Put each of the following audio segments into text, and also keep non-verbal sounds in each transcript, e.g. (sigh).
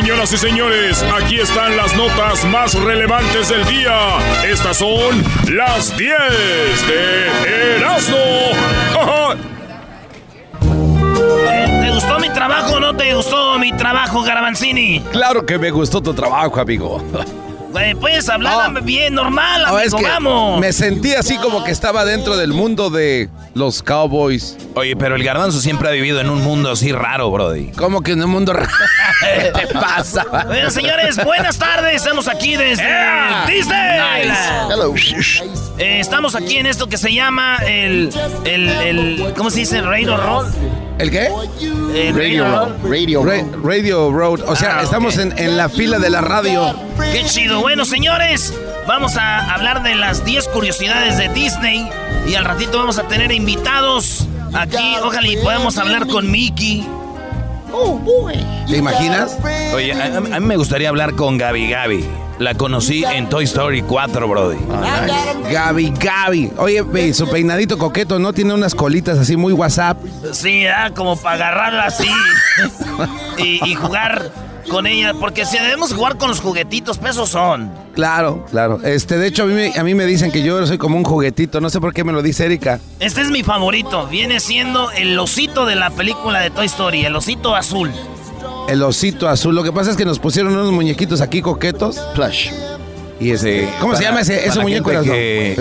Señoras y señores, aquí están las notas más relevantes del día. Estas son las 10 de Erasmo. (laughs) ¿Te gustó mi trabajo o no te gustó mi trabajo, Garabanzini? Claro que me gustó tu trabajo, amigo. (laughs) Güey, puedes hablar bien, normal, No, amigo, es que vamos. me sentí así como que estaba dentro del mundo de los cowboys. Oye, pero el garbanzo siempre ha vivido en un mundo así raro, Brody. ¿Cómo que en un mundo raro? (laughs) ¿Qué te pasa? Bueno, señores, buenas tardes. Estamos aquí desde Disney. Eh, estamos aquí en esto que se llama el, el, el ¿cómo se dice? Radio Roll. ¿El qué? El Radio Roll. Radio Road. Radio Road. O sea, Ah, estamos en, en la fila de la radio. Qué chido. Bueno, señores, vamos a hablar de las 10 curiosidades de Disney. Y al ratito vamos a tener invitados aquí. Ojalá y podamos hablar con Mickey. ¿Te imaginas? Oye, a, a mí me gustaría hablar con Gaby Gaby. La conocí en Toy Story 4, Brody. Gaby, Gaby. Oye, ve, su peinadito coqueto, ¿no? Tiene unas colitas así muy WhatsApp. Sí, ah, como para agarrarla así (laughs) y, y jugar con ella. Porque si debemos jugar con los juguetitos, pesos son. Claro, claro. Este, de hecho, a mí, me, a mí me dicen que yo soy como un juguetito. No sé por qué me lo dice Erika. Este es mi favorito. Viene siendo el osito de la película de Toy Story, el osito azul. El osito azul. Lo que pasa es que nos pusieron unos muñequitos aquí coquetos. Plush. Y este, ¿Cómo se llama ese, ese muñeco? que-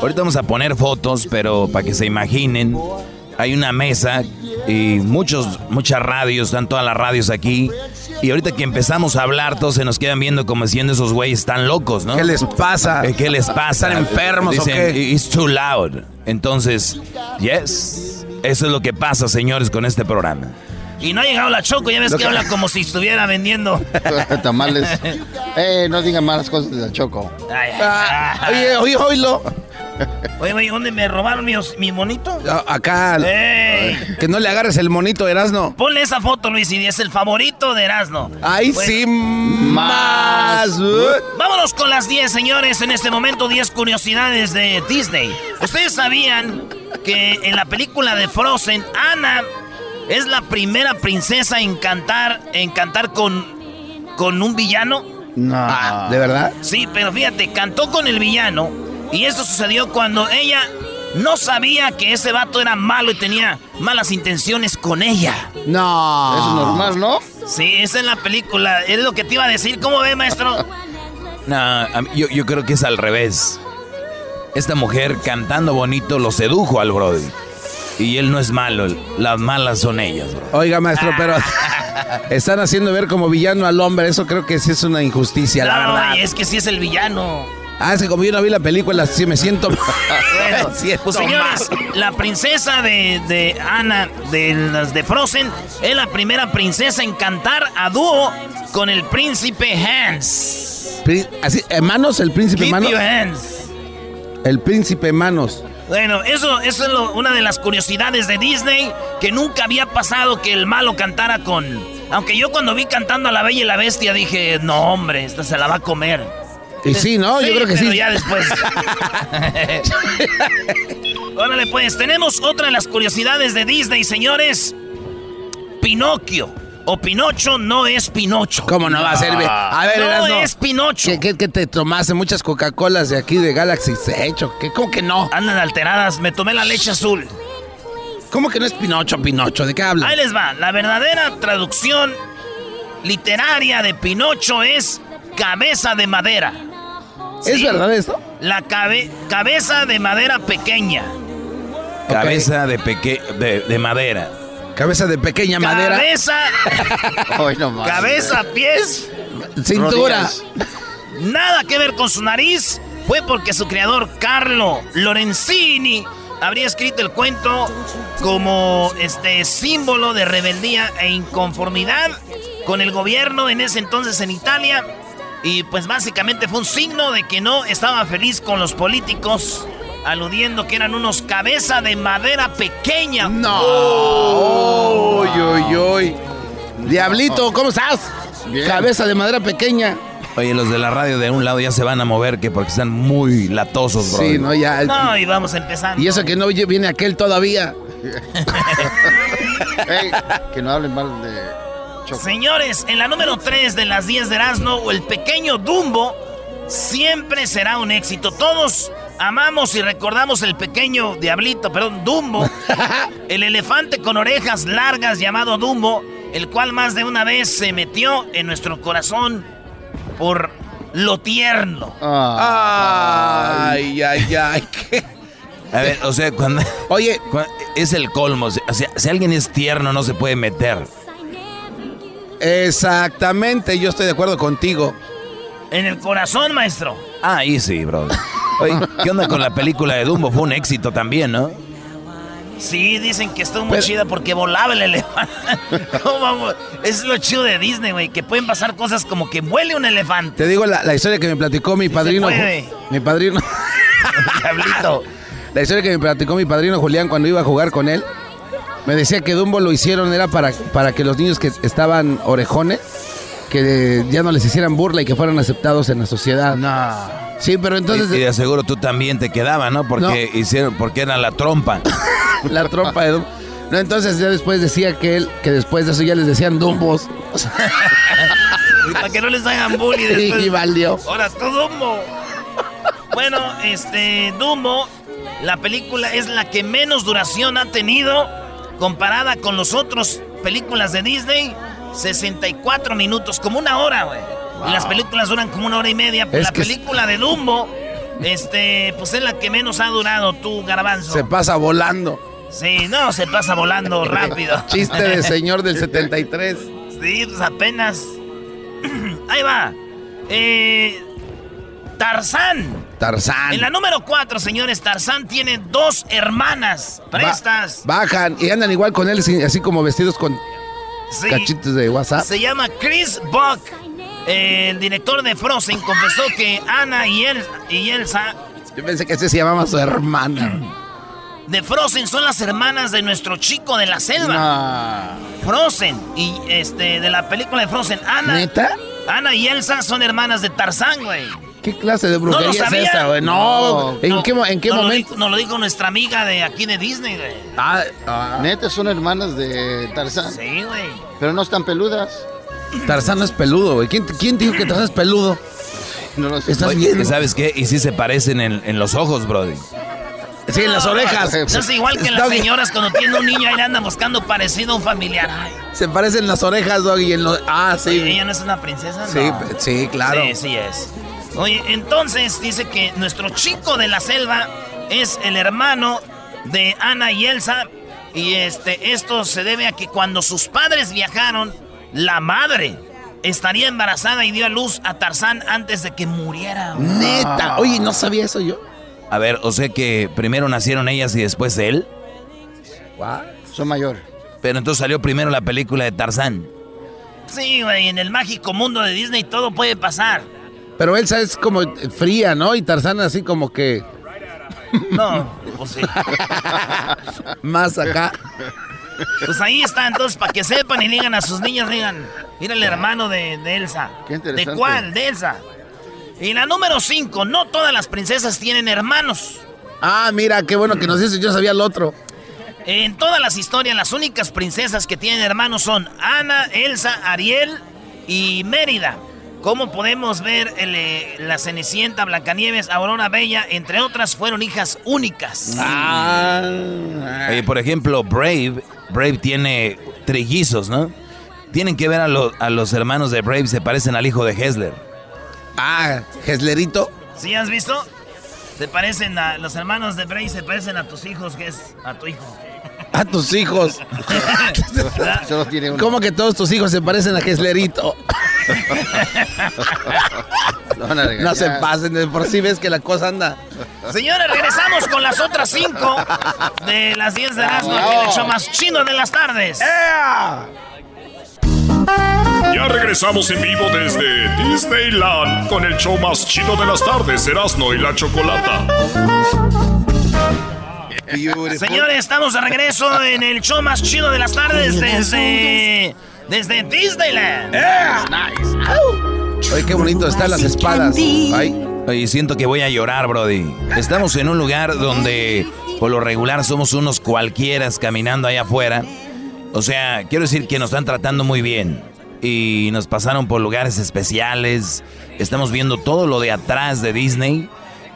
Ahorita vamos a poner fotos, pero para que se imaginen, hay una mesa y muchos, muchas radios, están todas las radios aquí. Y ahorita que empezamos a hablar, todos se nos quedan viendo como siendo esos güeyes están locos, ¿no? ¿Qué les pasa? Eh, ¿Qué les pasa? ¿Están enfermos o Dicen, qué? It's too loud. Entonces, yes. Eso es lo que pasa, señores, con este programa. Y no ha llegado la Choco, ya ves que que- habla como si estuviera vendiendo. (laughs) Tamales. (laughs) Eh, no digan malas cosas de la Choco. Ay, Ah, oye, oye, oílo. Oye, oye, ¿dónde me robaron mi, mi monito? Ah, Acá. ¡Ey! Que no le agarres el monito, Erasno. Ponle esa foto, Luis, y es el favorito de Erasmo. Ahí Bueno. sí, más. Vámonos con las 10, señores. En este momento, 10 curiosidades de Disney. ¿Ustedes sabían que en la película de Frozen, Anna es la primera princesa en cantar, en cantar con, con un villano? No. Ah, ¿De verdad? Sí, pero fíjate, cantó con el villano. Y esto sucedió cuando ella no sabía que ese vato era malo y tenía malas intenciones con ella. No. Eso es normal, ¿no? Sí, esa es la película. Es lo que te iba a decir. ¿Cómo ve, maestro? No, yo, yo creo que es al revés. Esta mujer cantando bonito lo sedujo al Brody. Y él no es malo, las malas son ellas, bro. Oiga, maestro, pero (laughs) están haciendo ver como villano al hombre. Eso creo que sí es una injusticia, la verdad. y es que sí es el villano. Ah, es que como yo no vi la película, sí me siento. Bueno, (laughs) siento pues señores, la princesa de, de Ana, de las de Frozen, es la primera princesa en cantar a dúo con el príncipe Hans. Pri- Así, Manos, el príncipe Keep Manos. hands. El príncipe Manos. Bueno, eso, eso es lo- una de las curiosidades de Disney, que nunca había pasado que el malo cantara con... Aunque yo cuando vi cantando a la Bella y la Bestia dije, no hombre, esta se la va a comer. Y sí, ¿no? Yo creo que pero sí. ya después. (laughs) Órale, pues, tenemos otra de las curiosidades de Disney, señores. Pinocchio o Pinocho no es Pinocho. ¿Cómo no va a ser? A ver, no es Pinocho. ¿Qué, qué, qué te tomaste? ¿Muchas Coca-Colas de aquí de Galaxy Sage? ¿Qué? ¿Cómo que no? Andan alteradas, me tomé la leche azul. ¿Cómo que no es Pinocho, Pinocho? ¿De qué hablas? Ahí les va. La verdadera traducción literaria de Pinocho es cabeza de madera. ¿Es verdad esto? La cabeza de madera pequeña. Cabeza de, peque de, madera. Cabeza de pequeña madera. Cabeza. (laughs) cabeza, pies. Cintura. Nada que ver con su nariz. Fue porque su creador, Carlo Lorenzini, habría escrito el cuento como este símbolo de rebeldía e inconformidad con el gobierno en ese entonces en Italia. Y pues básicamente fue un signo de que no estaba feliz con los políticos, aludiendo que eran unos cabeza de madera pequeña. No. Oh. Uy, Diablito, ¿cómo estás? Cabeza de madera pequeña. Oye, los de la radio de un lado ya se van a mover que porque están muy latosos, bro. Sí, no, ya. No, y vamos empezando. Y eso que no viene aquel todavía. (laughs) (laughs) que no hablen mal de Señores, en la número 3 de las 10 de Erasmo, el pequeño Dumbo siempre será un éxito. Todos amamos y recordamos el pequeño diablito, perdón, Dumbo. (laughs) el elefante con orejas largas llamado Dumbo, el cual más de una vez se metió en nuestro corazón por lo tierno. Ay, ay, ay. (laughs) A ver, o sea, cuando. Oye, es el colmo. O sea, si alguien es tierno, no se puede meter. Exactamente, yo estoy de acuerdo contigo. En el corazón, maestro. Ah, ahí sí, bro. Oye, ¿qué onda con la película de Dumbo? Fue un éxito también, ¿no? Sí, dicen que estuvo muy chida porque volaba el elefante. (laughs) es lo chido de Disney, güey, que pueden pasar cosas como que vuele un elefante. Te digo la, historia que me platicó mi padrino. Mi padrino. (laughs) La historia que me platicó mi padrino Julián cuando iba a jugar con él. Me decía que Dumbo lo hicieron era para, para que los niños que estaban orejones, que ya no les hicieran burla y que fueran aceptados en la sociedad. No. Sí, pero entonces. Y, de aseguro tú también te quedaba, ¿no? Porque hicieron, porque era la trompa. (laughs) la trompa de Dumbo. No, entonces ya después decía que él, que después de eso ya les decían Dumbos. (laughs) para que no les hagan bully después. Y, valió. Ahora tú Dumbo. Bueno, este, Dumbo, la película es la que menos duración ha tenido comparada con los otros películas de Disney. 64 minutos, como una hora, güey. Y las películas duran como una hora y media. Pues la película de Dumbo, este, pues es la que menos ha durado, tú, Garbanzo. Se pasa volando. Sí, no, se pasa volando (laughs) rápido. Chiste de señor del 73. Sí, pues apenas. (clears throat) Ahí va. Eh, Tarzán. Tarzán. En la número 4, señores, Tarzán tiene dos hermanas prestas. bajan y andan igual con él, así como vestidos con cachitos de WhatsApp. Se llama Chris Buck. El director de Frozen confesó que Ana y, y Elsa. Yo pensé que ese se llamaba su hermana. De Frozen son las hermanas de nuestro chico de la selva. Frozen. Y este, de la película de Frozen, Ana. ¿Neta? Ana y Elsa son hermanas de Tarzán, güey. ¿Qué clase de brujería es esa, güey? No, ¿en qué, en qué momento? nos lo dijo nuestra amiga de aquí de Disney, güey. Ah, ah. Neta, son hermanas de Tarzán. Sí, güey. Pero no están peludas. Tarzán no es peludo, güey. ¿Quién, ¿Quién, dijo que Tarzán es peludo? No lo sé. ¿Estás viendo? ¿Sabes qué? Y sí se parecen en, en los ojos, brody. Sí, en las orejas. es igual que las señoras cuando tienen un niño ahí andan buscando parecido a un familiar. Se parecen las orejas, Doggy. En los... Ah, sí. ¿Ella no es una princesa? Sí, sí, claro. Sí, sí es. Oye, entonces dice que nuestro chico de la selva es el hermano de Ana y Elsa. Y este, esto se debe a que cuando sus padres viajaron, la madre estaría embarazada y dio a luz a Tarzán antes de que muriera. Neta. Oye, no sabía eso yo. A ver, o sea que primero nacieron ellas y después él. Son mayor. Pero entonces salió primero la película de Tarzán. Sí, güey, en el mágico mundo de Disney todo puede pasar. Pero Elsa es como fría, ¿no? Y Tarzán así como que... No, (laughs) pues sí. Más acá. Pues ahí está, entonces, para que sepan y digan a sus niños, digan, mira el hermano de, Elsa. Qué interesante. ¿De cuál? De Elsa. Y la número 5, no todas las princesas tienen hermanos. Ah, mira, qué bueno que nos dices, yo sabía el otro. En todas las historias, las únicas princesas que tienen hermanos son Ana, Elsa, Ariel y Mérida. Como podemos ver, eh, la Cenicienta, Blancanieves, Aurora Bella, entre otras, fueron hijas únicas. Ah. por ejemplo, Brave, Brave tiene trillizos, ¿no? Tienen que ver a, a los hermanos de Brave, se parecen al hijo de Hessler. Ah, Geslerito. ¿Sí has visto? Se parecen a los hermanos de Bray, se parecen a tus hijos, a tu hijo. A tus hijos. (laughs) Solo tiene uno. ¿Cómo que todos tus hijos se parecen a Geslerito? No se pasen, de por sí ves que la cosa anda. Señores, regresamos con las otras cinco de las 10 de Erasmo, el hecho más chino de las tardes. Ya regresamos en vivo desde Disneyland con el show más chido de las tardes, Erasmo y la Chocolata. Señores, estamos de regreso en el show más chido de las tardes desde, desde Disneyland. Oye, qué bonito están las espadas. Ay, Oye, siento que voy a llorar, Brody. Estamos en un lugar donde por lo regular somos unos cualquieras caminando allá afuera. O sea, quiero decir que nos están tratando muy bien. Y nos pasaron por lugares especiales. Estamos viendo todo lo de atrás de Disney.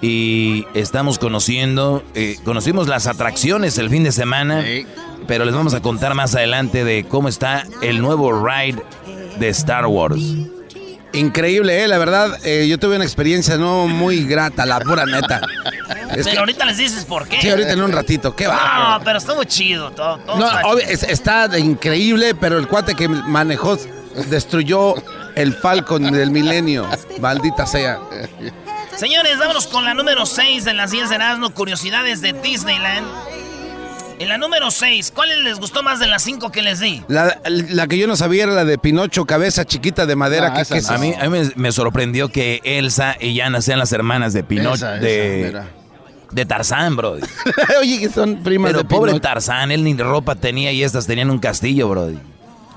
Y estamos conociendo, eh, conocimos las atracciones el fin de semana. Pero les vamos a contar más adelante de cómo está el nuevo ride de Star Wars. increíble, ¿eh? La verdad, eh, yo tuve una experiencia no muy grata, la pura neta. (laughs) Es pero que, ahorita les dices por qué. sí, ahorita en un ratito, qué No, va. pero estuvo chido. Todo, todo No, está obvio, chido. es- está increíble, pero el cuate que manejó destruyó el Falcon del milenio. Maldita sea. Señores, vámonos con la número 6 de las 10 de Erasmo, curiosidades de Disneyland. En la número 6, ¿cuál les gustó más de las 5 que les di? La, la que yo no sabía era la de Pinocho, cabeza chiquita de madera. Ah, que, esa que- no. A mí, a mí me, me sorprendió que Elsa y Anna sean las hermanas de Pinochet, Esa, esa, de, de Tarzán, bro. (laughs) Oye, que son primas Pero de pobre Pinocho. Tarzán, él ni ropa tenía y estas tenían un castillo, bro.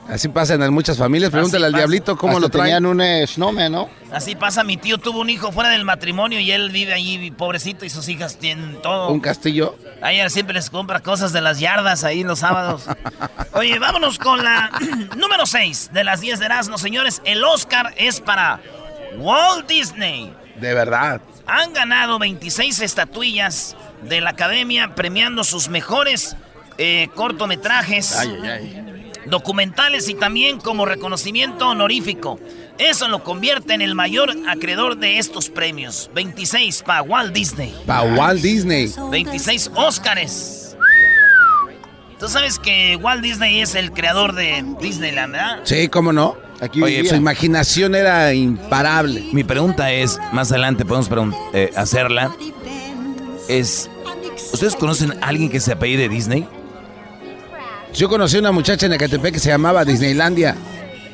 Así pasan en muchas familias. Pregúntale Así al pasa. diablito cómo Hasta lo traen. tenían un eh, snowman, ¿no? Así pasa, mi tío tuvo un hijo fuera del matrimonio y él vive allí, pobrecito, y sus hijas tienen todo. Un castillo. A ella siempre les compra cosas de las yardas ahí los sábados. (laughs) Oye, vámonos con la (clears throat) número 6 de las 10 de Erasmo, señores. El Oscar es para Walt Disney. De verdad. Han ganado 26 estatuillas de la academia premiando sus mejores eh, cortometrajes, Ay, ay, ay. Documentales y también como reconocimiento honorífico. Eso lo convierte en el mayor acreedor de estos premios. 26 para Walt Disney. Pa' Walt Disney. 26 Óscares. Tú sabes que Walt Disney es el creador de Disneyland, ¿verdad? Sí, cómo no. Aquí Oye. Su imaginación era imparable. Mi pregunta es, más adelante podemos eh, hacerla, es, ¿ustedes conocen a alguien que se apellide Disney? Yo conocí a una muchacha en Ecatepec que se llamaba Disneylandia.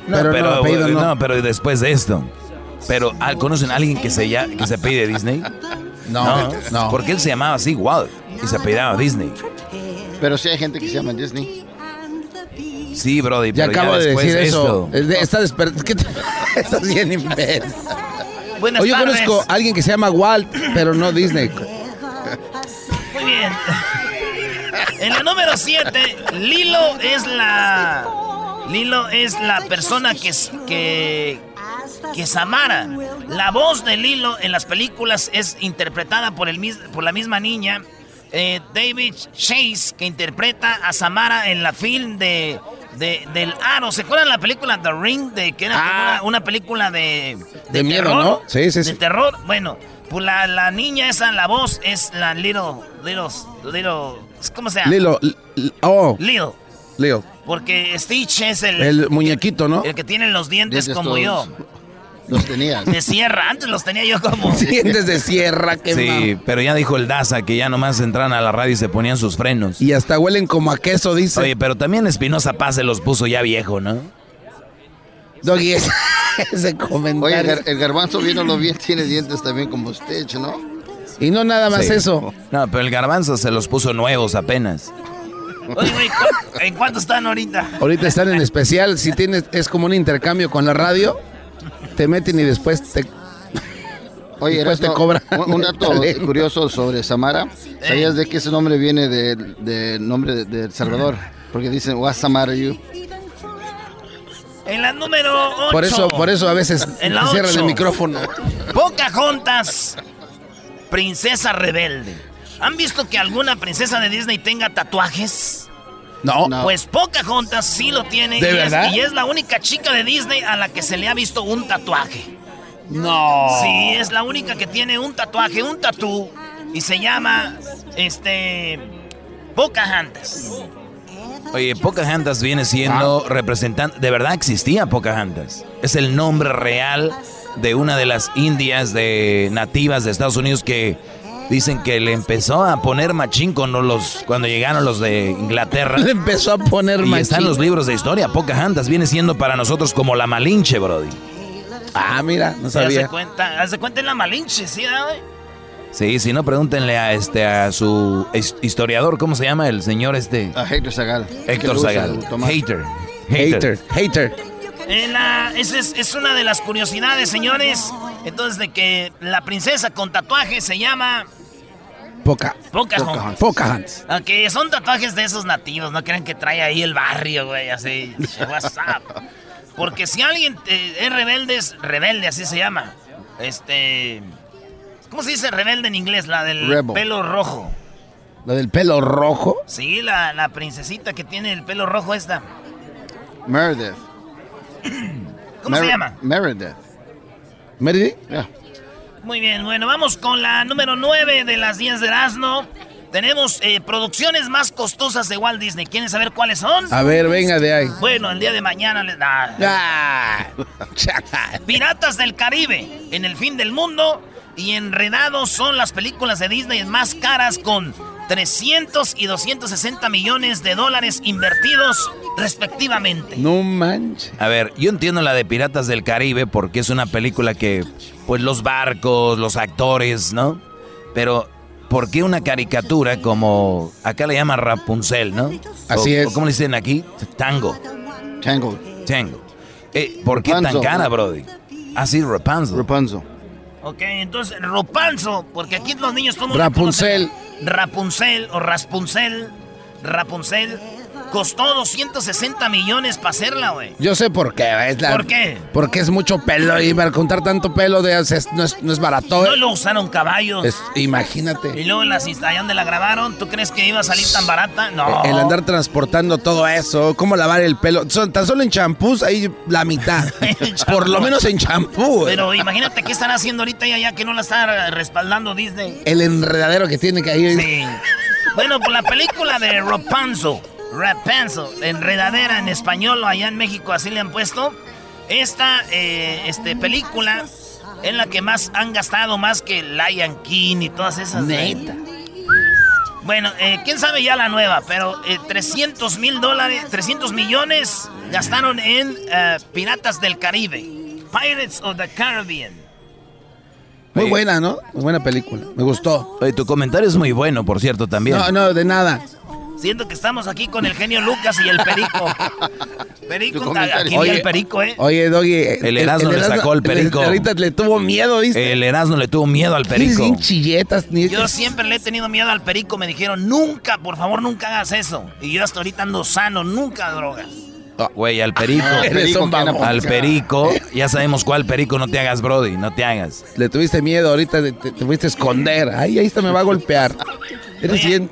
pero, no, apellido eh, no. no, pero después de esto. Pero ¿ah, ¿conocen a alguien que se, ya, que se apellide Disney? No, no. Porque él se llamaba así, Walt, y se apellidaba Disney. Pero sí hay gente que se llama Disney. Sí, Brody, Ya pero acabo de decir eso. Está desper... ¿Qué te- (laughs) Estás bien imbécil. Buenas Oye, yo conozco a alguien que se llama Walt, pero no Disney. Muy bien. En la número 7, Lilo es la. Lilo es la persona que, que, que Samara. La voz de Lilo en las películas es interpretada por, el, por la misma niña, eh, David Chase, que interpreta a Samara en la film de, de- del Aro. ¿Se acuerdan la película The Ring? De, que era Ah. una, una película de, De miedo, terror, ¿no? Sí, sí, sí. De terror. Bueno, pues la, la niña esa, la voz es la Little, Little, Little, ¿cómo se llama? Lilo. Oh, Little. Leo. Porque Stitch es el, El muñequito, ¿no? el que tiene los dientes, Dientes como todos. yo. Los tenías. (laughs) De sierra. Antes los tenía yo como. (laughs) Dientes de sierra, qué Sí, pero ya dijo el Daza que ya nomás entraban a la radio y se ponían sus frenos. Y hasta huelen como a queso, dice. Oye, pero también Espinosa Paz se los puso ya viejo, ¿no? Doggy, ese, (laughs) ese Oye, el, comentario. gar- el garbanzo, viéndolo bien, tiene dientes también como Stitch, ¿no? Y no nada más Sí. eso. No, pero el garbanzo se los puso nuevos apenas. Oye, güey, ¿cu- ¿en cuánto están ahorita? Ahorita están en especial. Si tienes, es como un intercambio con la radio. Te meten y después te. Oye, Después te cobran un, un dato (laughs) curioso sobre Samara. ¿Sabías de que ese nombre viene del de nombre de, de El Salvador? Porque dicen, What Samara you? En la número 8. Por eso, por eso a veces En la cierran el micrófono. Pocahontas, princesa rebelde. ¿Han visto que alguna princesa de Disney tenga tatuajes? No. No. Pues Pocahontas sí lo tiene. ¿De y es- verdad? y es la única chica de Disney a la que se le ha visto un tatuaje. No. Sí, es la única que tiene un tatuaje, un tatú. Y se llama, este, Pocahontas. Oye, Pocahontas viene siendo representante. De verdad existía Pocahontas. Es el nombre real de una de las indias de nativas de Estados Unidos que dicen que le empezó a poner machín con los cuando llegaron los de Inglaterra. (laughs) Le empezó a poner y machín. están los libros de historia. Pocahontas viene siendo para nosotros como la Malinche, Brody. Ah, mira, no sabía. cuenta, haz de cuenta en la Malinche, ¿sí? güey? Sí, si no, pregúntenle a este a su his- historiador, ¿cómo se llama el señor este? A Héctor Zagal. Héctor Zagal. Hater. Hater, hater. La- esa es, es una de las curiosidades, señores. Entonces, de que la princesa con tatuaje se llama Poca. Pocahontas. Pocahontas. Aunque son tatuajes de esos nativos, no crean que trae ahí el barrio, güey, así. (laughs) What's up? Porque si alguien eh, es rebelde, es rebelde, así se llama. Este. ¿Cómo se dice rebelde en inglés? La del Rebel. pelo rojo. Lo del pelo rojo. Sí, la, la princesita que tiene el pelo rojo esta. Meredith. (clears throat) ¿Cómo se llama? Meredith. Meredith. Yeah. Muy bien, bueno, vamos con la número 9 de las 10 de Erasmo. Tenemos eh, producciones más costosas de Walt Disney. ¿Quieren saber cuáles son? A ver, venga de ahí. Bueno, el día de mañana les da. Ah, (laughs) Piratas del Caribe, en el fin del mundo y Enredados son las películas de Disney más caras con 300 y 260 millones de dólares invertidos respectivamente. no manches. A ver, yo entiendo la de Piratas del Caribe porque es una película que, pues los barcos, los actores, ¿no? Pero, ¿por qué una caricatura como, acá le llaman Rapunzel, ¿no? Así O- es. o ¿Cómo le dicen aquí? Tango. Tangled. Tango. Eh, ¿Por qué tan cara, Brody? Así, Rapunzel. Rapunzel. Ok, entonces Rapunzel, porque aquí los niños toman Rapunzel. Rapunzel o Raspunzel, Rapunzel, costó 260 millones para hacerla, güey. Yo sé por qué. Es la- ¿Por qué? Porque es mucho pelo y para contar tanto pelo de, es- no, es, no es barato. No eh. lo usaron caballos. Es- imagínate. Y luego en las allá donde la grabaron, ¿tú crees que iba a salir tan barata? No. El andar transportando todo eso, cómo lavar el pelo. Son- tan solo en champús, ahí la mitad. (laughs) Por lo menos en champú. eh. Pero imagínate qué están haciendo ahorita y allá que no la está respaldando Disney. El enredadero que tiene que ir. Sí. Bueno, por la película de Rapunzel, Rapunzel, enredadera en español o allá en México así le han puesto. Esta eh, este, película es la que más han gastado, más que Lion King y todas esas. Neta. Bueno, eh, quién sabe ya la nueva, pero eh, 300 mil dólares, 300 millones gastaron en eh, Piratas del Caribe. Pirates of the Caribbean. Muy buena, ¿no? Muy buena película. Me gustó. Oye, tu comentario es muy bueno, por cierto, también. No, no, de nada. Siento que estamos aquí con el genio Lucas y el Perico. (laughs) Perico, aquí Oye, el Perico, ¿eh? Oye, Doggy. El Erasmo le sacó el perico. ahorita le tuvo miedo, ¿viste? El Erasmo le tuvo miedo al perico. bien chilletas, ni Yo siempre le he tenido miedo al Perico. Me dijeron, nunca, por favor, nunca hagas eso. Y yo hasta ahorita ando sano, nunca drogas. Güey, al perico. Eres Perico, un ¿quién babón. Al perico. (laughs) Ya sabemos cuál perico, no te hagas, Brody, no te hagas. Le tuviste miedo, ahorita te, te- te fuiste a esconder. Ay, ahí está, me va a golpear. Eres bien.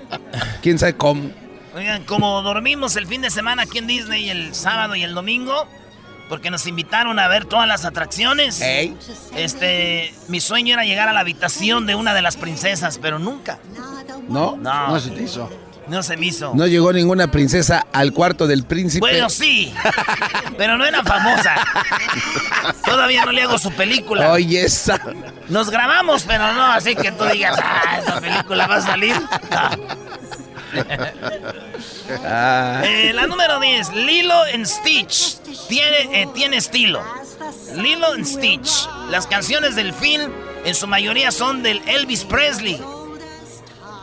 ¿Quién sabe cómo? Oigan, como dormimos el fin de semana aquí en Disney el sábado y el domingo, porque nos invitaron a ver todas las atracciones. Ey. Este, mi sueño era llegar a la habitación de una de las princesas, pero nunca. ¿No? No, No se te hizo. No se me hizo. No llegó ninguna princesa al cuarto del príncipe. Bueno, sí, pero no era famosa. Todavía no le hago su película. Oye, esa. Nos grabamos, pero no, así que tú digas, ah, esa película va a salir. Ah, Eh, la número 10, Lilo and Stitch. Tiene, eh, tiene estilo. Lilo and Stitch. Las canciones del film en su mayoría son del Elvis Presley.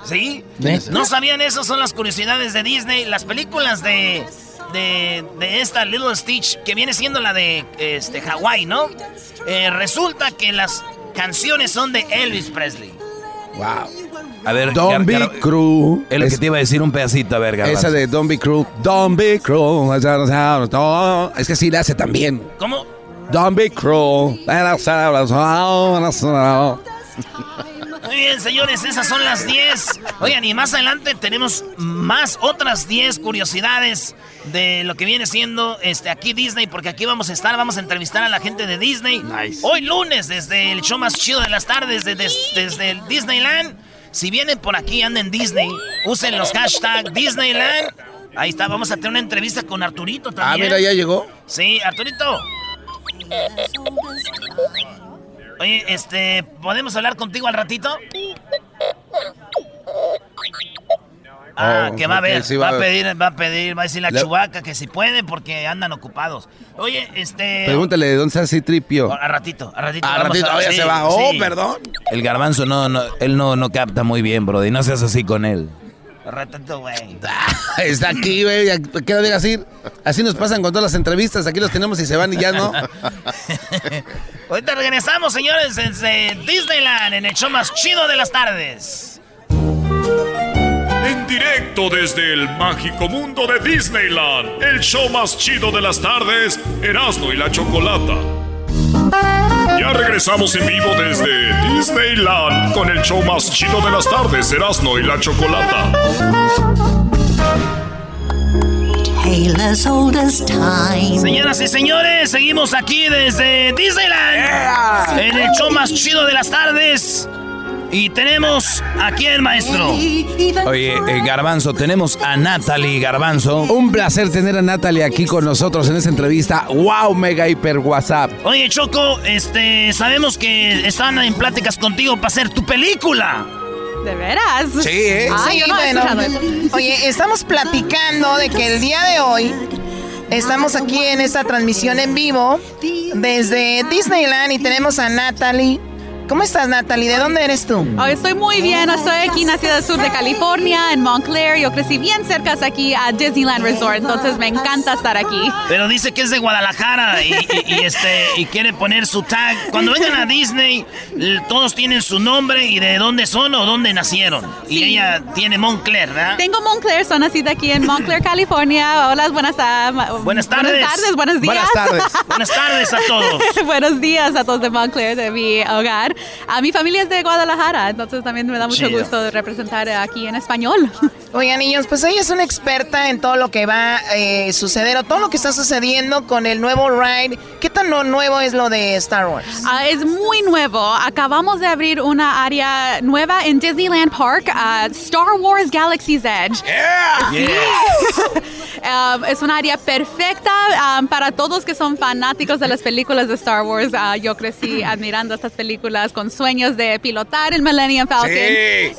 ¿Sí? ¿Neta? ¿No sabían eso? Son las curiosidades de Disney. Las películas de, de, de esta Little Stitch, que viene siendo la de este, Hawái, ¿no? Eh, resulta que las canciones son de Elvis Presley. wow. A ver, Don't be cruel. Es lo que Es- te iba a decir un pedacito, a ver, Garbanzo. esa de Don't be cruel. Don't be cruel. Es que sí la hace también. ¿Cómo? Don't be cruel. Muy bien, señores, esas son las 10. Oigan, y más adelante tenemos más otras 10 curiosidades de lo que viene siendo este aquí Disney, porque aquí vamos a estar, vamos a entrevistar a la gente de Disney. Hoy lunes, desde el show más chido de las tardes, desde el Disneyland. Si vienen por aquí, anden en Disney, usen los hashtags Disneyland. Ahí está, vamos a tener una entrevista con Arturito ah, también. Ah, mira, ya llegó. Sí, Arturito. Oye, este, ¿podemos hablar contigo al ratito? Ah, oh, que va a ver, va, a pedir, va a pedir, va a decir la chubaca que si puede porque andan ocupados. Oye, este... Pregúntale de dónde está ese tripio. A ratito, a ratito. A ratito, ya se va. Oh, perdón. El garbanzo no, no, él no, no capta muy bien, bro, y no seas así con él. Ratito, güey. Está aquí, güey. ¿Qué lo digas así? Así nos pasan con todas las entrevistas. Aquí los tenemos y se van y ya no. (laughs) Ahorita regresamos, señores, desde Disneyland, en el show más chido de las tardes. En directo desde el mágico mundo de Disneyland, el show más chido de las tardes, Erasmo y la Chocolata. Ya regresamos en vivo desde Disneyland con el show más chido de las tardes, Erasmo y la Chocolata. Señoras y señores, seguimos aquí desde Disneyland en el show más chido de las tardes. Y tenemos aquí el maestro. Oye, eh, Garbanzo, tenemos a Natalie Garbanzo. Un placer tener a Natalie aquí con nosotros en esta entrevista. ¡Wow! Mega hiper WhatsApp. Oye, Choco, este, sabemos que están en pláticas contigo para hacer tu película. ¿De veras? Sí, ¿eh? sí, bueno. Oye, estamos platicando de que el día de hoy estamos aquí en esta transmisión en vivo desde Disneyland y tenemos a Natalie ¿Cómo estás, Natalie? ¿De dónde eres tú? Oh, estoy muy bien. Estoy aquí en la ciudad sur de California, en Montclair. Yo crecí bien cerca de aquí a Disneyland Resort, entonces me encanta estar aquí. Pero dice que es de Guadalajara y, este, y quiere poner su tag. Cuando vengan a Disney, todos tienen su nombre y de dónde son o dónde nacieron. Y ella tiene Montclair, ¿verdad? Tengo Montclair, son nacida aquí en Montclair, California. Hola, buenas, tardes. Buenas tardes, buenos días. Buenas tardes. buenas tardes a todos. (laughs) buenos días a todos de Montclair, de mi hogar. A mi familia es de Guadalajara, entonces también me da mucho gusto representar aquí en español. (laughs) Oigan, niños, pues ella es una experta en todo lo que va a eh, suceder o todo lo que está sucediendo con el nuevo ride. ¿Qué tan nuevo es lo de Star Wars? Ah, es muy nuevo. Acabamos de abrir una área nueva en Disneyland Park, uh, Star Wars Galaxy's Edge. (laughs) Um, es una área perfecta um, para todos que son fanáticos de las películas de Star Wars. Uh, yo crecí admirando estas películas con sueños de pilotar el Millennium Falcon.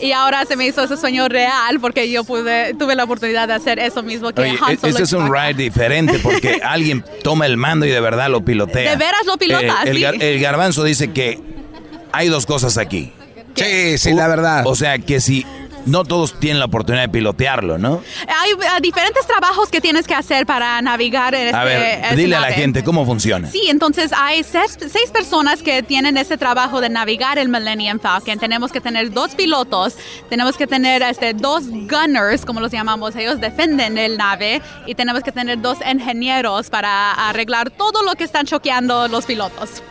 Y ahora se me hizo ese sueño real porque yo pude, tuve la oportunidad de hacer eso mismo que Oye, Han Este es un ride diferente porque (laughs) alguien toma el mando y de verdad lo pilotea. De veras lo pilota, eh, el, el garbanzo dice que hay dos cosas aquí. Sí, sí, la verdad. O sea, que si no todos tienen la oportunidad de pilotearlo, ¿no? Hay uh, diferentes trabajos que tienes que hacer para navegar en A ver, este dile a la gente cómo funciona. Sí, entonces hay seis, personas que tienen ese trabajo de navegar el Millennium Falcon. Tenemos que tener dos pilotos, tenemos que tener este, dos gunners, como los llamamos, ellos defienden el nave, y tenemos que tener dos ingenieros para arreglar todo lo que están choqueando los pilotos.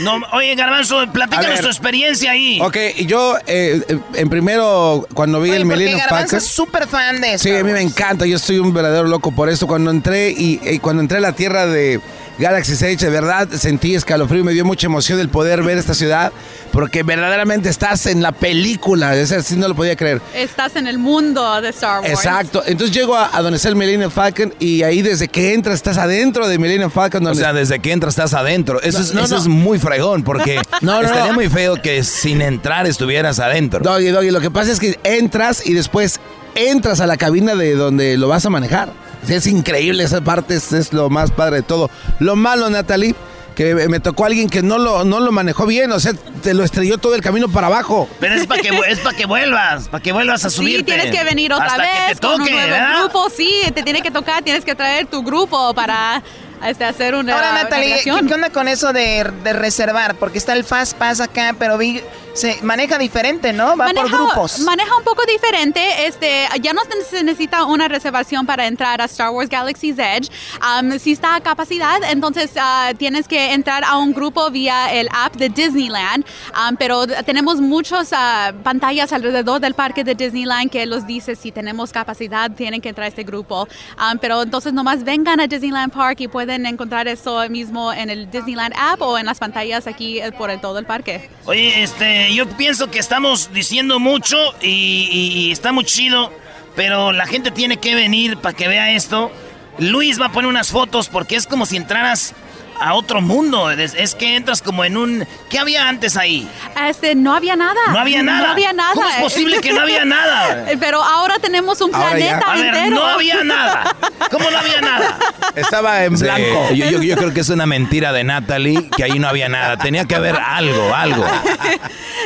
No, oye, Garbanzo, platícanos tu experiencia ahí. Ok, yo eh, en primero, cuando vi el Millennium Falcon... es súper fan de eso. Sí, a mí me encanta, yo estoy un verdadero loco por eso. Cuando entré y, cuando entré a la tierra de Galaxy Edge, de verdad sentí escalofrío, me dio mucha emoción el poder ver esta ciudad, porque verdaderamente estás en la película, es así no lo podía creer. Estás en el mundo de Star Wars. Exacto, entonces llego a, donde está el Millennium Falcon y ahí desde que entras estás adentro de Millennium Falcon. O sea, desde que entras estás adentro. Eso, es, muy fregón, porque (laughs) estaría muy feo que sin entrar estuvieras adentro. Doggy, Doggy, lo que pasa es que entras y después entras a la cabina de donde lo vas a manejar. Es increíble, esa parte es, lo más padre de todo. Lo malo, Natalie, que me tocó alguien que no lo, no lo manejó bien, o sea, te lo estrelló todo el camino para abajo. Pero es para que, es que vuelvas, para que vuelvas a subirte. Sí, tienes que venir otra vez que te toque, con un nuevo grupo, sí, te tiene que tocar, tienes que traer tu grupo para este, hacer una Ahora, Natalie, ¿qué, onda con eso de, de, reservar? Porque está el Fast Pass acá, pero vi se maneja diferente, ¿no? Va por grupos. Maneja un poco diferente. Este, ya no se necesita una reservación para entrar a Star Wars Galaxy's Edge. Um, si está a capacidad, entonces uh, tienes que entrar a un grupo vía el app de Disneyland. Um, pero tenemos muchas uh, pantallas alrededor del parque de Disneyland que los dice si tenemos capacidad, tienen que entrar a este grupo. Um, pero entonces nomás vengan a Disneyland Park y pueden encontrar eso mismo en el Disneyland app o en las pantallas aquí eh, por todo el parque. Oye, este, yo pienso que estamos diciendo mucho y, y está muy chido, pero la gente tiene que venir para que vea esto. Luis va a poner unas fotos porque es como si entraras a otro mundo. Es, que entras como en un... ¿Qué había antes ahí? Este, no había nada. No había nada. No había nada. ¿Cómo es posible que no había (laughs) nada? Pero ahora tenemos un planeta a ver, no había nada. ¿Cómo no había nada? Estaba en blanco. Yo, yo, creo que es una mentira de Natalie que ahí no había nada. Tenía que haber algo, algo. (laughs)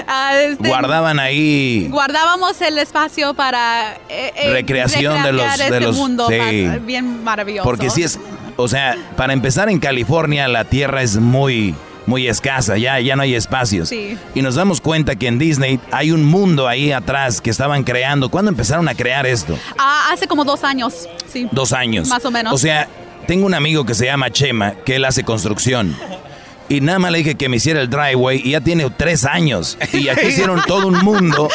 Ah, este, Guardaban ahí. Guardábamos el espacio para eh, eh, recreación de los, este de los mundo bien maravilloso. Porque si es o sea, para empezar en California la tierra es muy muy escasa, ya, ya no hay espacios. Sí. Y nos damos cuenta que en Disney hay un mundo ahí atrás que estaban creando. ¿Cuándo empezaron a crear esto? Ah, hace como dos años, sí. Dos años. Más o menos. O sea, tengo un amigo que se llama Chema, que él hace construcción. Y nada más le dije que me hiciera el driveway y ya tiene tres años. Y aquí (laughs) hicieron todo un mundo.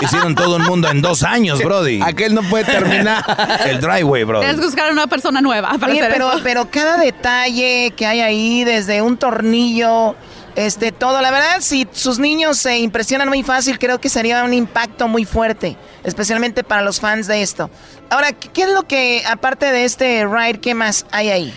Hicieron todo un mundo en dos años, Brody. Aquel no puede terminar. (laughs) El driveway, Brody. Tienes que buscar una persona nueva para pero, pero cada detalle que hay ahí, desde un tornillo, este, todo. La verdad, si sus niños se impresionan muy fácil, creo que sería un impacto muy fuerte, especialmente para los fans de esto. Ahora, ¿qué es lo que, aparte de este ride, qué más hay ahí?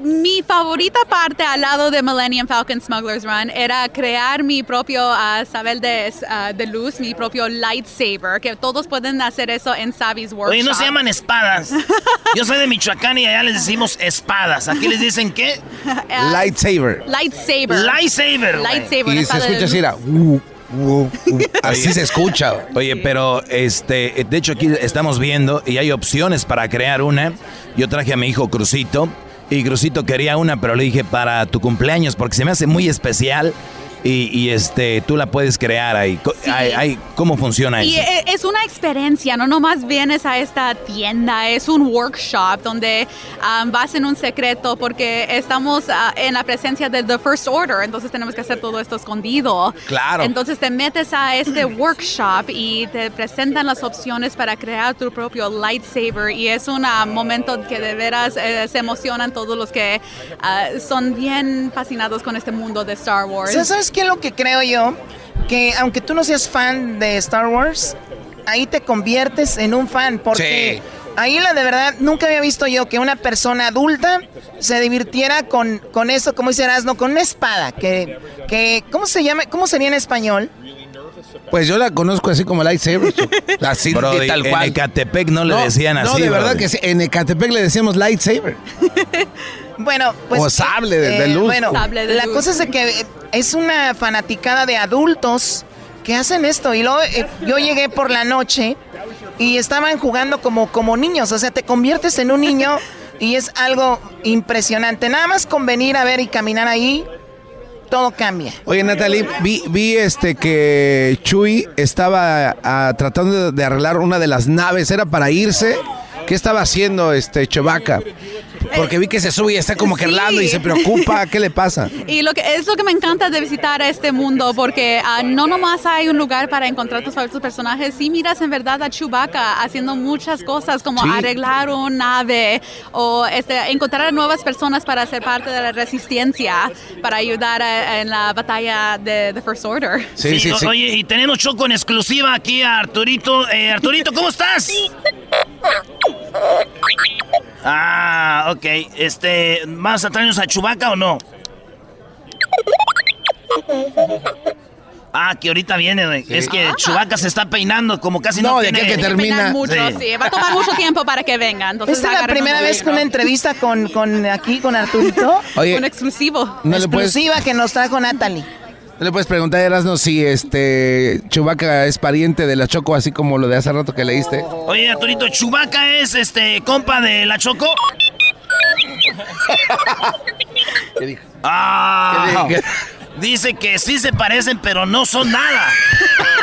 mi favorita parte al lado de Millennium Falcon Smuggler's Run era crear mi propio uh, sabel de, ah, de, luz, mi propio lightsaber, que todos pueden hacer eso en Savi's Workshop. Oye, no se llaman espadas. (laughs) Yo soy de Michoacán y allá les decimos espadas. ¿Aquí les dicen qué? (laughs) lightsaber. Lightsaber. Lightsaber. Lightsaber. Y se escucha así, era... Uh, (laughs) Así se escucha. Oye, pero este, de hecho aquí estamos viendo y hay opciones para crear una. Yo traje a mi hijo Crucito y Crucito quería una, pero le dije para tu cumpleaños porque se me hace muy especial y, este, tú la puedes crear ahí. ¿Cómo funciona y eso? E, es una experiencia, no nomás vienes a esta tienda, es un workshop donde um, vas en un secreto porque estamos uh, en la presencia de The First Order, entonces tenemos que hacer todo esto escondido. Claro. Entonces te metes a este workshop y te presentan las opciones para crear tu propio lightsaber y es un uh, momento que de veras eh, se emocionan todos los que uh, son bien fascinados con este mundo de Star Wars. ¿Sabes qué es lo que creo yo? Que aunque tú no seas fan de Star Wars, ahí te conviertes en un fan. Porque ahí la de verdad, nunca había visto yo que una persona adulta se divirtiera con, con eso, como dice Erasmo, con una espada. Que, que, ¿Cómo se llama? ¿Cómo sería en español? Pues yo la conozco así como lightsaber. (laughs) Así tal cual. En Ecatepec no le decían así. No, de verdad que sí. En Ecatepec le decíamos lightsaber. (laughs) bueno, pues. O sable de, luz. Bueno, la cosa es que es una fanaticada de adultos que hacen esto. Y luego eh, yo llegué por la noche y estaban jugando como, como niños. O sea, te conviertes en un niño y es algo impresionante. Nada más con venir a ver y caminar ahí, todo cambia. Oye, Natalie, vi, vi este que Chuy estaba ah, tratando de arreglar una de las naves. Era para irse. ¿Qué estaba haciendo este Chewbacca? Porque vi que se sube y está como que y se preocupa. ¿Qué le pasa? Y lo que es lo que me encanta de visitar este mundo, porque uh, no nomás hay un lugar para encontrar tus favoritos personajes, sí miras en verdad a Chewbacca haciendo muchas cosas como arreglar un nave o este, encontrar nuevas personas para ser parte de la resistencia, para ayudar en la batalla de The First Order. Sí, sí, sí. Oye, y tenemos Choco en exclusiva aquí a Arturito. Eh, Arturito, ¿cómo estás? Ah, ok. Este, ¿vas a traernos a Chubaca o no? Ah, que ahorita viene, güey. Es que Chubaca se está peinando, como casi no, no de que termina. Mucho, sí. Va a tomar mucho tiempo para que venga. Entonces ¿Esta es la primera vez que una entrevista con, con aquí, con Arturito? Oye, (laughs) un exclusivo. No Exclusiva que nos trajo Natalie. No le puedes preguntar a Erasmo si este Chubaca es pariente de la Choco, así como lo de hace rato que leíste. Oye, Arturito, ¿Chubaca es este compa de la Choco? (laughs) ¿Qué dijo? Ah. Dice que sí se parecen, pero no son nada.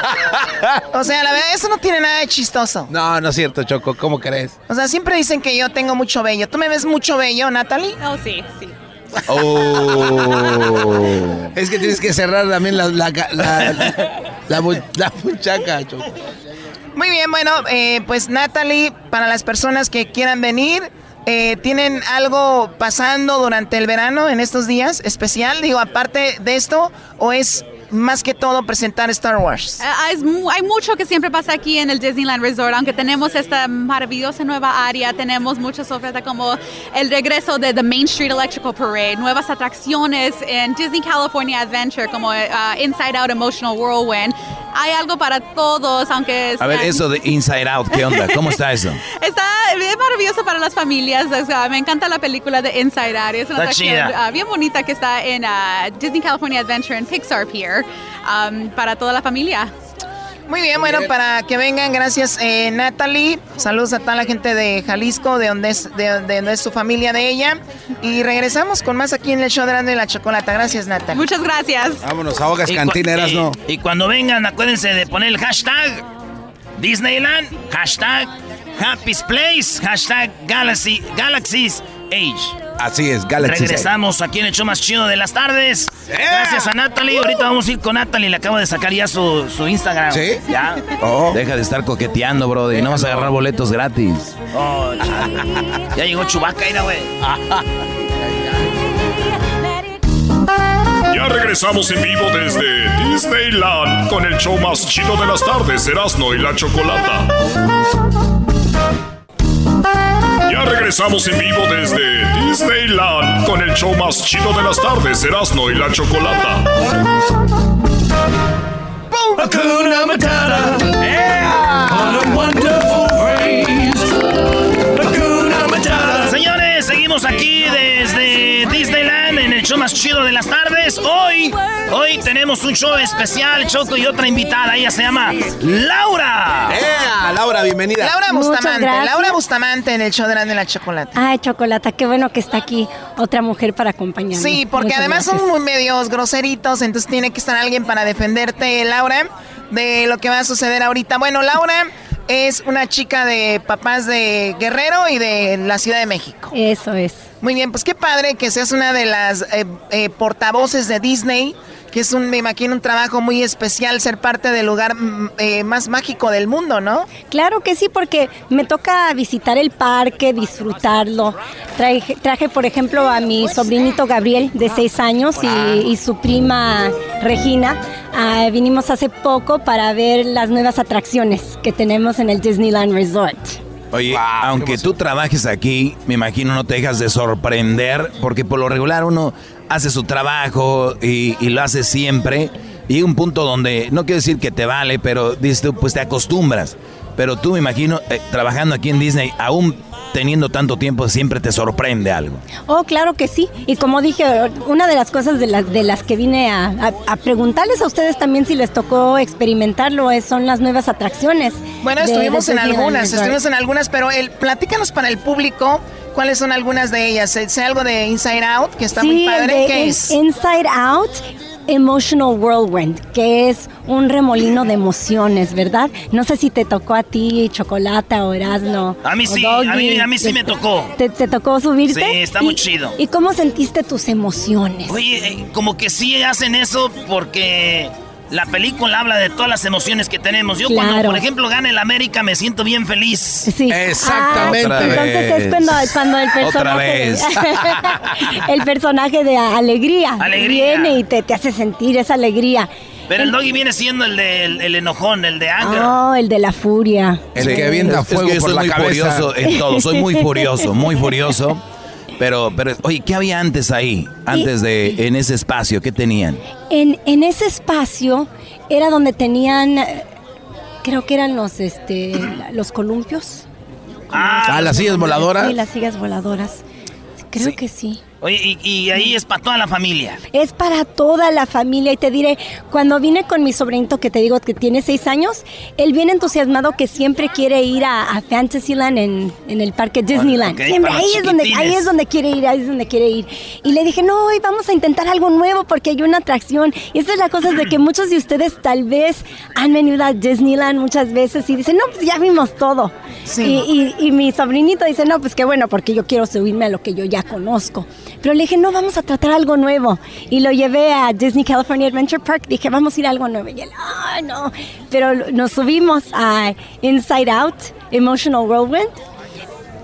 (laughs) o sea, la verdad, eso no tiene nada de chistoso. No, no es cierto, Choco. ¿Cómo crees? O sea, siempre dicen que yo tengo mucho bello. ¿Tú me ves mucho bello, Natalie? Oh, sí, sí. Oh. es que tienes que cerrar también la, la, la, muchaca, Choco. Muy bien, bueno, eh, pues Natalie, para las personas que quieran venir, eh, ¿Tienen algo pasando durante el verano en estos días especial? Digo, aparte de esto, ¿o es más que todo presentar Star Wars. Eh, hay mucho que siempre pasa aquí en el Disneyland Resort, aunque tenemos esta maravillosa nueva área, tenemos muchas ofertas como el regreso de The Main Street Electrical Parade, nuevas atracciones en Disney California Adventure como uh, Inside Out Emotional Whirlwind. Hay algo para todos, aunque... A ver, eso de Inside Out, ¿qué onda? ¿Cómo está eso? (laughs) está es maravilloso para las familias, o sea, me encanta la película de Inside Out, es una atracción uh, bien bonita que está en uh, Disney California Adventure en Pixar Pier. Um, para toda la familia. Muy bien, bueno, para que vengan, gracias eh, Natalie. Saludos a toda la gente de Jalisco, de donde, es, de, donde es su familia de ella. Y regresamos con más aquí en el show de la Chocolata. Gracias, Natalie. Muchas gracias. Vámonos, ahogas cantineras, ¿no? Y cuando vengan, acuérdense de poner el hashtag Disneyland, hashtag Happy's Place, hashtag Galaxy, Galaxy's Age. Así es, Galaxy. Regresamos aquí en el show más chido de las tardes. Gracias a Natalie. Ahorita vamos a ir con Natalie. Le acabo de sacar ya su, Instagram. ¿Sí? Ya. Oh. Deja de estar coqueteando, bro. Y no vas a agarrar boletos gratis. Oh, ya llegó Chubaca, mira, güey. Ya regresamos en vivo desde Disneyland con el show más chido de las tardes, Erasmo y la Chocolata. Ya regresamos en vivo desde Disneyland con el show más chido de las tardes, Erasmo y la Chocolata. Señores, seguimos aquí desde Disneyland en el show más chido de las tardes. Hoy, hoy tenemos un show especial, Choco y otra invitada. Ella se llama Laura. Laura, bienvenida. Laura Bustamante. Laura Bustamante en el show de la, de la chocolate. Ay, chocolata, qué bueno que está aquí otra mujer para acompañarme. Sí, porque además son muy medios groseritos, entonces tiene que estar alguien para defenderte, Laura, de lo que va a suceder ahorita. Bueno, Laura es una chica de papás de Guerrero y de la Ciudad de México. Eso es. Muy bien, pues qué padre que seas una de las eh, eh, portavoces de Disney, que es un, me imagino, un trabajo muy especial ser parte del lugar mm, eh, más mágico del mundo, ¿no? Claro que sí, porque me toca visitar el parque, disfrutarlo. Traje, traje por ejemplo, a mi sobrinito Gabriel, de seis años, y, su prima Regina. Ah, vinimos hace poco para ver las nuevas atracciones que tenemos en el Disneyland Resort. Oye, aunque tú trabajes aquí, me imagino no te dejas de sorprender, porque por lo regular uno hace su trabajo y, lo hace siempre. Y un punto donde, no quiero decir que te vale, pero dices pues te acostumbras. Pero tú me imagino, eh, trabajando aquí en Disney, aún teniendo tanto tiempo siempre te sorprende algo. Oh, claro que sí. Y como dije, una de las cosas de, de las que vine a, preguntarles a ustedes también si les tocó experimentarlo es, son las nuevas atracciones. Bueno, estuvimos en algunas, estuvimos en algunas, pero el, platícanos para el público cuáles son algunas de ellas. ¿Sé algo de Inside Out que está muy padre? ¿Qué es? Inside Out Emotional Whirlwind, que es un remolino de emociones, ¿verdad? No sé si te tocó a ti, Chocolata o Erasmo. A mí sí, a, mí, sí me tocó. ¿Te, tocó subirte? Sí, está muy chido. ¿Y cómo sentiste tus emociones? Oye, eh, como que sí hacen eso porque la película habla de todas las emociones que tenemos. Yo cuando, por ejemplo, gana el América me siento bien feliz. Sí. Exactamente. Ah, entonces es cuando, cuando el personaje (laughs) el personaje de alegría, viene y te, te hace sentir esa alegría. Pero el doggy viene siendo el de el, enojón, el de anger. No, el de la furia. El que avienta fuego por la muy furioso en todo. Soy muy furioso, muy furioso. (laughs) Pero, pero, oye, ¿qué había antes ahí? Antes de, en ese espacio, ¿qué tenían? En, en ese espacio era donde tenían, creo que eran los, este, los columpios. Ah, las sillas voladoras. Sí, las sillas voladoras. Creo que sí. Oye, y, ahí es para toda la familia. Es para toda la familia. Y te diré, cuando vine con mi sobrinito, que te digo que tiene seis años, él viene entusiasmado que siempre quiere ir a, Fantasyland en, en, el parque Disneyland. siempre, ahí es, donde, ahí es donde quiere ir, ahí es donde quiere ir. Y le dije, no, hoy vamos a intentar algo nuevo porque hay una atracción. Y esa es la cosa de que (clears throat) muchos de ustedes tal vez han venido a Disneyland muchas veces y dicen, no, pues ya vimos todo. Y, y, y mi sobrinito dice, no, pues qué bueno, porque yo quiero subirme a lo que yo ya conozco. Pero le dije, no, vamos a tratar algo nuevo. Y lo llevé a Disney California Adventure Park. Dije, vamos a ir a algo nuevo. Y él, ay, no. Pero nos subimos a Inside Out, Emotional Whirlwind.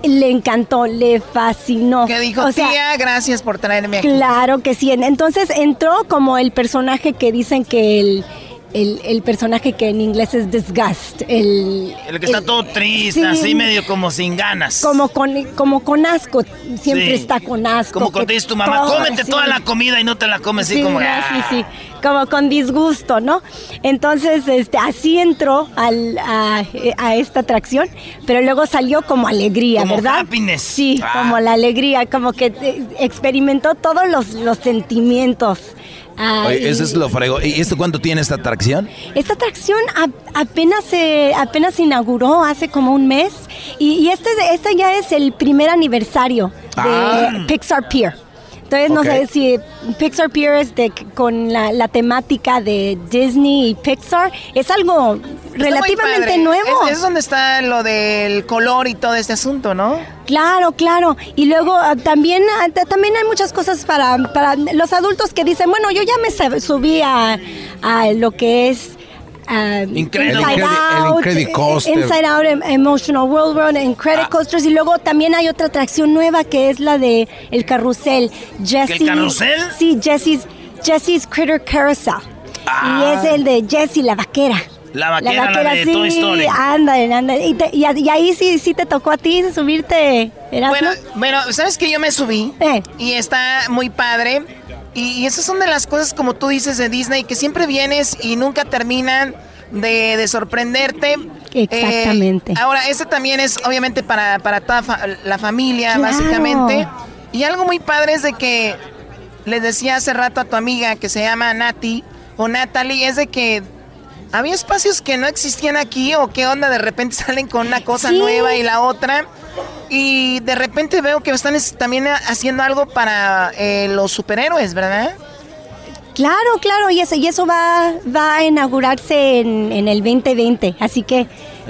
Le encantó, le fascinó. ¿Qué dijo, tía? Gracias por traerme aquí. Claro que sí. Entonces entró como el personaje que dicen que el el, personaje que en inglés es disgust. El, el que está todo triste, así medio como sin ganas. Como con, como con asco, siempre está con asco. Como cuando te dice tu mamá, cómete toda la comida y no te la comes así como... Ah". Sí, sí, como con disgusto, ¿no? Entonces, este, así entró al, a, esta atracción, pero luego salió como alegría, como ¿verdad? Happiness. Sí, ah. como la alegría, como que eh, experimentó todos los, los sentimientos Oye, eso es lo frego. ¿Y esto cuánto tiene esta atracción? Esta atracción apenas se apenas inauguró hace como un mes y, este, este ya es el primer aniversario de ah. Pixar Pier. Entonces no sé si Pixar Pier es de, con la, temática de Disney y Pixar. Es algo relativamente nuevo. Es, es, donde está lo del color y todo este asunto, ¿no? Claro, claro. Y luego ah, también, ah, también hay muchas cosas para, para los adultos que dicen, bueno, yo ya me subí a, a lo que es Um, Inside Out, Inside Out, em, Emotional World Run, en Credit ah. Coasters y luego también hay otra atracción nueva que es la de el carrusel. Jessie, ¿El carrusel? Sí, Jesse's, Jesse's Critter Carousel. Y ah. es el de Jessie la vaquera. La vaquera, la, de sí, Toy Story. Ándale, ándale. Y, y, ahí sí, sí te tocó a ti subirte. Bueno, bueno, ¿sabes que yo me subí? Eh. Y está muy padre y, esas son de las cosas, como tú dices, de Disney, que siempre vienes y nunca terminan de, sorprenderte. Exactamente. Eh, ahora, ese también es obviamente para, para toda la familia, básicamente. Y algo muy padre es de que les decía hace rato a tu amiga que se llama Nati o Natalie, es de que había espacios que no existían aquí o qué onda, de repente (laughs) salen con una cosa nueva y la otra. Y de repente veo que están también haciendo algo para eh, los superhéroes, ¿verdad? Claro, claro, y eso, y eso va, va a inaugurarse en, el 2020, así que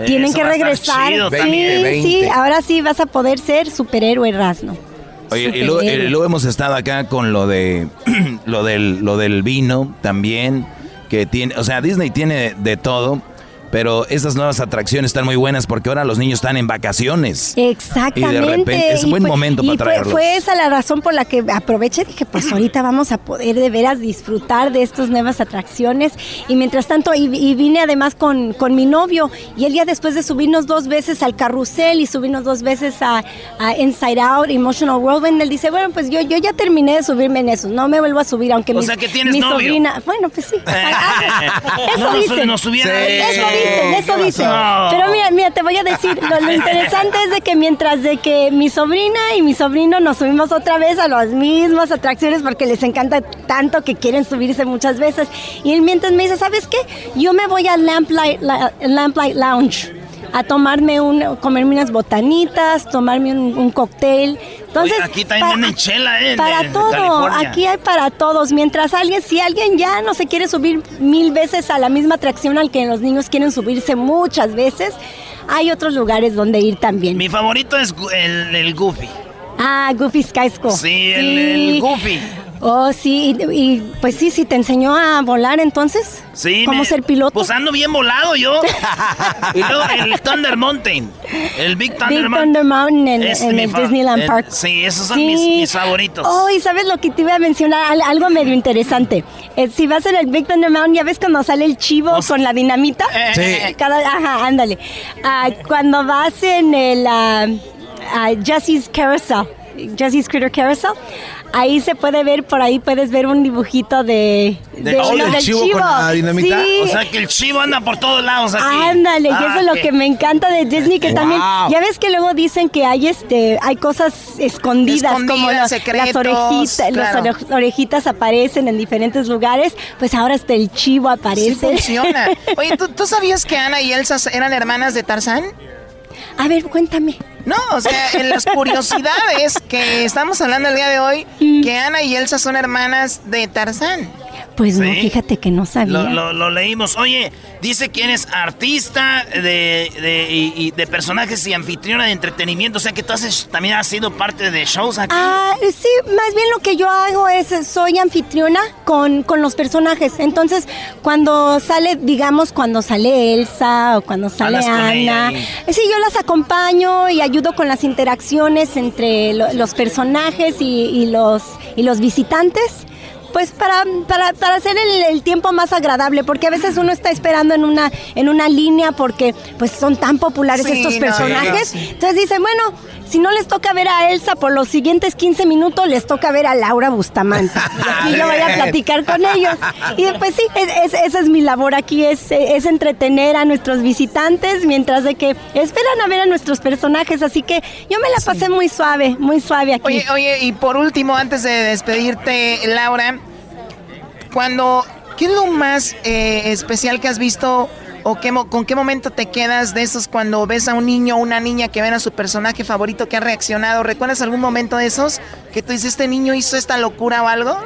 tienen que regresar. Sí, sí, ahora sí vas a poder ser superhéroe, Rasno. Oye, y luego, hemos estado acá con lo de (clears throat) lo del lo del vino también, que tiene, o sea, Disney tiene de todo. Pero esas nuevas atracciones están muy buenas porque ahora los niños están en vacaciones. Exactamente. Y de repente es un buen momento para traerlos. Fue, esa la razón por la que aproveché y dije, pues ahorita vamos a poder de veras disfrutar de estas nuevas atracciones. Y mientras tanto, y, vine además con, con, mi novio y él ya después de subirnos dos veces al carrusel y subirnos dos veces a, Inside Out, Emotional Whirlwind, él dice, bueno, pues yo, yo ya terminé de subirme en eso, no me vuelvo a subir, aunque o sea que tienes mi novio. sobrina, bueno, pues sí. (laughs) eso dice. No, subiera eso dicen. Pero mira, mira, te voy a decir, lo, interesante es de que mientras de que mi sobrina y mi sobrino nos subimos otra vez a las mismas atracciones porque les encanta tanto que quieren subirse muchas veces. Y él mientras me dice, ¿sabes qué? Yo me voy a Lamplight, Lamplight Lounge a tomarme un, comerme unas botanitas, tomarme un, cóctel. Entonces, aquí también para, chela, ¿eh? Para todo, aquí hay para todos. Mientras alguien, si alguien ya no se quiere subir mil veces a la misma atracción al que los niños quieren subirse muchas veces, hay otros lugares donde ir también. Mi favorito es el, el Goofy. Ah, Goofy Sky School. Sí, El, el Goofy. Oh, sí, y, pues sí, sí, te enseñó a volar entonces. Sí. ¿Cómo ser piloto? Pues ando bien volado yo. (laughs) y luego el Thunder Mountain. El Big Thunder, Big Thunder Mountain en, el Disneyland Park. sí, esos son mis, favoritos. Oh, y sabes lo que te iba a mencionar, algo medio interesante. Eh, si vas en el Big Thunder Mountain, ya ves cuando sale el chivo con la dinamita. Sí. Cada, ajá, ándale. Ah, cuando vas en el uh, Jesse's Carousel Jesse's Critter Carousel. Ahí se puede ver, por ahí puedes ver un dibujito de, ¿Del uno chivo? del chivo con la dinamita? Sí. O sea que el chivo anda por todos lados aquí. Ándale, y Ah, eso es lo ok. que me encanta de Disney, que Wow. también, ya ves que luego dicen que hay este, hay cosas escondidas, como Escondidas, los- secretos, las orejitas, claro. las ore- orejitas aparecen en diferentes lugares, pues ahora hasta el chivo aparece. Sí funciona. Oye, ¿tú, tú sabías que Ana y Elsa eran hermanas de Tarzán? A ver, cuéntame. No, o sea, en las curiosidades que estamos hablando el día de hoy, que Ana y Elsa son hermanas de Tarzán. Pues no, fíjate que no sabía. Lo, lo- lo leímos. Oye, dice que eres artista de, de- y, y de personajes y anfitriona de entretenimiento. O sea que tú haces, también has sido parte de shows aquí. Ah, sí, más bien lo que yo hago es, soy anfitriona con, con los personajes. Entonces, cuando sale, digamos, cuando sale Elsa o cuando sale con ella Ana, sí, yo las acompaño y ayudo con las interacciones entre lo- los personajes y, y los, y los visitantes. Pues para, para, para hacer el, el tiempo más agradable, porque a veces uno está esperando en una, en una línea porque pues son tan populares Sí, estos no, personajes. no, sí. Entonces dicen, bueno, si no les toca ver a Elsa por los siguientes 15 minutos, les toca ver a Laura Bustamante. (laughs) Y aquí yo voy a platicar con ellos. Y pues sí, es- es- esa es mi labor aquí, es, es entretener a nuestros visitantes mientras de que esperan a ver a nuestros personajes. Así que yo me la pasé muy suave, muy suave aquí. Oye, oye, y por último, antes de despedirte, Laura, cuando, ¿qué es lo más eh, especial que has visto o qué con qué momento te quedas de esos cuando ves a un niño o una niña que ven a su personaje favorito que ha reaccionado? ¿Recuerdas algún momento de esos que tú dices, este niño hizo esta locura o algo?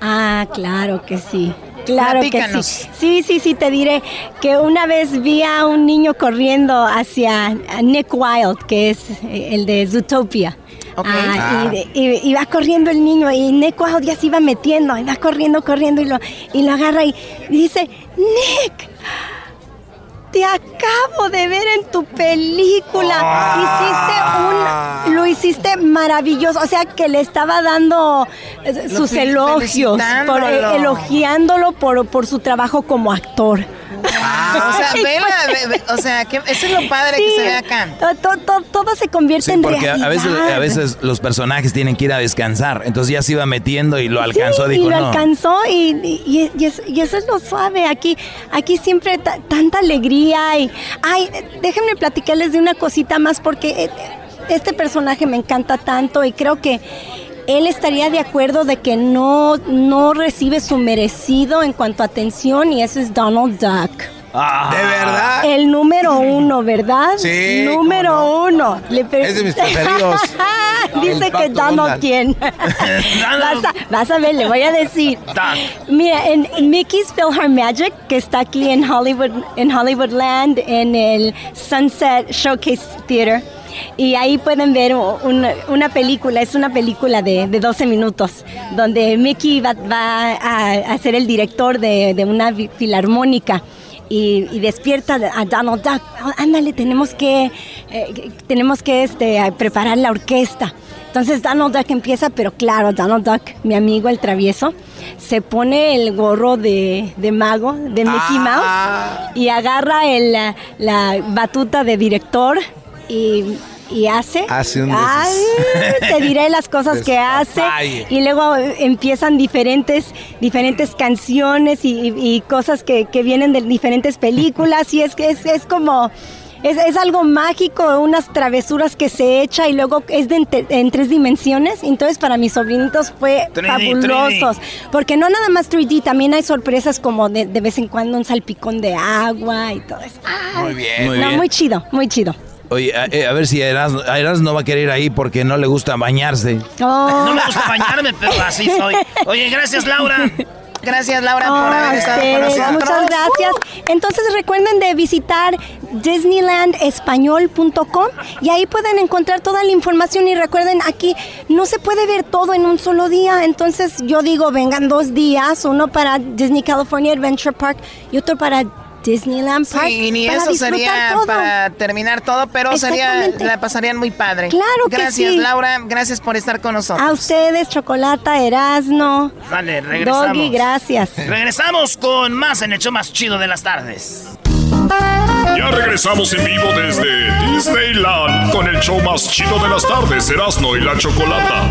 Ah, claro que sí. Claro que sí. Sí, sí, sí, te diré que una vez vi a un niño corriendo hacia Nick Wilde, que es eh, el de Zootopia. Ah, y, de- y- y va corriendo el niño y Nick Wilde ya se iba metiendo, y va corriendo, corriendo y lo, y lo agarra y, y dice, Nick, te acabo de ver en tu película. Ah. Hiciste un, lo hiciste maravilloso. O sea que le estaba dando eh, Lo sus elogios, por, eh, elogiándolo por, por su trabajo como actor. O sea, vela, pues. ve- ve- o sea, que eso es lo padre que se ve acá. to- to- to- todo se convierte Sí, en porque a realidad. a veces, a veces los personajes tienen que ir a descansar. Entonces ya se iba metiendo y lo alcanzó. Sí, dijo, y lo no. alcanzó y, y- y es- y eso es lo suave. Aquí, aquí siempre ta- tanta alegría y, ay, déjenme platicarles de una cosita más porque eh, este personaje me encanta tanto y creo que él estaría de acuerdo de que no, no recibe su merecido en cuanto a atención y eso es Donald Duck. Ah. ¿De verdad? El número uno, ¿verdad? Sí, Número uno. Le pre- Es de mis preferidos. (laughs) Dice que Donald Donald. (laughs) quién. vas, a, vas a ver, le voy a decir. Mira, en Mickey's PhilharMagic, que está aquí en Hollywood, en Hollywoodland, en el Sunset Showcase Theater. Y ahí pueden ver una, una película, es una película de, de 12 minutos, donde Mickey va, va a, a ser el director de, de una filarmónica y, y despierta a Donald Duck. "Oh, ándale, tenemos que, eh, tenemos que este, preparar la orquesta. Entonces Donald Duck empieza, pero claro, Donald Duck, mi amigo el travieso, se pone el gorro de, de mago, de Mickey Mouse, y agarra el, la, la batuta de director y, y hace... Hace un Ay, te diré las cosas que hace. Y luego empiezan diferentes, diferentes canciones y, y- y cosas que, que vienen de diferentes películas. Y es que es, es como. Es, es algo mágico, unas travesuras que se echa y luego es de en, tres dimensiones. Entonces para mis sobrinitos fue 3D, fabulosos. Porque no nada más 3D, también hay sorpresas como de, de vez en cuando un salpicón de agua y todo eso. Ay, Muy bien. Muy no, bien. muy chido, muy chido. Oye, a, eh, a ver si Erasmo, a Erasmo no va a querer ir ahí porque no le gusta bañarse. Oh. No me gusta bañarme, pero así soy. Oye, gracias, Laura. Gracias, Laura, por Ah, haber estado con nosotros. Muchas gracias. Entonces recuerden de visitar disneylandespañol.com y ahí pueden encontrar toda la información y recuerden aquí no se puede ver todo en un solo día, entonces yo digo vengan dos días, uno para Disney California Adventure Park y otro para Disneyland Park. Sí, y ni para eso sería todo. para terminar todo, pero sería la pasarían muy padre. Claro que Gracias, sí. Laura. Gracias por estar con nosotros. A ustedes, Chocolata, Erasno, Vale, regresamos. Doggy, gracias. Regresamos con más en el show más chido de las tardes. Ya regresamos en vivo desde Disneyland con el show más chido de las tardes, Erasmo y la Chocolata.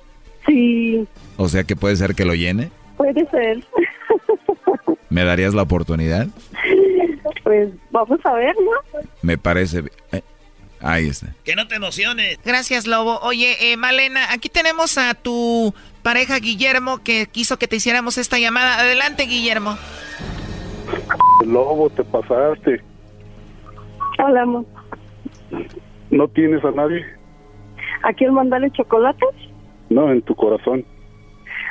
Sí. O sea que puede ser que lo llene. Puede ser. (laughs) ¿Me darías la oportunidad? Pues vamos a ver, ¿no? Me parece... Eh, ahí está. Que no te emociones. Gracias, Lobo. Oye, eh, Malena, aquí tenemos a tu pareja Guillermo que quiso que te hiciéramos esta llamada. Adelante, Guillermo. Lobo, te pasaste. Hola, amor. ¿No tienes a nadie? ¿A quién mandarle chocolates? No, en tu corazón.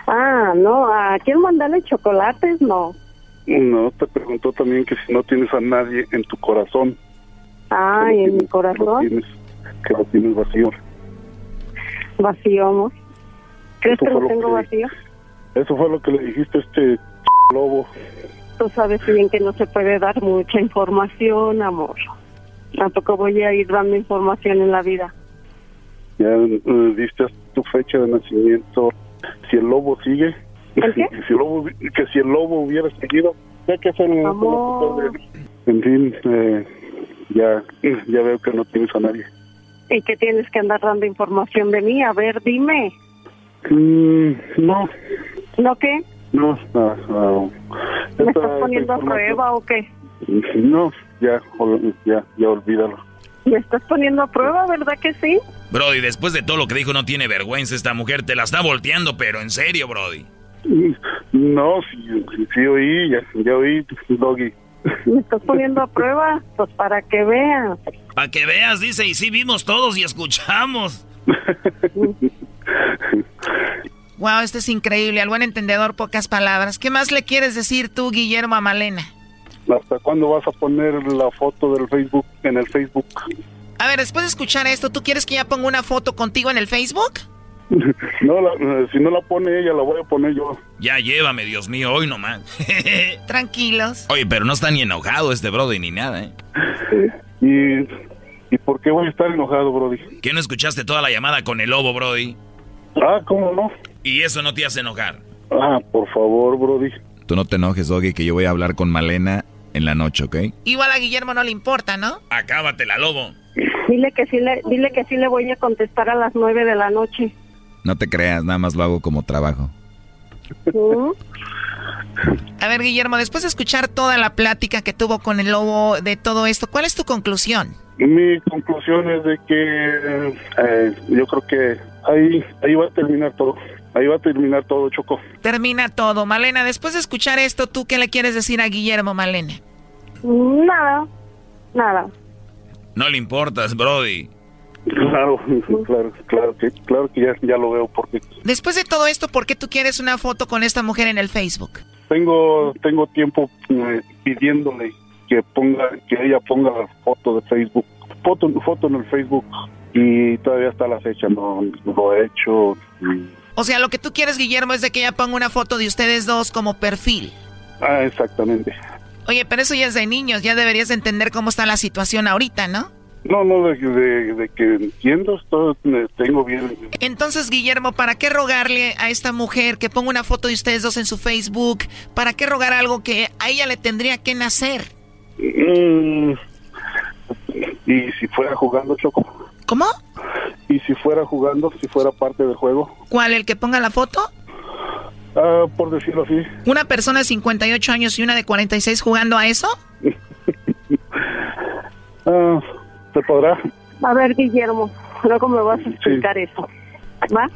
Ah, no, ¿a quién mandarle chocolates? No. No, te preguntó también que si no tienes a nadie en tu corazón. Ah, ¿y en mi corazón? Tienes, que lo tienes vacío. Vacío, amor. ¿Crees Eso que lo lo tengo que- vacío? Eso fue lo que le dijiste a este lobo. Tú sabes bien que no se puede dar mucha información, amor. Tampoco voy a ir dando información en la vida. Ya eh, diste tu fecha de nacimiento. Si el lobo sigue, ¿El qué? si el lobo, que si el lobo hubiera seguido, ya que es el Amor. En fin, eh, ya, ya veo que no tienes a nadie. ¿Y que tienes que andar dando información de mí? A ver, dime. Mm, no, ¿No qué? no, no, no. ¿Me estás poniendo a prueba o qué? No, ya, ya, ya olvídalo. ¿Me estás poniendo a prueba, verdad que sí? Brody, después de todo lo que dijo, no tiene vergüenza esta mujer. Te la está volteando, pero en serio, Brody. No, sí, sí, oí, ya, ya oí, Doggy. ¿Me estás poniendo a prueba? Pues para que veas. Para que veas, dice, y sí vimos todos y escuchamos. Wow, esto es increíble. Al buen entendedor, pocas palabras. ¿Qué más le quieres decir tú, Guillermo, a Malena? ¿Hasta cuándo vas a poner la foto del Facebook en el Facebook? A ver, después de escuchar esto, ¿tú quieres que ya ponga una foto contigo en el Facebook? (laughs) No, la- eh, si no la pone ella, la voy a poner yo. Ya llévame, Dios mío, hoy nomás. (laughs) Tranquilos. Oye, pero no está ni enojado este Brody ni nada, ¿eh? ¿Y, ¿Y por qué voy a estar enojado, Brody? ¿Que no escuchaste toda la llamada con el lobo, Brody? Ah, ¿cómo no? Y eso no te hace enojar. Ah, por favor, Brody. Tú no te enojes, Doggy, que yo voy a hablar con Malena en la noche, ¿ok? Igual a Guillermo no le importa, ¿no? Acábatela, lobo. (laughs) Dile que sí le, dile que sí le voy a contestar a las nueve de la noche. No te creas, nada más lo hago como trabajo. ¿Mm? A ver, Guillermo, después de escuchar toda la plática que tuvo con el lobo de todo esto, ¿cuál es tu conclusión? Mi conclusión es de que eh, yo creo que ahí, ahí va a terminar todo. Ahí va a terminar todo, Choco. Termina todo. Malena, después de escuchar esto, ¿tú qué le quieres decir a Guillermo, Malena? Nada, nada. No le importas, Brody. Claro, claro, claro que, claro que ya, ya lo veo porque Después de todo esto, ¿por qué tú quieres una foto con esta mujer en el Facebook? tengo tengo tiempo eh, pidiéndole que ponga que ella ponga la foto de Facebook, foto foto en el Facebook y todavía está la fecha, no lo he hecho. O sea, lo que tú quieres, Guillermo, es de que ella ponga una foto de ustedes dos como perfil. Ah, exactamente. Oye, pero eso ya es de niños, ya deberías entender cómo está la situación ahorita, ¿no? No, no, de, de- de que entiendo, eh, tengo bien. Entonces, Guillermo, ¿para qué rogarle a esta mujer que ponga una foto de ustedes dos en su Facebook? ¿Para qué rogar algo que a ella le tendría que nacer? Mm, y si fuera jugando, Choco. ¿Cómo? Y si fuera jugando, si fuera parte del juego, ¿Cuál? ¿El que ponga la foto? Ah, por decirlo así. ¿Una persona de 58 años y una de 46 jugando a eso? (laughs) Ah, ¿Se podrá? A ver, Guillermo, luego me vas a explicar eso. ¿Va?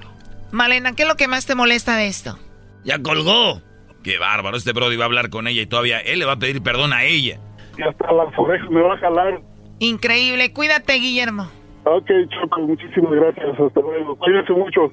Malena, ¿qué es lo que más te molesta de esto? Ya colgó. Qué bárbaro, este Brody va a hablar con ella y todavía él le va a pedir perdón a ella. Y hasta las orejas me va a jalar. Increíble. Cuídate, Guillermo. Ok, Choco, muchísimas gracias. Hasta luego. Cuídense mucho.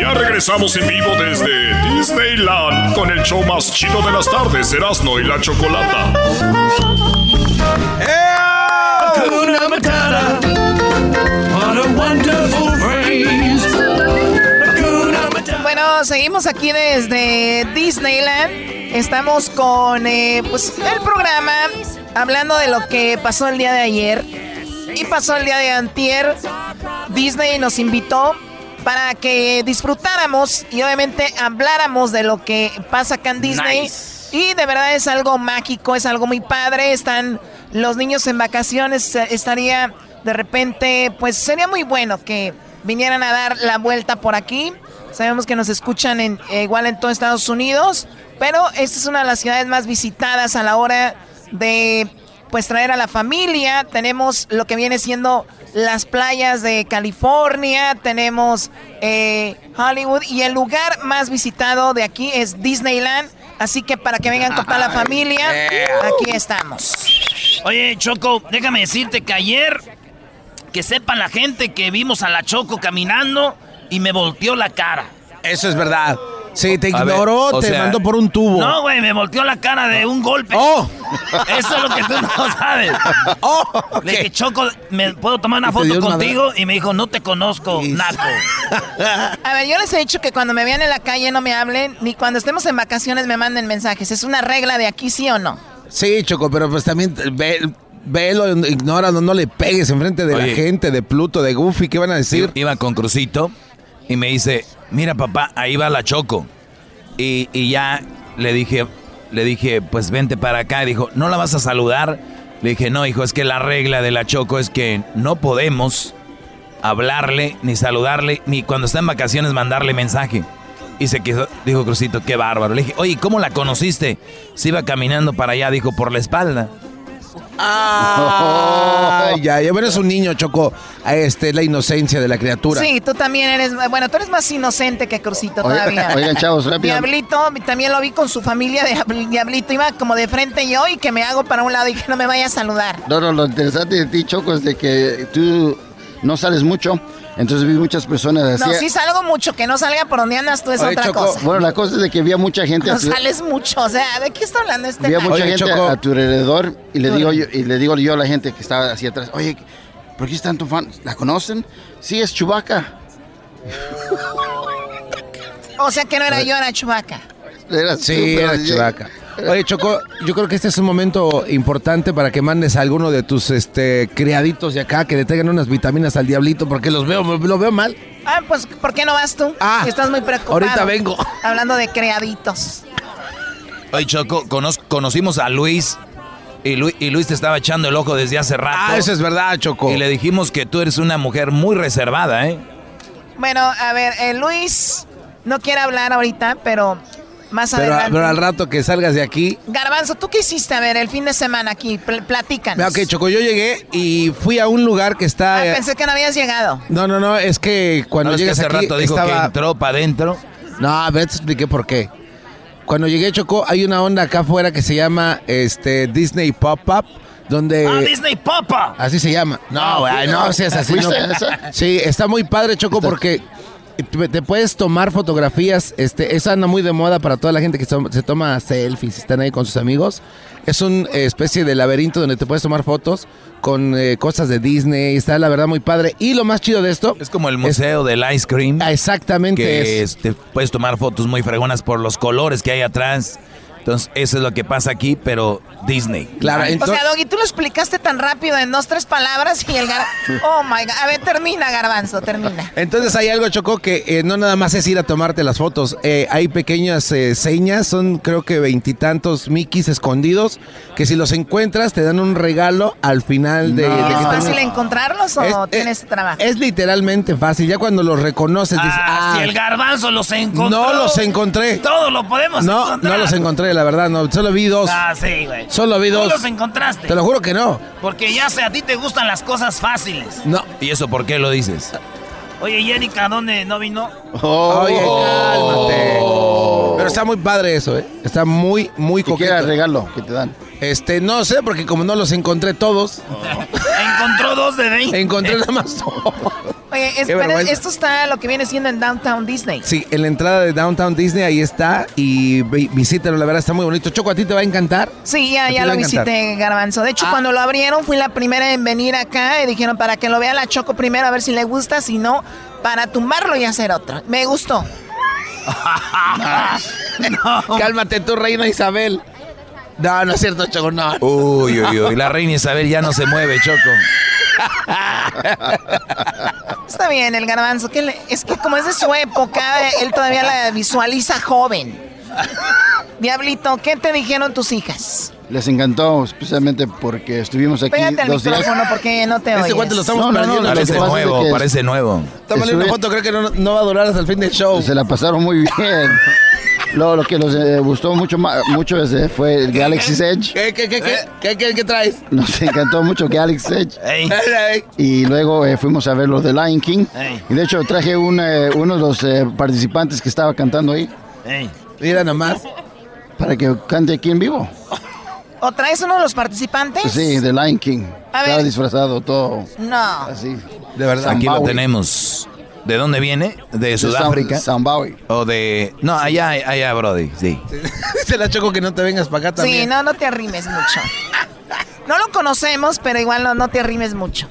Ya regresamos en vivo desde Disneyland con el show más chido de las tardes, Erasmo y la Chocolata. Bueno, seguimos aquí desde Disneyland. Estamos con eh, pues, el programa hablando de lo que pasó el día de ayer. Y pasó el día de antier. Disney nos invitó para que disfrutáramos y obviamente habláramos de lo que pasa acá en Disney. Y de verdad es algo mágico, es algo muy padre. Están los niños en vacaciones. Estaría de repente, pues sería muy bueno que vinieran a dar la vuelta por aquí. Sabemos que nos escuchan en, eh, igual en todo Estados Unidos. Pero esta es una de las ciudades más visitadas a la hora de pues traer a la familia. Tenemos lo que viene siendo las playas de California, tenemos eh, Hollywood y el lugar más visitado de aquí es Disneyland. Así que para que vengan con toda la familia, aquí estamos. Oye, Choco, déjame decirte que ayer, que sepa la gente que vimos a la Choco caminando y me volteó la cara. Eso es verdad. Sí, te ver, ignoró, te sea- mandó por un tubo. No, güey, me volteó la cara de un golpe. ¡Oh! Eso es lo que tú no (laughs) sabes. Le dije, Choco, ¿me puedo tomar una ¿Y te foto contigo? Y me dijo, no te conozco, naco. (laughs) A ver, yo les he dicho que cuando me vean en la calle no me hablen, ni cuando estemos en vacaciones me manden mensajes. ¿Es una regla de aquí, sí o no? Sí, Choco, pero pues también ve, velo, ignóralo, no le pegues enfrente de Oye. la gente, de Pluto, de Goofy, ¿qué van a decir? Iba con Crucito y me dice, mira papá, ahí va la Choco. Y, y ya le dije, le dije, pues vente para acá. Y dijo, ¿no la vas a saludar? Le dije, no, hijo, es que la regla de la Choco es que no podemos hablarle, ni saludarle, ni cuando está en vacaciones mandarle mensaje. Y se quedó, dijo Crucito, qué bárbaro. Le dije, oye, ¿cómo la conociste? Se iba caminando para allá, dijo, por la espalda. Ah, ya, ya, bueno, es un niño, Choco. Este, la inocencia de la criatura. Sí, tú también eres, bueno, tú eres más inocente que Crucito Oiga- todavía. (laughs) oigan, chavos, rápido. Diablito, también lo vi con su familia de Diabl- Diablito, iba como de frente yo y que me hago para un lado y que no me vaya a saludar. No, no, lo interesante de ti, Choco, es de que tú no sales mucho. Entonces vi muchas personas así. No, sí salgo mucho, que no salga por donde andas tú es Oye, otra Choco, cosa. Bueno, la cosa es de que vi a mucha gente. a No tu- sales mucho, o sea, ¿de qué está hablando este vi a mucha gente a tu alrededor y le digo yo, y le digo yo a la gente que estaba así atrás, oye, ¿por qué están tu fan? ¿La conocen? Sí, es Chubaca. O sea que no era yo, era Chubaca. Era Sí, era sí. Oye, Choco, yo creo que este es un momento importante para que mandes a alguno de tus este, criaditos de acá que le traigan unas vitaminas al diablito porque los veo, lo veo mal. Ah, pues, ¿por qué no vas tú? Ah, Estás muy preocupado. ahorita vengo. Hablando de creaditos. Oye, Choco, conoz- conocimos a Luis y, Lu- y Luis te estaba echando el ojo desde hace rato. Ah, eso es verdad, Choco. Y le dijimos que tú eres una mujer muy reservada, ¿eh? Bueno, a ver, eh, Luis no quiere hablar ahorita, pero más Pero, adelante. pero al rato que salgas de aquí. Garbanzo, ¿tú qué hiciste? A ver, el fin de semana aquí, Pl- platícanos. Ok, Choco, yo llegué y fui a un lugar que está. Ah, eh, pensé que no habías llegado. No, no, no, es que cuando No, es que llegas hace aquí rato dijo que entró para adentro. No, a ver, te expliqué por qué. Cuando llegué, Choco, hay una onda acá afuera que se llama este Disney Pop-Up, donde... ¡Ah, Disney Papa! Así se llama. No, güey, no seas así. ¿Fuiste no. a? Sí, está muy padre, Choco, porque te puedes tomar fotografías. Este, eso anda muy de moda para toda la gente que se toma selfies, están ahí con sus amigos. Es una especie de laberinto donde te puedes tomar fotos con eh, cosas de Disney. Está la verdad muy padre. Y lo más chido de esto. Es como el museo del ice cream. Exactamente. Que es- te puedes tomar fotos muy fregonas por los colores que hay atrás. Entonces, eso es lo que pasa aquí, pero Disney. Claro, o sea, Doggy, tú lo explicaste tan rápido en dos, tres palabras y el gar... Oh, my God. A ver, termina, Garbanzo, termina. Entonces hay algo, Chocó, que eh, no nada más es ir a tomarte las fotos. Eh, hay pequeñas eh, señas, son creo que veintitantos Mickeys escondidos, que si los encuentras te dan un regalo al final de... de ¿Y que ¿Es fácil encontrarlos o Es- tienes trabajo? Es literalmente fácil, ya cuando los reconoces dices, Ah, ah, si el garbanzo los encontró. no los encontré. Todo lo podemos No, encontrar. no los encontré, la verdad, no, solo vi dos. Ah, sí, güey. Solo vi ¿Tú dos. los encontraste? Te lo juro que no. Porque ya sé, a ti te gustan las cosas fáciles. No. ¿Y eso por qué lo dices? Oye, ¿y Erika dónde no vino? Oye, cálmate. Pero está muy padre eso, ¿eh? Está muy, muy ¿Qué coqueto. era el regalo que te dan? Este, no sé, porque como no los encontré todos, (laughs) Encontró dos de 20. encontré nada más Oye, esto está lo que viene siendo en Downtown Disney. Sí, en la entrada de Downtown Disney ahí está y vi- visítalo, la verdad está muy bonito. Choco, ¿a ti te va a encantar? Sí, ya, ya lo visité, Garbanzo. De hecho, Ah. cuando lo abrieron, fui la primera en venir acá y dijeron para que lo vea la Choco primero, a ver si le gusta, si no, para tumbarlo y hacer otro. Me gustó. (laughs) Cálmate tú, reina Isabel. No, no es cierto, Choco, no. Uy, uy, uy. La reina Isabel ya no se mueve, Choco. Está bien, el garbanzo. que le- es que como es de su época, él todavía la visualiza joven. Diablito, ¿qué te dijeron tus hijas? Les encantó, especialmente porque estuvimos aquí Pégate al dos días. micrófono porque no te oyes. Este cuate lo estamos No, no, no, perdiendo. lo que Parece pasa es nuevo, que- parece nuevo. Viendo Estuve- foto, creo que no, no va a durar hasta el fin del show. Se la pasaron muy bien. Lo, lo que nos eh, gustó mucho mucho ese fue el Galaxy Edge. ¿Qué, qué, qué, qué, qué, qué, qué traes? Nos encantó mucho Galaxy Edge. (laughs) Y luego eh, fuimos a ver los de Lion King. Y de hecho traje un, eh, uno de los eh, participantes que estaba cantando ahí. Mira nomás. para que cante aquí en vivo. ¿O traes uno de los participantes? Sí, de Lion King. A ver. Estaba disfrazado todo No. así. De verdad. Aquí lo tenemos. ¿De dónde viene? ¿De Sudáfrica? Zimbabue. ¿O de...? No, allá, allá, Brody, sí. Dice (laughs) la Choco que no te vengas para acá Sí, también. no, no te arrimes mucho. No lo conocemos, pero igual no, no te arrimes mucho.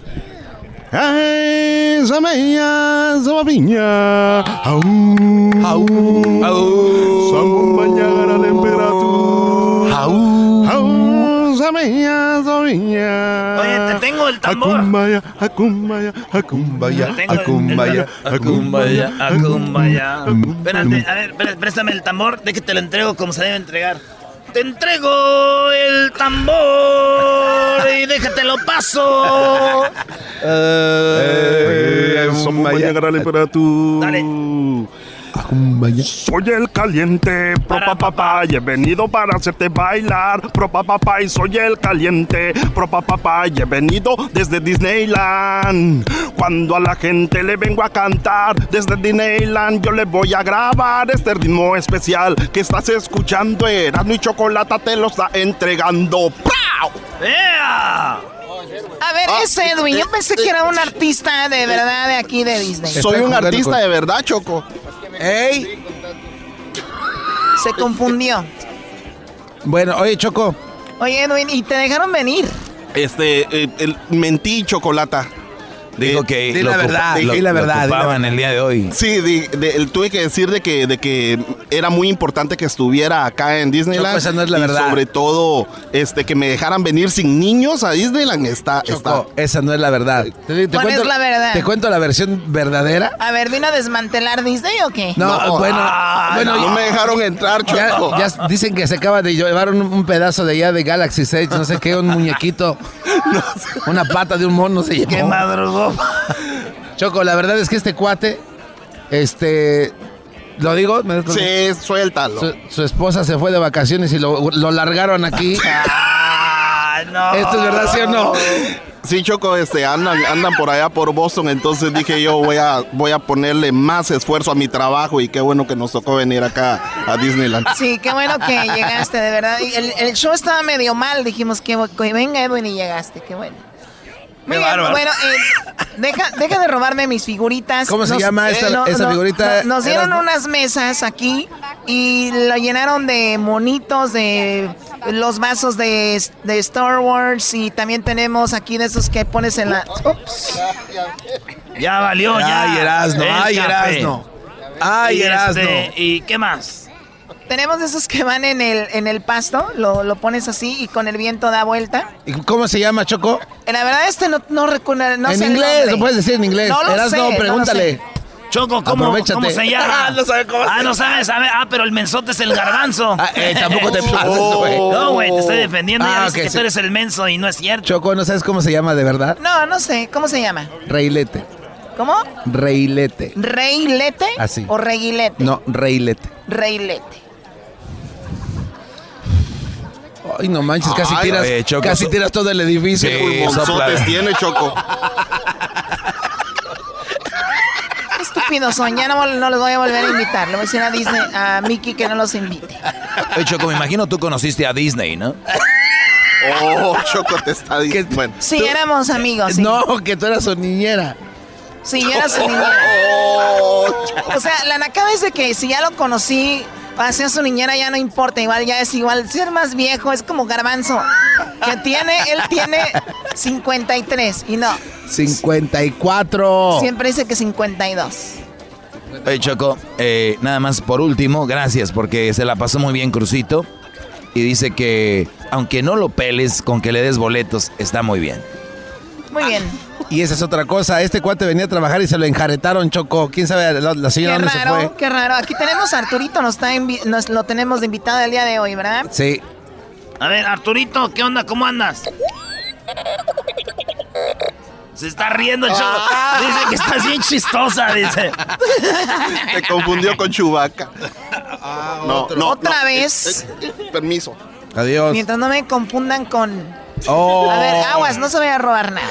Ay, Samaya, Samaviña. Au. Samaya gara la temperatura. Oye, te tengo el tambor. Tengo el- akumbaya, el- Akumbaya, akumbaya. Espérate, a ver, espérate, préstame el tambor, de que te lo entrego como se debe entregar. Te entrego el tambor y déjatelo paso. Eh, Samaya gara la temperatura. Dale. Soy el caliente, pro pa pa pa, y he venido para hacerte bailar, pro pa pa pa, y soy el caliente, pro pa pa pa, y he venido desde Disneyland. Cuando a la gente le vengo a cantar desde Disneyland, yo le voy a grabar este ritmo especial que estás escuchando, Erasmo y Chocolata te lo está entregando. ¡Pau! ¡Ea! A ver, es Edwin. Yo pensé que era un artista de verdad de aquí de Disney. Soy un artista de verdad, Choco. ¡Ey! Se confundió. Bueno, oye, Choco. Oye, Edwin, ¿y te dejaron venir? Este, eh, el, mentí, Chocolata. Dijo Eh, que di lo la verdad, lo- di la lo verdad, di la ocupaban el día de hoy. Sí, di- de- el- tuve que decir de que, de que era muy importante que estuviera acá en Disneyland. Choco, esa no es la y verdad. Sobre todo, este, que me dejaran venir sin niños a Disneyland. Está, está. Choco, esa no es la verdad. Te, te ¿Cuál es la verdad? ¿Te cuento la versión verdadera? A ver, ¿vino a desmantelar Disney o qué? No, bueno, Ah, bueno, no, ya- me dejaron entrar, ya, Choco. ya dicen que se acaba de llevar un, un pedazo de allá de Galaxy Edge, no sé qué, un muñequito, (laughs) una pata de un mono se llevó. ¡Qué madrugó! (laughs) Choco, la verdad es que este cuate, este, lo digo, ¿Me- Sí, suéltalo. su, su esposa se fue de vacaciones y lo, lo largaron aquí. (laughs) ¡Ah, no! ¿Esto es verdad, sí o no? Sí, Choco, este, andan, andan por allá por Boston, entonces dije yo voy a, voy a ponerle más esfuerzo a mi trabajo y qué bueno que nos tocó venir acá a Disneyland. Sí, qué bueno que llegaste, de verdad. El, el show estaba medio mal, dijimos que, que venga Edwin y llegaste, qué bueno. Muy Qué bien, bárbaro. bueno, eh, deja, deja de robarme mis figuritas. ¿Cómo se llama esta- esa figurita? no- nos dieron Erasmo? unas mesas aquí y lo llenaron de monitos, de los vasos de, de Star Wars y también tenemos aquí de esos que pones en la... Ups. Ya valió, ya. Ay, Erasno, ay, café. Erasno. Ay, Erasno. este, ¿Y qué más? Tenemos de esos que van en el, en el pasto, lo, lo pones así y con el viento da vuelta. ¿Y ¿Cómo se llama, Choco? Eh, La verdad este no, no recuerdo, no en sé inglés, lo puedes decir en inglés. No lo sé, no lo pregúntale. sé. Choco, ¿cómo. ¿cómo se llama? (laughs) Ah, no sabe cómo se Ah, no sabes, sabe. Ah, pero el mensote es el garbanzo. Ah, eh, tampoco te (laughs) pases, güey. No, güey, te estoy defendiendo. Ah, ya que sí. tú eres el menso y no es cierto. Choco, ¿no sabes cómo se llama de verdad? No, no sé, ¿cómo se llama? Reilete. ¿Cómo? Reilete. ¿Reilete? Así. ¿O reguilete? No, reilete. Reilete. Ay, no manches, casi Ay, tiras, Choco, casi so- tiras todo el edificio. Sí, Pulmonzotes sopla. tiene, Choco. (laughs) Qué estúpidos son, ya no, no los voy a volver a invitar. Le voy a decir a Disney, a Mickey que no los invite. Oye, Choco, me imagino tú conociste a Disney, ¿no? Oh, Choco te está diciendo. Bueno. Sí, éramos amigos, sí. No, que tú eras su niñera. Sí, yo era su niñera. Oh, O sea, la nacada es de que si ya lo conocí, para ser su niñera ya no importa, igual ya es igual. Ser más viejo es como garbanzo. Que tiene, él tiene 53 y no, 54. siempre dice que 52. Oye, Choco, eh, nada más por último, gracias porque se la pasó muy bien Crucito. y dice que aunque no lo peles, con que le des boletos, está muy bien. Muy bien. Y esa es otra cosa. Este cuate venía a trabajar y se lo enjaretaron, Choco. ¿Quién sabe la, la señora Qué dónde se raro, fue? qué raro. Aquí tenemos a Arturito, nos, está nos lo tenemos de invitado el día de hoy, ¿verdad? Sí. A ver, Arturito, ¿qué onda? ¿Cómo andas? Se está riendo el chavo. Dice que estás bien chistosa, dice. Te confundió con Chubaca. No, no. Otra no. vez. Eh, eh, permiso. Adiós. Mientras no me confundan con... Oh. A ver, aguas, no se vaya a robar nada.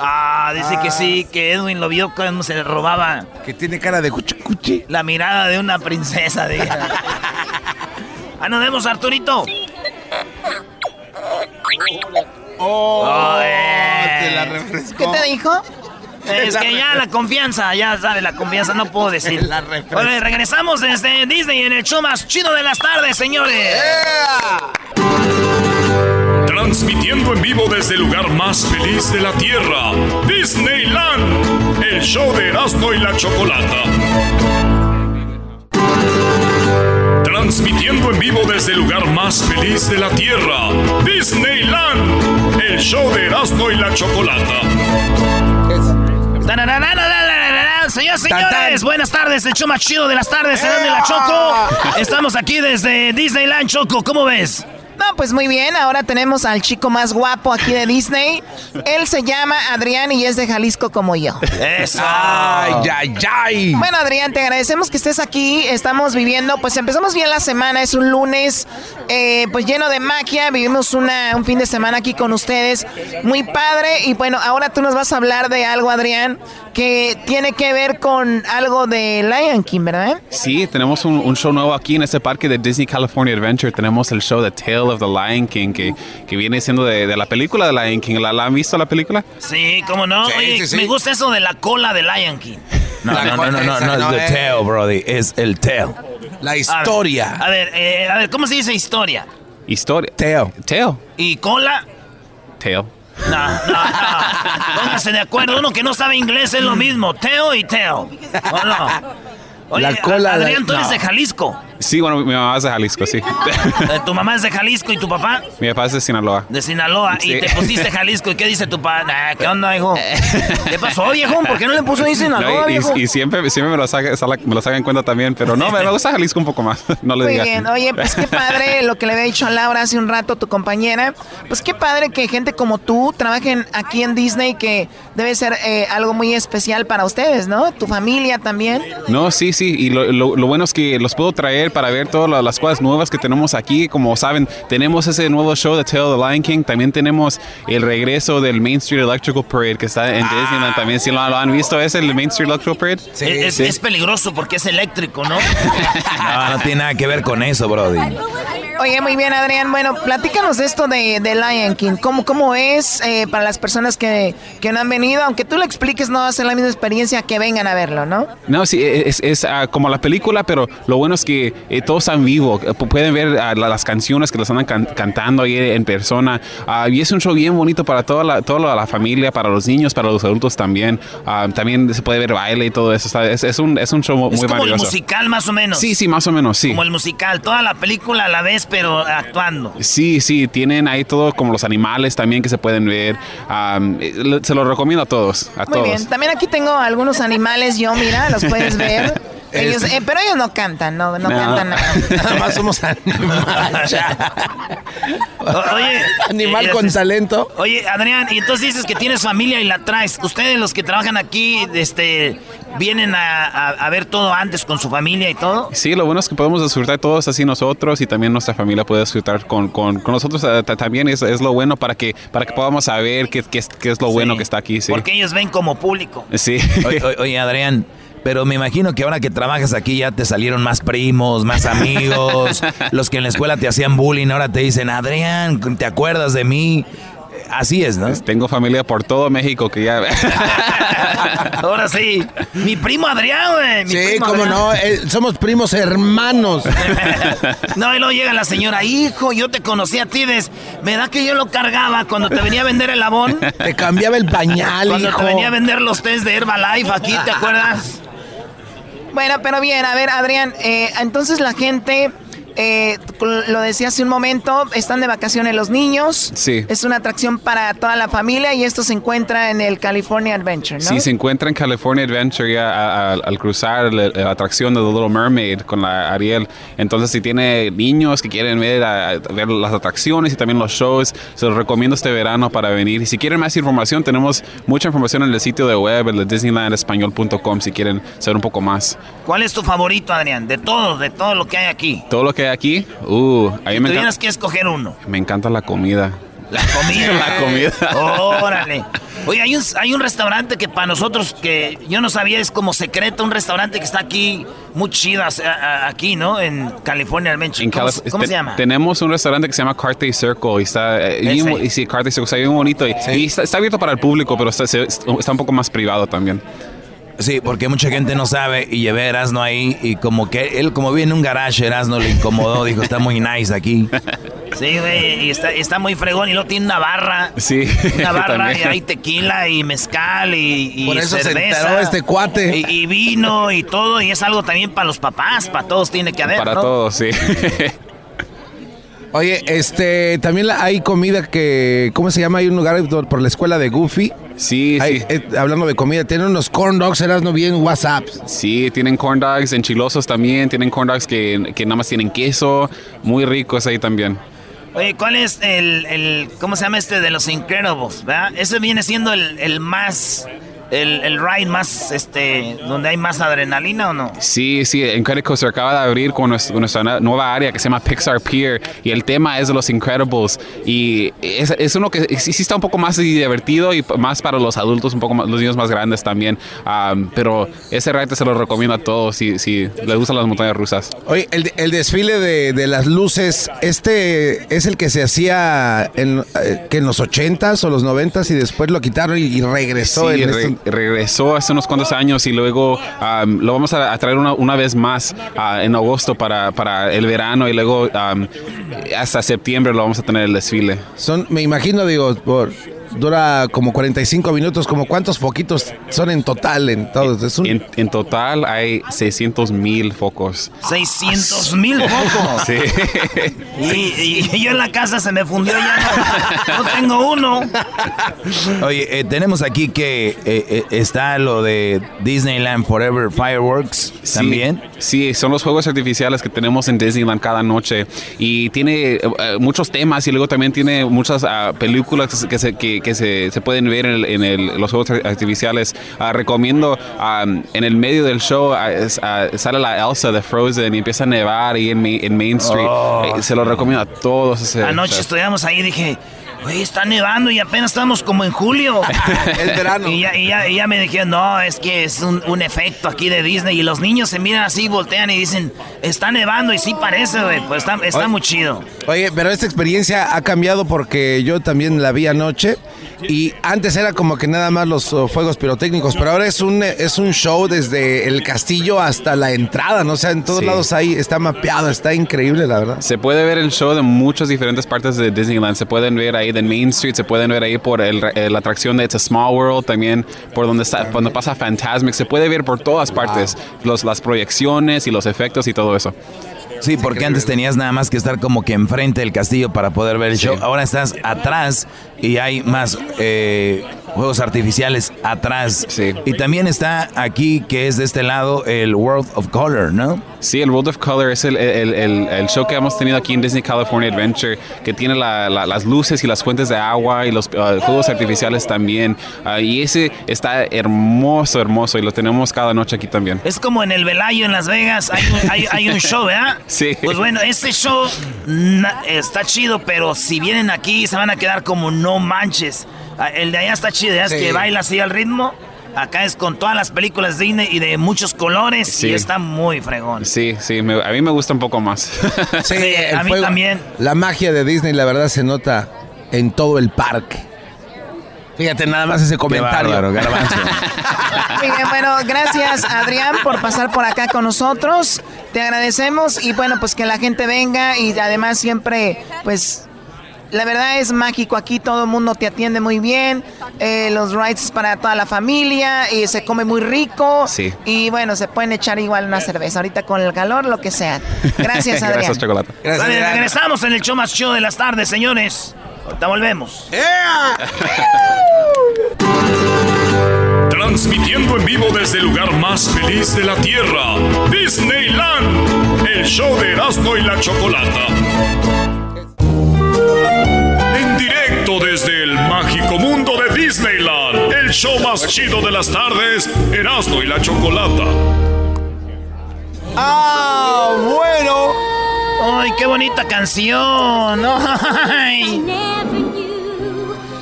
Ah, dice que sí, que Edwin lo vio cuando se le robaba. Que tiene cara de cuchi cuchi. La mirada de una princesa, dice. (laughs) ah, nos vemos, Arturito. Oh, eh. te la refrescó. ¿Qué te dijo? Es que ya la confianza, ya sabes, la confianza no puedo decir. La. Oye, regresamos desde Disney en el show más chido de las tardes, señores. Transmitiendo en vivo desde el lugar más feliz de la Tierra, Disneyland. El show de Erasmo y la Chocolata. Transmitiendo en vivo desde el lugar más feliz de la Tierra, Disneyland. El show de Erasmo y la Chocolata. Y señores, buenas tardes, el show más chido de las tardes, serán de la Choco. Estamos aquí desde Disneyland Choco, ¿cómo ves? No, pues muy bien, ahora tenemos al chico más guapo aquí de Disney. Él se llama Adrián y es de Jalisco como yo. Eso. Ay, ay, ay. Bueno, Adrián, te agradecemos que estés aquí. Estamos viviendo, pues empezamos bien la semana. Es un lunes, eh, pues lleno de magia. Vivimos una, un fin de semana aquí con ustedes. Muy padre. Y bueno, ahora tú nos vas a hablar de algo, Adrián, que tiene que ver con algo de Lion King, ¿verdad? Sí, tenemos un, un show nuevo aquí en este parque de Disney California Adventure. Tenemos el show The Tale of the Lion King, que, que viene siendo de, de la película de Lion King. ¿La, la han visto la película? Sí, cómo no. Sí, Oye, sí, sí. me gusta eso de la cola de Lion King. (laughs) No, no, no, no, no, no, es the tail, brody. Es el tail. La A ver, historia. A ver, eh, a ver, ¿cómo se dice historia? Historia. Teo. Tale. ¿Y cola? Tail. No, no, no. Pónganse de acuerdo. Uno que no sabe inglés es lo mismo. Teo y teo. ¿O no? Oye, La cola de- Adrián, tú eres no. de Jalisco. Sí, bueno, mi mamá es de Jalisco, sí. (laughs) Tu mamá es de Jalisco y tu papá mi papá es de Sinaloa. de Sinaloa. Y te pusiste Jalisco. ¿Y qué dice tu papá? Nah, ¿Qué onda, hijo? (laughs) ¿Qué pasó, viejo? ¿Por qué no le puso ahí Sinaloa, No, y, viejo? y- y siempre, siempre me, lo saca, sala- me lo saca en cuenta también, pero no, me, me gusta Jalisco un poco más. (laughs) No le Muy digas. bien, oye, pues qué padre lo que le había dicho a Laura hace un rato, tu compañera. Pues qué padre que gente como tú trabajen aquí en Disney, que debe ser eh, algo muy especial para ustedes, ¿no? Tu familia también. No, sí, sí, y lo, lo- lo bueno es que los puedo traer para ver todas la- las cosas nuevas que tenemos aquí. Como saben, tenemos ese nuevo show de Tale of the Lion King. También tenemos el regreso del Main Street Electrical Parade que está en Disneyland. También, si lo, lo han visto, ¿es el Main Street Electrical Parade? es, Sí. es peligroso porque es eléctrico, ¿no? (laughs) No, no tiene nada que ver con eso, brody. Oye, muy bien, Adrián. Bueno, platícanos de esto de, de Lion King. ¿Cómo, cómo es eh, para las personas que, que no han venido? Aunque tú lo expliques, no va a ser la misma experiencia que vengan a verlo, ¿no? No, sí, es, es, ah, como la película, pero lo bueno es que eh, todos están vivos. Eh, pu- Pueden ver la- las canciones que las andan can- cantando ahí en persona. Ah, y es un show bien bonito para toda la, toda la familia, para los niños, para los adultos también. Ah, también se puede ver baile y todo eso. está- Es, es un, es un show muy Es como el maravilloso. musical, más o menos. Sí, sí, más o menos, sí. Como el musical. Toda la película a la vez, pero actuando. Sí, sí, tienen ahí todo como los animales también que se pueden ver. Le- se los recomiendo a todos, a Muy todos. bien. También aquí tengo algunos animales, yo, mira, los puedes (laughs) ver. Ellos, eh, pero ellos no cantan, no, no, No. cantan nada. (laughs) Nada más somos animales. Oye. Animal eh, con talento. Oye, Adrián, y entonces dices que tienes familia y la traes. Ustedes, los que trabajan aquí, este, vienen a, a- a ver todo antes con su familia y todo. Sí, lo bueno es que podemos disfrutar todos así nosotros y también nuestra familia puede disfrutar con, con, con nosotros eh, ta- también es, es lo bueno para que para que podamos saber qué, qué es, qué es lo bueno que está aquí. Sí. Porque ellos ven como público. Sí. Oye, Adrián, pero me imagino que ahora que trabajas aquí ya te salieron más primos, más amigos. (laughs) los que en la escuela te hacían bullying ahora te dicen, Adrián, ¿te acuerdas de mí? Así es, ¿no? Tengo familia por todo México que ya... (laughs) Ahora sí. Mi primo Adrián, güey. mi Sí, primo cómo Adrián. no. eh, somos primos hermanos. (laughs) No, y luego llega la señora, hijo, yo te conocí a ti, des- ¿verdad que yo lo cargaba cuando te venía a vender el labón? Te cambiaba el pañal, Cuando hijo. te venía a vender los test de Herbalife aquí, ¿te acuerdas? Bueno, pero bien, a ver, Adrián, eh, entonces la gente eh, lo decía hace un momento, están de vacaciones los niños. Sí. Es una atracción para toda la familia y esto se encuentra en el California Adventure, ¿no? Sí, se encuentra en California Adventure ya al cruzar la, atracción de The Little Mermaid con la Ariel. Entonces, si tiene niños que quieren ver, ver las atracciones y también los shows, se los recomiendo este verano para venir. Y si quieren más información, tenemos mucha información en el sitio de web, el de disneylandespañol.com, si quieren saber un poco más. ¿Cuál es tu favorito, Adrián? De todo, de todo lo que hay aquí. Todo lo que aquí, uh, a mí me tuvieras que escoger uno. Me encanta la comida. La comida. (laughs) la comida. Órale. Oye, hay un, hay un restaurante que para nosotros, que yo no sabía, es como secreto, un restaurante que está aquí, muy chido, aquí, ¿no? En California Adventure. ¿Cómo, se llama? Tenemos un restaurante que se llama Carthay Circle y está, eh, y, sí, Carthay Circle está bien bonito y, está, abierto para el público, pero está, está un poco más privado también. Sí, porque mucha gente no sabe y llevé a Erasno ahí y como que él, como vive en un garage, Erasno le incomodó, dijo, está muy nice aquí. Sí, güey, y está, muy fregón y luego tiene una barra. Sí. Una (laughs) barra y hay tequila y mezcal y, y Por eso cerveza. Se este cuate. Y, vino y todo y es algo también para los papás, para todos tiene que haber, Para todos, sí. Oye, este, también hay comida que, ¿cómo se llama? Hay un lugar por la escuela de Goofy. Sí, sí. Eh, hablando de comida, tienen unos corn dogs, eras no bien WhatsApp. Sí, tienen corn dogs enchilosos también, tienen corn dogs que, que nada más tienen queso, muy ricos ahí también. Oye, ¿cuál es el, el, cómo se llama este de los Incredibles, verdad? Ese viene siendo el, el más el, el, ride más, este, donde hay más adrenalina o no? Sí, sí, Incredibles se acaba de abrir con nuestra, nueva área que se llama Pixar Pier y el tema es de los Incredibles y es, es uno que sí, sí, está un poco más divertido y más para los adultos, un poco más, los niños más grandes también, pero ese ride se lo recomiendo a todos si, si les gustan las montañas rusas. Oye, el, el desfile de, de, las luces, este es el que se hacía en, eh, que en los 80s o los 90s y después lo quitaron y, regresó en este regresó hace unos cuantos años y luego lo vamos a, traer una, una vez más ah, en agosto para, para, el verano y luego hasta septiembre lo vamos a tener el desfile. Son, me imagino, digo, por dura como 45 minutos. como ¿Cuántos foquitos son en total en todos? En, total hay 600 mil focos. ¿600 mil focos? sí. Y, yo en la casa se me fundió ya. No, tengo uno. Oye, eh, tenemos aquí que eh, eh, está lo de Disneyland Forever Fireworks también. Sí, son los fuegos artificiales que tenemos en Disneyland cada noche. Y tiene muchos temas y luego también tiene muchas ah, películas que, se, que que, se, se, pueden ver en, el, los juegos artificiales. Uh, recomiendo um, en el medio del show uh, sale la Elsa de Frozen y empieza a nevar ahí en, en Main Street. Oh. Eh, se lo recomiendo a todos. Anoche estudiamos ahí y dije, Oye, está nevando y apenas estamos como en julio. (laughs) es verano. Y ya, ya, me dijeron, no, es que es un, un, efecto aquí de Disney. Y los niños se miran así, voltean y dicen, está nevando. Y sí parece, güey. Pues está, está muy chido. Oye, pero esta experiencia ha cambiado porque yo también la vi anoche. Y antes era como que nada más los uh, fuegos pirotécnicos, pero ahora es un, es un show desde el castillo hasta la entrada, ¿no? O sea, en todos lados ahí está mapeado, está increíble, la verdad. Se puede ver el show de muchas diferentes partes de Disneyland. Se pueden ver ahí de Main Street, se pueden ver ahí por el, eh, la atracción de It's a Small World, también por donde, está, cuando pasa Fantasmic. Se puede ver por todas partes los, las proyecciones y los efectos y todo eso. Sí, porque antes tenías nada más que estar como que enfrente del castillo para poder ver el show. Ahora estás atrás y hay más eh, juegos artificiales atrás. Sí. Y también está aquí, que es de este lado, el World of Color, ¿no? Sí, el World of Color es el, el, el, show que hemos tenido aquí en Disney California Adventure, que tiene la, las luces y las fuentes de agua y los uh, juegos artificiales también. Uh, y ese está hermoso, hermoso, y lo tenemos cada noche aquí también. Es como en el Velayo en Las Vegas, hay un, hay, hay un show, ¿verdad? (laughs) Sí. Pues bueno, este show está chido, pero si vienen aquí se van a quedar como no manches. Ah, el de allá está chido, es que baila así al ritmo. Acá es con todas las películas de Disney y de muchos colores y está muy fregón. Sí, sí, a mí me gusta un poco más. (laughs) sí, a mí también. La magia de Disney, la verdad, se nota en todo el parque. Fíjate nada más ese comentario. (laughs) bueno, gracias Adrián por pasar por acá con nosotros. Te agradecemos y bueno, pues que la gente venga y además siempre, pues la verdad es mágico aquí, todo el mundo te atiende muy bien, eh, los rides para toda la familia, y se come muy rico. Sí. Y bueno, se pueden echar igual una cerveza, ahorita con el calor, lo que sea. Gracias, (laughs) Adrián. Gracias, Chocolata. Vale, regresamos en el show más show de las tardes, señores. Ahorita volvemos. (laughs) Transmitiendo en vivo desde el lugar más feliz de la Tierra, Disneyland, el show de Erasmo y la Chocolata. Directo desde el mágico mundo de Disneyland, el show más chido de las tardes, Erasmo y la Chocolata. ¡Ah, bueno! ¡Ay, qué bonita canción! ¡Ay!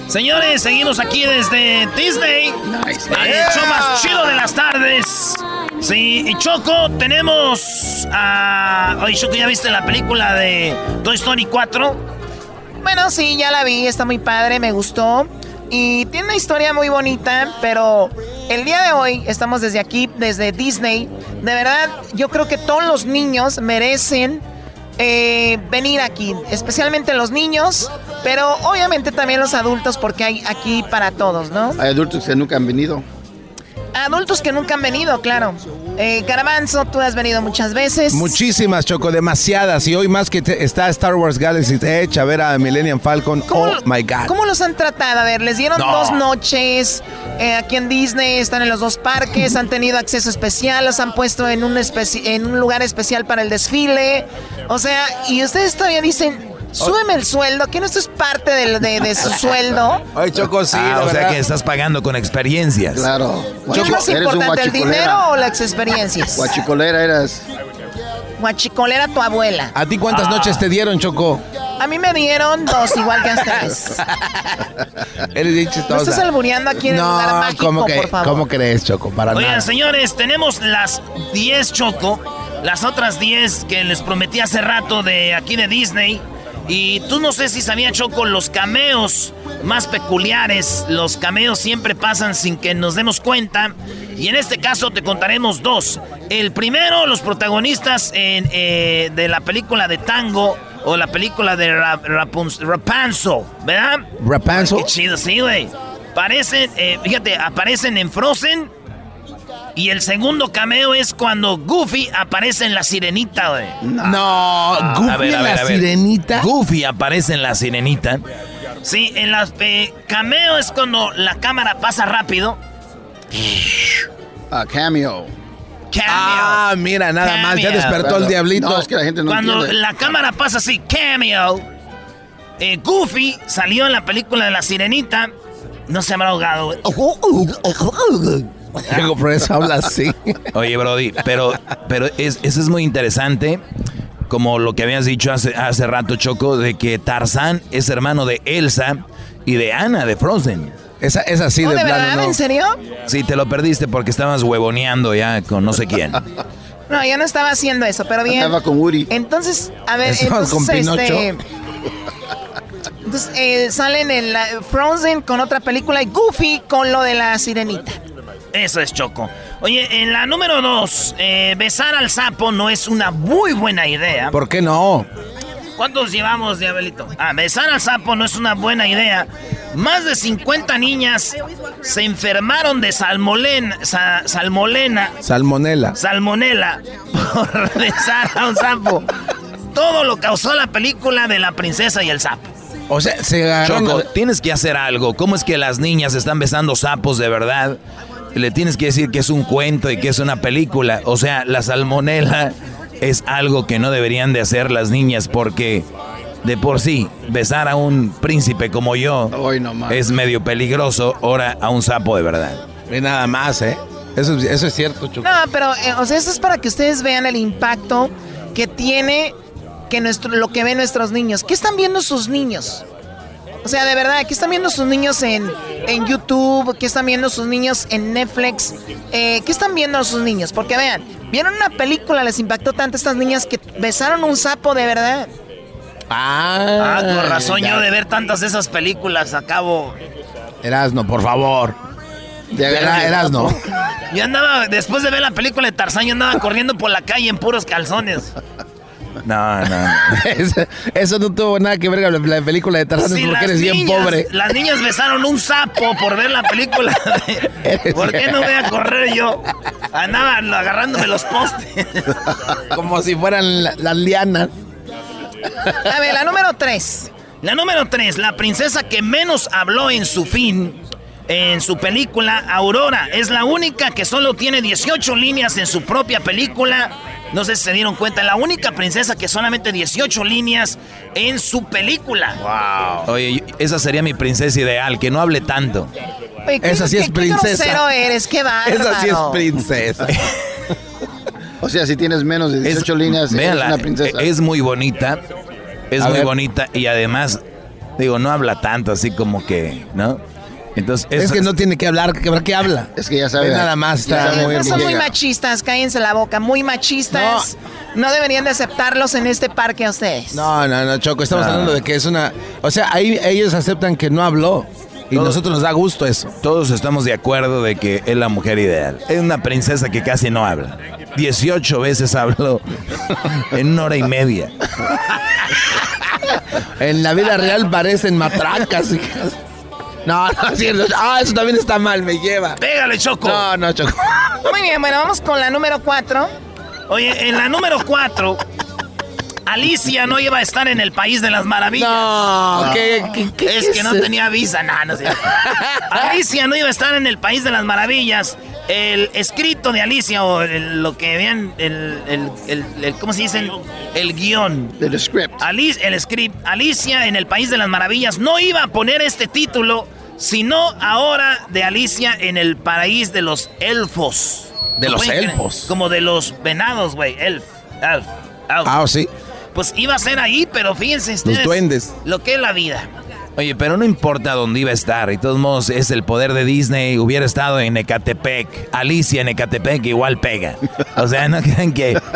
Señores, seguimos aquí desde Disney. El show más chido de las tardes. Sí, y Choco, tenemos a... Oye, Choco, ¿ya viste la película de Toy Story 4? Bueno, sí, ya la vi, está muy padre, me gustó. Y tiene una historia muy bonita, pero el día de hoy estamos desde aquí, desde Disney. De verdad, yo creo que todos los niños merecen eh, venir aquí, especialmente los niños, pero obviamente también los adultos, porque hay aquí para todos, ¿no? Hay adultos que nunca han venido. Adultos que nunca han venido, claro. Eh, Garbanzo, tú has venido muchas veces. Muchísimas, Choco, demasiadas. Y hoy más que te- está Star Wars Galaxy Edge, a ver a Millennium Falcon. Oh my God. ¿Cómo los han tratado? A ver, les dieron No. dos noches eh, aquí en Disney, están en los dos parques, han tenido acceso especial, los han puesto en un, en un lugar especial para el desfile. O sea, y ustedes todavía dicen, súbeme el sueldo, que no esto es parte de, de su (laughs) sueldo. Ay, Choco, sí, Ah, o sea que estás pagando con experiencias. Claro. ¿Qué es más importante, el dinero o las experiencias? Guachicolera eras. Guachicolera tu abuela. ¿A ti cuántas Ah. noches te dieron, Choco? A mí me dieron dos, igual que a ustedes. (laughs) Eres bien No chistosa. estás albureando aquí en el lugar No, mágico, ¿cómo, que, por favor. ¿cómo crees, Choco? Para Oigan, nada. señores, tenemos las 10 Choco, las otras 10 que les prometí hace rato de aquí de Disney. Y tú no sé si sabía, Choco, los cameos más peculiares, los cameos siempre pasan sin que nos demos cuenta. Y en este caso te contaremos dos. El primero, los protagonistas en, eh, de la película de Tango o la película de Ra- Rapun- Rapunzel, ¿verdad? Rapunzel. Qué chido, sí, güey. Parecen, eh, fíjate, aparecen en Frozen. Y el segundo cameo es cuando Goofy aparece en la sirenita, güey. No, Goofy A ver, a en ver, la a sirenita. Goofy aparece en la sirenita. Sí, en las eh, cameo es cuando la cámara pasa rápido. Ah, cameo. Cameo. Ah, mira, nada más. Ya despertó el diablito. No, es que la gente no cuando entiende. la cámara pasa así, cameo. eh, Goofy salió en la película de la sirenita. No se habrá ahogado, güey. (laughs) Diego, por eso habla así. Oye, Brody, pero, pero es, eso es muy interesante. Como lo que habías dicho hace, hace rato, Choco, de que Tarzán es hermano de Elsa y de Anna de Frozen. Esa es así ¿Oh, de de verdad? ¿no? ¿En serio? Sí, te lo perdiste porque estabas huevoneando ya con no sé quién. No, yo no estaba haciendo eso, pero bien. Estaba con Woody. Entonces, a ver, entonces, con este, entonces eh, salen en la Frozen con otra película y Goofy con lo de la sirenita. Eso es Choco. Oye, en la número dos, eh, besar al sapo no es una muy buena idea. ¿Por qué no? ¿Cuántos llevamos, Diabelito? Ah, besar al sapo no es una buena idea. Más de 50 niñas se enfermaron de salmolena, sa- salmolena, Salmonela. salmonela (laughs) por besar a un sapo. Todo lo causó la película de la princesa y el sapo. O sea, se. Choco, tienes que hacer algo. ¿Cómo es que las niñas están besando sapos de verdad? Le tienes que decir que es un cuento y que es una película. O sea, la salmonela es algo que no deberían de hacer las niñas porque de por sí besar a un príncipe como yo Hoy no más. es medio peligroso. Ahora a un sapo de verdad. Ve nada más, ¿eh? Eso, eso es cierto, Choco. No, pero, eh, o sea, eso es para que ustedes vean el impacto que tiene que nuestro, lo que ven nuestros niños. ¿Qué están viendo sus niños? O sea, de verdad, ¿qué están viendo sus niños en, en YouTube? ¿Qué están viendo sus niños en Netflix? Eh, ¿Qué están viendo sus niños? Porque vean, vieron una película, les impactó tanto a estas niñas que besaron un sapo de verdad. Ah, Ah, con razón yo de ver tantas de esas películas acabo... Erasno, por favor. Era- Erasno. Yo andaba, después de ver la película de Tarzán, yo andaba corriendo por la calle en puros calzones. No, no. (laughs) eso, eso no tuvo nada que ver con la, la película de Tarzán Sí, porque eres bien pobre. Las niñas besaron un sapo por ver la película. de- (laughs) ¿Por qué no voy a correr yo? Andaban agarrándome los postes. Como si fueran la- las lianas. A ver, la número tres. La número 3, la princesa que menos habló en su fin, en su película Aurora. Es la única que solo tiene 18 líneas en su propia película. No sé si se dieron cuenta, la única princesa que solamente 18 líneas en su película. Oye, yo- esa sería mi princesa ideal, que no hable tanto. Oye, ¿qué- Esa sí qué- es qué princesa. grosero eres, qué bárbaro. Esa sí es princesa. (laughs) O sea, si tienes menos de 18 líneas, eres Véanla, una princesa. es muy bonita. Es A muy ver. bonita y además, digo, no habla tanto así como que, ¿no? Entonces, Es que no tiene que hablar, que ¿qué habla? Es que ya sabe. Ve nada más está sabe muy que son muy machistas, cállense la boca, muy machistas. No. deberían de aceptarlos en este parque a ustedes. No, no, no, Choco, estamos No. hablando de que es una... O sea, ahí ellos aceptan que no habló. Y Todo- nosotros nos da gusto eso. Todos estamos de acuerdo de que es la mujer ideal. Es una princesa que casi no habla. 18 veces habló (laughs) en una hora y media. En la vida real parecen matracas. No, no, (laughs) es cierto. Ah, eso también está mal, me lleva. Pégale, Choco. No, no, Choco. Muy bien, bueno, vamos con la número cuatro. Oye, en la número 4, Alicia no iba a estar en el País de las Maravillas. No, ¿qué- qué- qué es que no tenía visa, no, no sé. (laughs) Alicia no iba a estar en el País de las Maravillas. El escrito de Alicia, o el- lo que vean, el, el, el- el- ¿cómo se dice? El guion. El script. Alice, el script. Alicia en el País de las Maravillas no iba a poner este título, sino ahora de Alicia en el País de los Elfos. De los creer, elfos. Como de los venados, güey. Elf. Elf. elf. Ah, sí. Pues iba a ser ahí, pero fíjense ustedes. duendes. Lo que es la vida. Oye, pero no importa dónde iba a estar. Y de todos modos, es el poder de Disney. Hubiera estado en Ecatepec. Alicia en Ecatepec igual pega. O sea, no crean que... (laughs)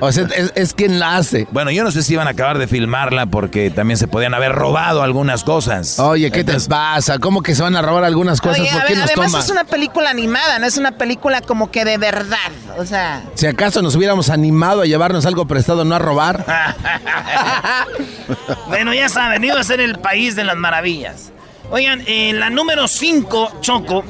O sea, es, es quien la hace. Bueno, yo no sé si iban a acabar de filmarla porque también se podían haber robado algunas cosas. Oye, ¿qué Entonces, te pasa? ¿Cómo que se van a robar algunas cosas? Oye, ¿Por a qué ver, nos además toma? es una película animada, no es una película como que de verdad. O sea, Si acaso nos hubiéramos animado a llevarnos algo prestado, no a robar. (laughs) (laughs) Bueno, ya saben, iba a ser el país de las maravillas. Oigan, en la número 5, Choco,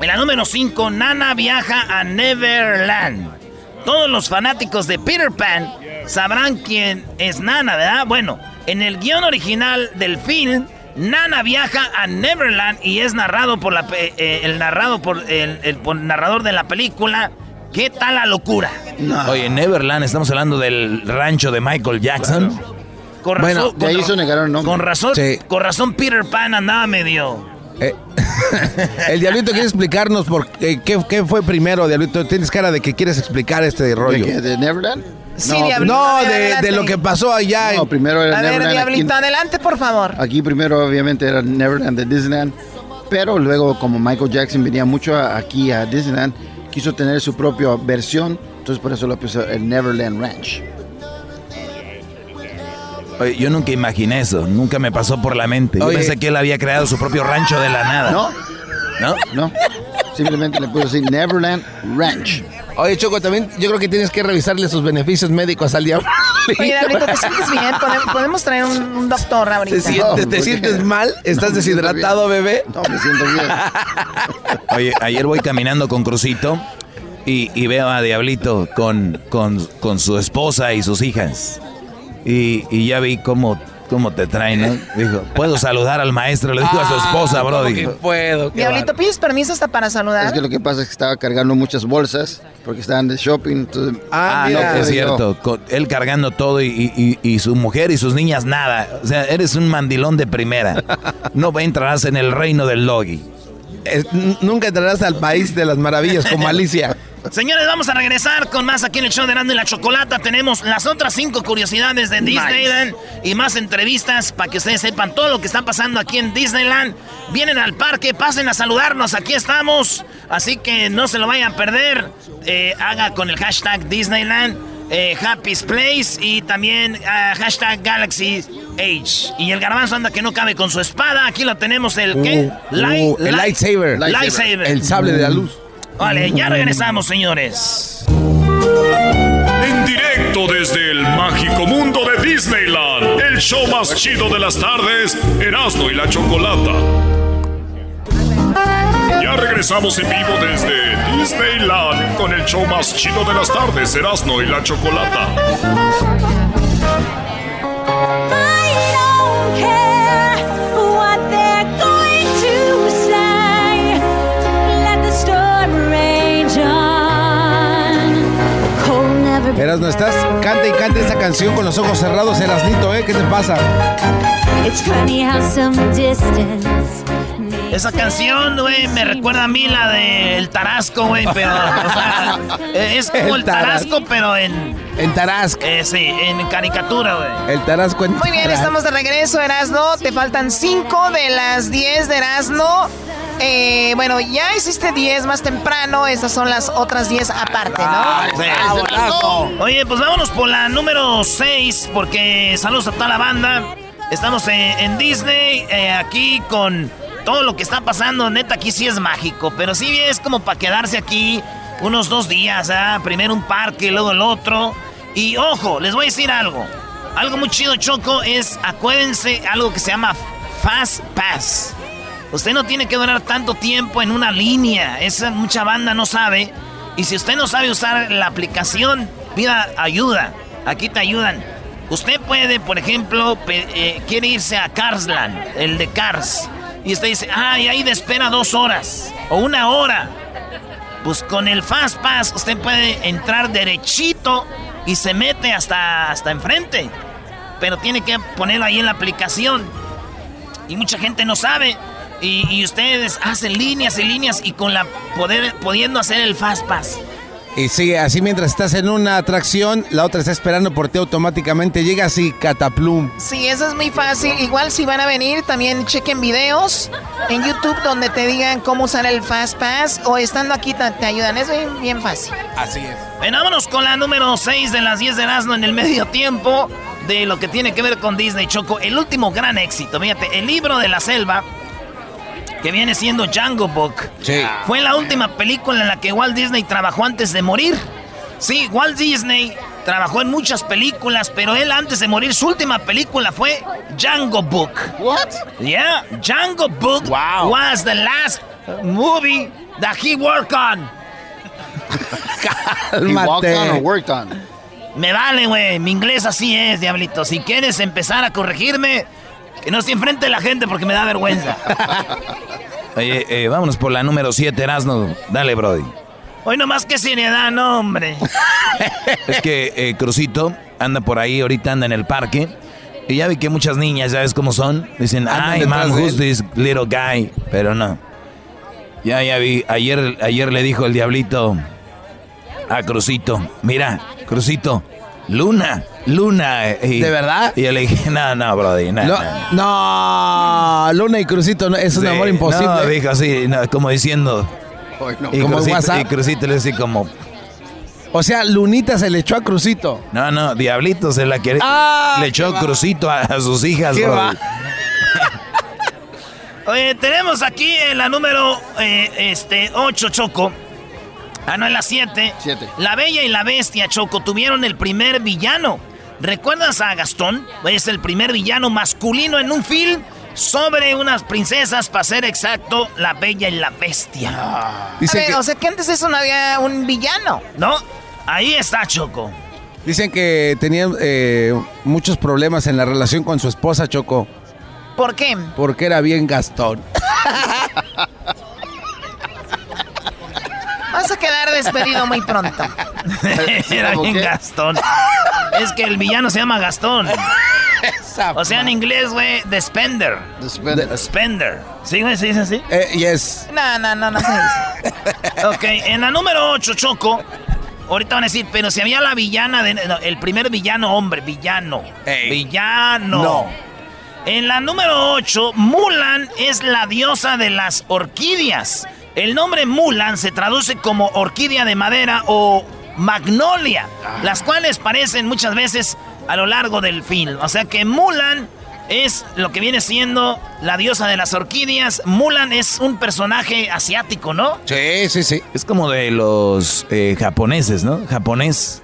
en la número 5, Nana viaja a Neverland. Todos los fanáticos de Peter Pan sabrán quién es Nana, ¿verdad? Bueno, en el guion original del film, Nana viaja a Neverland y es narrado por la, eh, el narrado por el, el por narrador de la película. ¿Qué tal la locura? Oye, Neverland, estamos hablando del rancho de Michael Jackson. Con Bueno, razón, de ahí con- se negaron el nombre. Con razón, Sí. con razón Peter Pan andaba medio. Eh, (laughs) el Diablito quiere explicarnos por qué, qué, qué fue primero, Diablito. Tienes cara de que quieres explicar este ¿De, rollo. ¿De Neverland? sí, No, Diablito, No, de, lo que pasó allá. No, primero era A ver, Neverland. Diablito, aquí, adelante, por favor. aquí primero obviamente era Neverland de Disneyland. Pero luego como Michael Jackson venía mucho aquí a Disneyland, quiso tener su propia versión. Entonces por eso lo puso el Neverland Ranch. Oye, yo nunca imaginé eso, nunca me pasó por la mente. Yo Oye. pensé que él había creado su propio rancho de la nada. No, ¿No? no. Simplemente le puso así Neverland Ranch. Oye, Choco, también yo creo que tienes que revisarle sus beneficios médicos al Diablito. Oye, Diablito, ¿te sientes bien? ¿Podemos, podemos traer un, un doctor ahorita? ¿Te, sientes, No, te ¿por sientes qué? mal? ¿Estás No, deshidratado, bebé? No, me siento bien. (laughs) Oye, ayer voy caminando con Crucito y, y veo a Diablito con, con, con su esposa y sus hijas. Y, y ya vi cómo, cómo te traen, ¿no? Dijo, ¿puedo saludar al maestro? Le dijo a su esposa, bro. ¿Cómo que Dijo, puedo? Qué Diablito. ¿pides permiso hasta para saludar? Es que lo que pasa es que estaba cargando muchas bolsas porque estaban de shopping. Entonces, Ah, Ah, mira. no, es cierto. con- él cargando todo y, y- y- y su mujer y sus niñas nada. O sea, eres un mandilón de primera. No entrarás en el reino del logi. Nunca entrarás al país de las maravillas como (laughs) Alicia. Señores, vamos a regresar con más aquí en el show de Erasmo y la Chocolata. Tenemos las otras cinco curiosidades de Disneyland y más entrevistas para que ustedes sepan todo lo que está pasando aquí en Disneyland. Vienen al parque, pasen a saludarnos, aquí estamos. Así que no se lo vayan a perder. Eh, haga con el hashtag Disneyland, eh, Happy's Place y también ah, hashtag Galaxy Age. Y el garbanzo anda que no cabe con su espada. Aquí lo tenemos, el ¿qué? Uh, Light- uh, el light- lightsaber. Lightsaber. El sable de la luz. Vale, ya regresamos, señores. En directo directo desde el mágico mundo de Disneyland. El show más chido de las tardes, Erasmo y la Chocolata. Ya regresamos en vivo desde Disneyland con el show más chido de las tardes, Erasmo y la Chocolata. Eras, no estás, canta y canta esa canción con los ojos cerrados, Erasnito, ¿eh? ¿Qué te pasa? Esa canción, güey, me recuerda a mí la de El Tarasco, güey, pero, o sea, (laughs) es como el, El Taras- Tarasco, pero en... En Tarasco. Eh, sí, en caricatura, güey. El Tarasco en Muy bien, Tarasco. estamos de regreso, Erasno. Te faltan 5 de las 10 de Erasno. Eh, bueno, ya hiciste 10 más temprano. Estas son las otras 10 aparte, ¿no? Sí. Oye, pues vámonos por la número 6, porque saludos a toda la banda. Estamos en, en Disney, eh, aquí con todo lo que está pasando. Neta, aquí sí es mágico, pero sí es como para quedarse aquí unos dos días. ¿ah? Primero un parque, luego el otro. Y ojo, les voy a decir algo. Algo muy chido, Choco, es, acuérdense, algo que se llama Fast Pass. Usted no tiene que durar tanto tiempo en una línea. Esa mucha banda no sabe. Y si usted no sabe usar la aplicación, pida ayuda. Aquí te ayudan. Usted puede, por ejemplo, eh, quiere irse a Carsland, el de Cars. Y usted dice, ay, ahí de espera dos horas o una hora. Pues con el Fast Pass usted puede entrar derechito y se mete hasta, hasta enfrente. Pero tiene que ponerlo ahí en la aplicación. Y mucha gente no sabe. Y, y ustedes hacen líneas y líneas y con la poder, pudiendo hacer el Fast Pass. Y sí, así mientras estás en una atracción, la otra está esperando por ti automáticamente. Llega así, cataplum. Sí, eso es muy fácil. Igual si van a venir, también chequen videos en YouTube donde te digan cómo usar el Fast Pass o estando aquí te, te ayudan. Es bien, bien fácil. Así es. Bueno, vámonos con la número 6 de las 10 de Erasmo en el medio tiempo de lo que tiene que ver con Disney Choco. El último gran éxito, fíjate, el libro de la selva, que viene siendo Jungle Book, Sí. fue la última película en la que Walt Disney trabajó antes de morir. Sí, Walt Disney trabajó en muchas películas, pero él antes de morir, su última película fue Jungle Book. What? Yeah, Jungle Book was the last movie that he worked on. (laughs) He walked on or worked on? Me vale, güey. Mi inglés así es, diablito. Si quieres empezar a corregirme, que no esté enfrente la gente porque me da vergüenza. (laughs) Oye, eh, vámonos por la número 7, Erasno. Dale, Brody. Hoy nomás que seriedad, no, hombre. (laughs) Es que eh, Crucito anda por ahí, ahorita anda en el parque. Y ya vi que muchas niñas, ¿sabes cómo son? Dicen, ay, man, who's él". this little guy? Pero no. Ya, ya vi. Ayer, ayer le dijo el diablito a Crucito, mira, Crucito, Luna, Luna. Y- ¿De verdad? Y yo le dije, no, no, Brody, no. No, no. no, Luna y Crucito, no, es un Sí, amor imposible. No, dijo así, no, como diciendo. Y, Como Crucito, WhatsApp. y Crucito le dice como, O sea, Lunita se le echó a Crucito. no, no, Diablito se la quiere. Ah, le echó. Crucito a, a sus hijas, ¿Qué Brody. va? (laughs) Oye, tenemos aquí en la número eh, este, 8, Choco. Ah, no, en la 7. Siete. La Bella y la Bestia, Choco, tuvieron el primer villano. ¿Recuerdas a Gastón? Es el primer villano masculino en un film sobre unas princesas, para ser exacto, la Bella y la Bestia. A Dicen ver, que, o sea que antes eso no había un villano. ¿No? Ahí está, Choco. dicen que tenía eh, muchos problemas en la relación con su esposa, Choco, ¿Por qué? porque era bien Gastón. (laughs) Vas a quedar despedido muy pronto. (laughs) Era ¿Cómo bien? Gastón. Es que el villano se llama Gastón. O sea, en inglés, güey, The Spender. The spender. The Spender. ¿Sí, güey? ¿Se dice así? Eh, yes. No, no, no, no se dice. (laughs) Ok, en la número 8, Choco. Ahorita van a decir, pero si había la villana, de, no, el primer villano, hombre, villano. Ey. Villano. No. En la número 8, Mulan es la diosa de las orquídeas. El nombre Mulan se traduce como orquídea de madera o magnolia, las cuales parecen muchas veces a lo largo del film. O sea que Mulan es lo que viene siendo la diosa de las orquídeas. Mulan es un personaje asiático, ¿no? Sí, sí, sí. Es como de los eh, japoneses, ¿no? Japonés.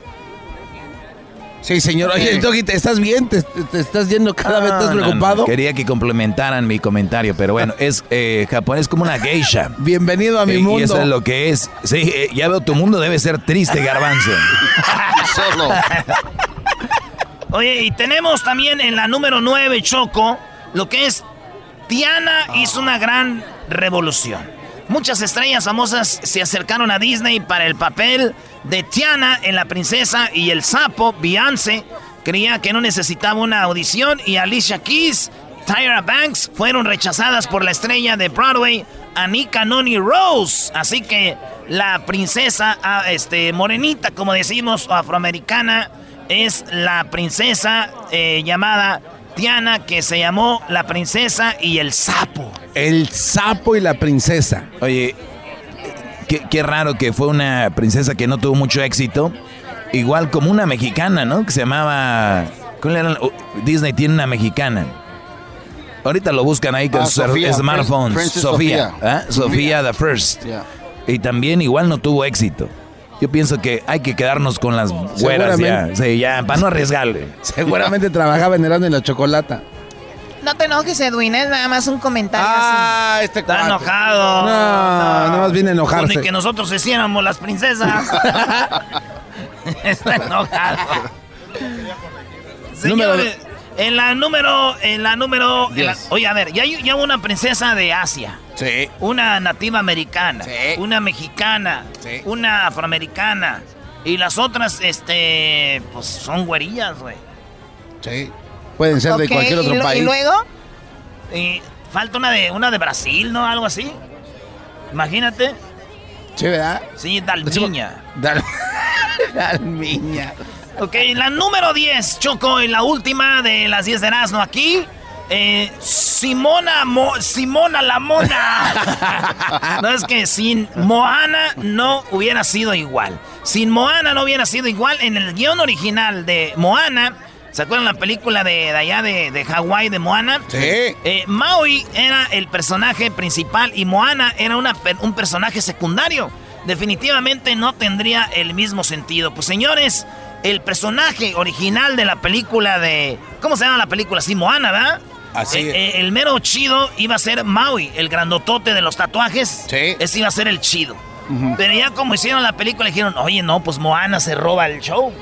Sí, señor. Oye, Doggy, ¿te estás bien? ¿Te, te estás yendo cada vez más No, no, no. preocupado? Quería que complementaran mi comentario, pero bueno, es eh, japonés como una geisha. (laughs) Bienvenido a mi Eh, mundo. Y eso es lo que es. Sí, eh, ya veo, tu mundo debe ser triste, garbanzo. (laughs) Solo. (laughs) Oye, y tenemos también en la número 9, Choco, lo que es Tiana hizo una gran revolución. Muchas estrellas famosas se acercaron a Disney para el papel de Tiana en La Princesa y el Sapo, Beyoncé, creía que no necesitaba una audición y Alicia Keys, Tyra Banks fueron rechazadas por la estrella de Broadway, Anika Noni Rose. Así que la princesa ah, este, morenita, como decimos, o afroamericana, es la princesa eh, llamada Tiana, que se llamó la princesa y el sapo. El sapo y la princesa. Oye, qué, qué raro que fue una princesa que no tuvo mucho éxito. Igual como una mexicana, ¿no? Que se llamaba... ¿Cuál era? Oh, Disney tiene una mexicana. Ahorita lo buscan ahí con Ah, sus Sofía, smartphones. Princess Sofía. Sofía. ¿ah? Sofía the First. Yeah. Y también igual no tuvo éxito. Yo pienso que hay que quedarnos con las güeras ya. Sí, ya, para no arriesgarle. (laughs) Seguramente trabajaba en Erasmo y la Chocolata. No te enojes, Edwin, es nada más un comentario Ah, este Está cuate. enojado. No, nada más viene a enojarse. Ni que nosotros hiciéramos las princesas. (laughs) Está enojado. Señores, en la número, en la número, en la- oye, a ver, ya hay ya hubo una princesa de Asia, Sí. una nativa americana, una mexicana, una afroamericana y las otras, este, pues son güerillas, güey. Sí. Pueden ser de cualquier ¿y otro lo- país. ¿Y luego? Y falta una de, una de Brasil, ¿no? Algo así. Imagínate. Sí, ¿verdad? Sí, Dalmiña. Dal- (laughs) Dalmiña. Ok, la número 10, Choco, en la última de las 10 de Erasmo aquí. eh, Simona, Mo- Simona la Mona. (laughs) no es que sin Moana no hubiera sido igual. Sin Moana no hubiera sido igual. En el guion original de Moana, ¿se acuerdan la película de, de allá de, de Hawái de Moana? Sí. Eh, Maui era el personaje principal y Moana era una un personaje secundario. Definitivamente no tendría el mismo sentido. Pues señores, el personaje original de la película de... ¿Cómo se llama la película? Sí, Moana, ¿verdad? Así Eh, es. eh, el mero chido iba a ser Maui, el grandotote de los tatuajes. Sí. Ese iba a ser el chido. Pero ya como hicieron la película, dijeron, oye, no, pues Moana se roba el show.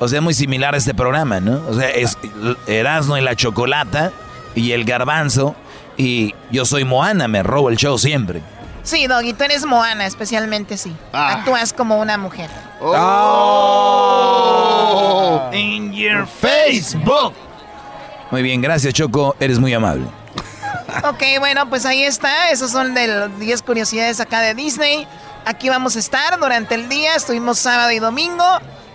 O sea, muy similar a este programa, ¿no? O sea, es Erasmo y la Chocolata y el Garbanzo y yo soy Moana, me robo el show siempre. Sí, Doggy, tú eres Moana, especialmente sí. Ah. Actúas como una mujer. Oh. In your Facebook. Muy bien, gracias Choco, eres muy amable. Ok, bueno, pues ahí está. Esas son de las 10 curiosidades acá de Disney. Aquí vamos a estar durante el día. Estuvimos sábado y domingo.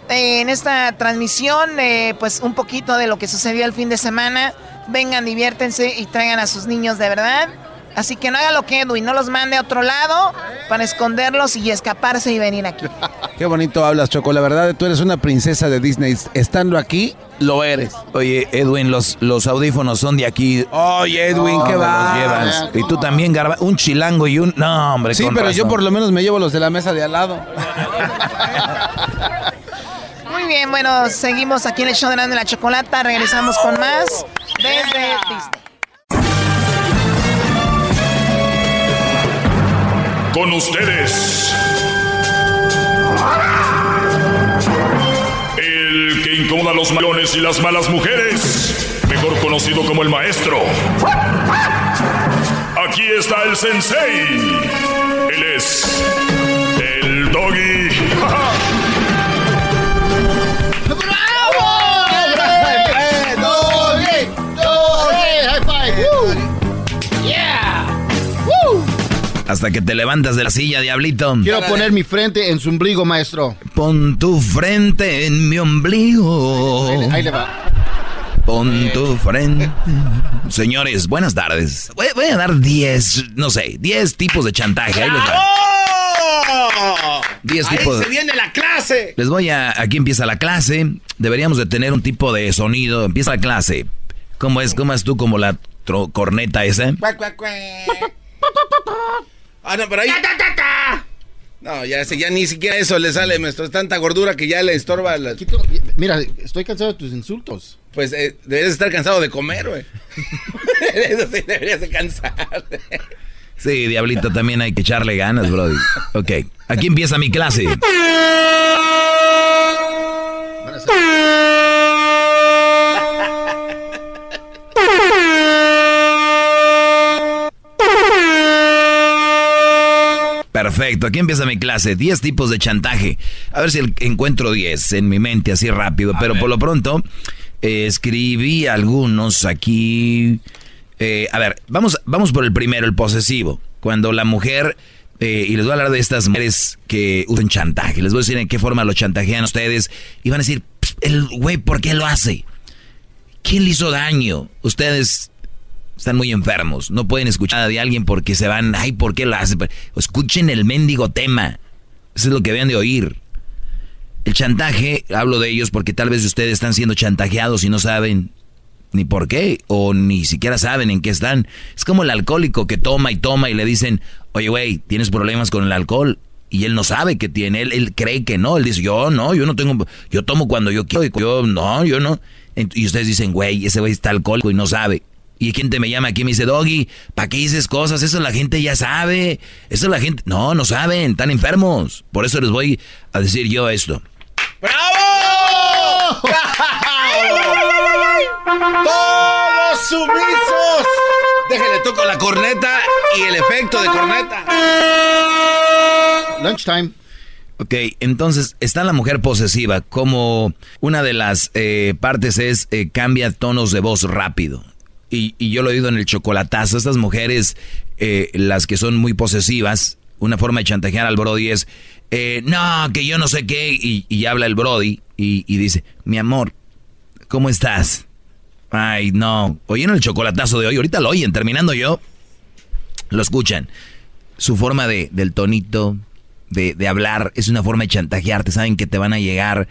Eh, en esta transmisión, eh, pues un poquito de lo que sucedió el fin de semana. Vengan, diviértense y traigan a sus niños de verdad. Así que no haga lo que Edwin, no los mande a otro lado para esconderlos y escaparse y venir aquí. (laughs) Qué bonito hablas, Choco. La verdad, tú eres una princesa de Disney. Estando aquí, lo eres. Oye, Edwin, los, los audífonos son de aquí. Oye, Edwin, No, ¿qué va? los llevas. Y tú también, Garba, un chilango y un... No, hombre, Sí, con pero yo por lo menos me llevo los de la mesa de al lado. (laughs) Bien, bueno, seguimos aquí en el show de la Chocolata. Regresamos con más desde Disney. Con ustedes. El que incomoda a los malones y las malas mujeres. Mejor conocido como el maestro. Aquí está el sensei. Él es Hasta que te levantas de la silla, diablito. Quiero poner mi frente en su ombligo, maestro. Pon tu frente en mi ombligo. Ahí le va. Pon tu frente. Señores, buenas tardes. Voy, voy a dar 10, no sé, 10 tipos de chantaje. Ahí les va. 10 Ahí tipos. se viene la clase. Les voy a. Aquí empieza la clase. Deberíamos de tener un tipo de sonido. Empieza la clase. ¿Cómo es? ¿Cómo es tú como la corneta esa? Ah, no, pero ahí. No, ya, sé, ya ni siquiera eso le sale, maestro. Es tanta gordura que ya le estorba. La... Mira, estoy cansado de tus insultos. Pues eh, deberías estar cansado de comer, güey. (laughs) eso sí, deberías de cansar. Sí, Diablito, también hay que echarle ganas, Brody. Ok, aquí empieza mi clase. Perfecto, aquí empieza mi clase. 10 tipos de chantaje. A ver si encuentro 10 en mi mente así rápido. pero por lo pronto, eh, escribí algunos aquí. Eh, a ver, vamos, vamos por el primero, el posesivo. Cuando la mujer, eh, y les voy a hablar de estas mujeres que usan chantaje. Les voy a decir en qué forma lo chantajean ustedes. Y van a decir, el güey, ¿por qué lo hace? ¿Quién le hizo daño? Ustedes están muy enfermos. No pueden escuchar de alguien porque se van, ay, ¿por qué lo hace? Escuchen el mendigo tema. Eso es lo que deben de oír. El chantaje, hablo de ellos porque tal vez ustedes están siendo chantajeados y no saben ni por qué, o ni siquiera saben en qué están. Es como el alcohólico que toma y toma y le dicen, oye, güey, tienes problemas con el alcohol. Y él no sabe que tiene, él, él cree que no. Él dice, yo no, yo no tengo, yo tomo cuando yo quiero, yo no, yo no. Y ustedes dicen, güey, ese güey está alcohólico y no sabe. Y gente me llama aquí y me dice, Doggy, ¿para qué dices cosas? Eso la gente ya sabe. Eso la gente... No, no saben, están enfermos. Por eso les voy a decir yo esto. ¡Bravo! ¡Todos sumisos! Déjale, toco la corneta y el efecto de corneta. Lunchtime. Ok, entonces está la mujer posesiva. Como una de las eh, partes es eh, cambia tonos de voz rápido y, yo lo he oído en el chocolatazo, estas mujeres, eh, las que son muy posesivas, una forma de chantajear al Brody es, eh, no, que yo no sé qué, y, habla el Brody y, dice, mi amor, ¿cómo estás? Ay, no, oyeron el chocolatazo de hoy, ahorita lo oyen, terminando yo, lo escuchan. Su forma de, del tonito, de, de hablar, es una forma de chantajearte, saben que te van a llegar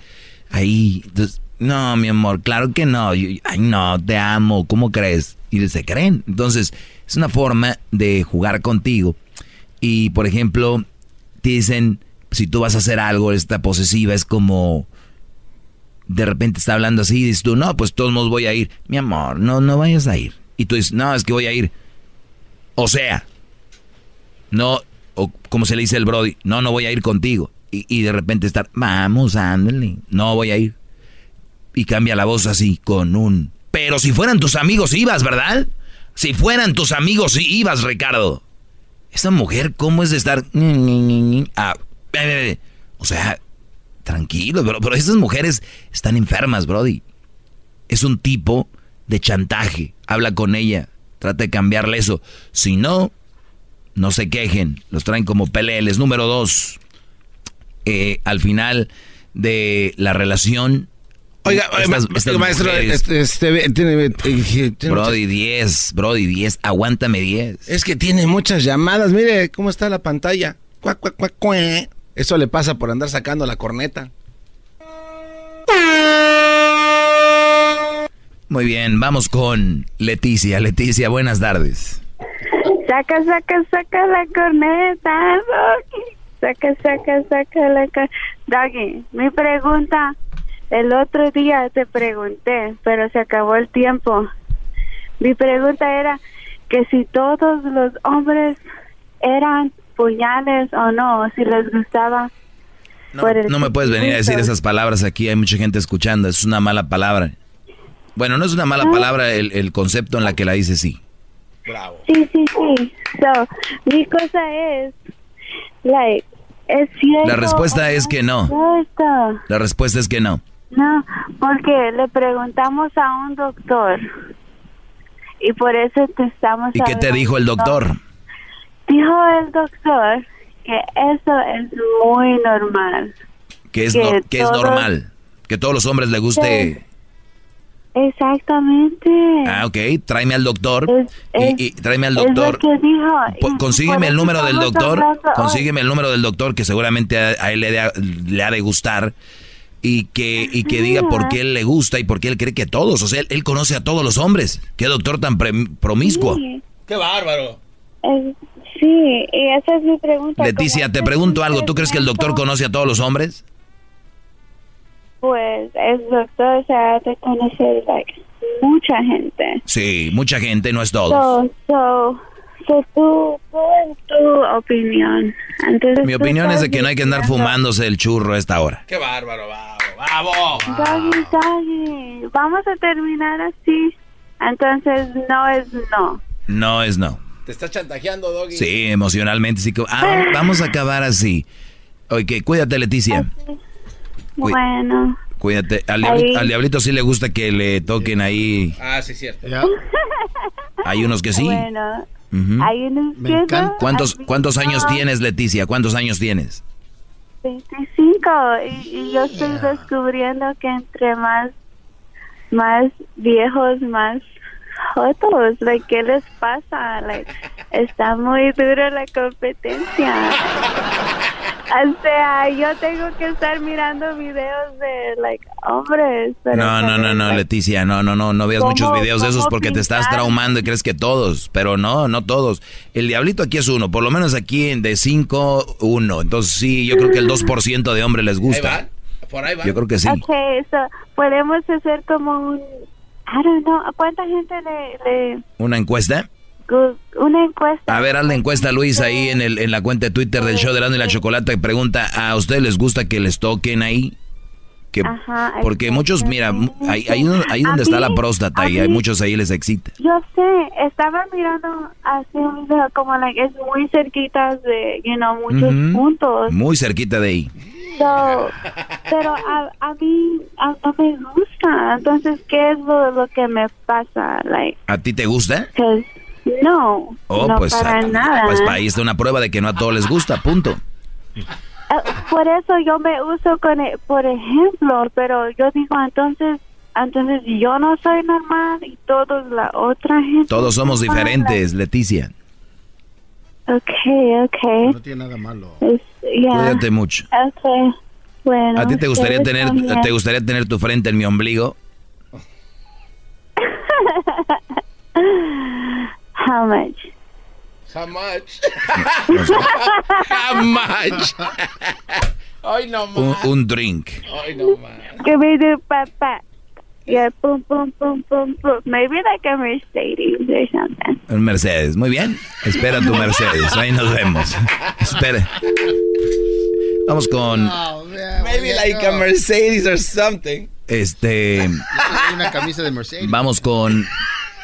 ahí. Entonces, no, mi amor, claro que no. ay, no, te amo, ¿cómo crees? Y se creen. Entonces, es una forma de jugar contigo. Y, por ejemplo, te dicen, si tú vas a hacer algo, esta posesiva es como... De repente está hablando así y dices tú, no, pues todos modos voy a ir. Mi amor, no, no vayas a ir. Y tú dices, no, es que voy a ir. O sea, no, o como se le dice el Brody, no, no voy a ir contigo. Y, y de repente estar, vamos, ándale, no voy a ir y cambia la voz así con un... Pero si fueran tus amigos ibas, ¿verdad? Si fueran tus amigos ibas, Ricardo. Esta mujer, ¿cómo es de estar... Ah, o sea, tranquilo, pero, pero esas mujeres están enfermas, Brody. Es un tipo de chantaje. Habla con ella. Trata de cambiarle eso. Si no, no se quejen. Los traen como peleles. Número dos. Eh, al final de la relación Oiga, maestro, este, este, tiene, Brody 10, Brody 10, aguántame 10. Es que tiene muchas llamadas, mire cómo está la pantalla. Eso le pasa por andar sacando la corneta. Muy bien, vamos con Leticia. Leticia, buenas tardes. Saca, saca, saca la corneta, Saca, saca, saca la corneta. Doggy, mi pregunta el otro día te pregunté, pero se acabó el tiempo. Mi pregunta era que si todos los hombres eran puñales o no, si les gustaba. No, me puedes venir a decir esas palabras aquí, hay mucha gente escuchando, es una mala palabra. Bueno, no es una mala ah. palabra el, el concepto en la que la dice sí. Bravo. Sí, sí, sí. So, mi cosa es, like, es cierto. La respuesta es que no. La respuesta es que no. No, porque le preguntamos a un doctor y por eso te estamos. ¿Y qué te dijo el doctor? Dijo el doctor que eso es muy normal. Que es, que es normal, que todos los hombres les guste. Exactamente. Ah, ok, tráeme al doctor. y, tráeme al doctor. consígueme el número del doctor. Consígueme el número del doctor que seguramente a, él le, le ha de gustar y que, y que diga por qué él le gusta y por qué él cree que todos, o sea, él, conoce a todos los hombres. Qué doctor tan promiscuo. Qué bárbaro. Eh, Sí, y esa es mi pregunta. Leticia, te pregunto algo. ¿Tú crees que el doctor conoce a todos los hombres? Pues el doctor se ha de conocer like, mucha gente. Sí, mucha gente, no es todos. So, so, so tú, tú en tu opinión. Entonces, Mi opinión es de que no hay que andar fumándose el churro a esta hora. Qué bárbaro, bravo. Doggy, doggy, vamos a terminar así. Entonces, no es no. No es no. Te está chantajeando, Doggy. Sí, emocionalmente sí. que- Ah, vamos a acabar así. Ok, cuídate, Leticia. Bueno. Cuídate. Al Ahí. diablito, al diablito sí le gusta que le toquen ahí. Ah, sí, cierto. Hay unos que sí. Bueno, ¿Cuántos, ¿Cuántos años tienes, Leticia? ¿Cuántos años tienes? 25 y, y yo estoy descubriendo que entre más más viejos más jotos like, ¿qué les pasa? Like, está muy dura la competencia (laughs) o sea yo tengo que estar mirando videos de like hombres pero No, no, no, no, Leticia, no, no, no, no veas ¿Cómo- muchos videos de esos porque te estás pintar? traumando y crees que todos, pero no, no todos. El diablito aquí es uno, por lo menos aquí en de 5, uno. Entonces sí, yo creo que el (laughs) 2% de hombres les gusta. Por ahí va. Yo creo que sí. okay so podemos hacer como un I don't know ¿a cuánta gente le, le ¿Una encuesta? Una encuesta A ver, haz la encuesta, Luis, ahí en, el, en la cuenta de Twitter del show de Erasmo y la Chocolata y pregunta, ¿a ustedes les gusta que les toquen ahí? Que, Ajá, porque muchos, mira, ahí, ahí, ahí donde está la próstata y hay muchos ahí les excita. Yo sé, estaba mirando así un video como like es muy cerquita de, you know, muchos Ujú. puntos. Muy cerquita de ahí. So, pero a, a mí a- no me gusta. Entonces, ¿qué es lo, lo que me pasa? Like, ¿A ti te gusta? No, Oh, no pues, para ah, nada. pues ahí está una prueba de que no a todos les gusta, punto. Eh, por eso yo me uso con, e- por ejemplo, pero yo digo entonces, entonces yo no soy normal y todos la otra gente. Todos somos normal. diferentes, Leticia. Okay, okay. No tiene nada malo. Es- ya. Cuídate mucho. Okay. Bueno. ¿A ti te gustaría tener también. te gustaría tener tu frente en mi ombligo? (laughs) How much? How much? (laughs) How much? Ay, no Un, más. un drink. Ay, no más. Give me the papa. Yeah, boom, boom, boom, boom, boom. Maybe like a Mercedes or something. Un Mercedes. Muy bien. Espera tu Mercedes. Ahí nos vemos. Espera. Vamos con Maybe like a Mercedes or something. este una camisa de Mercedes. vamos con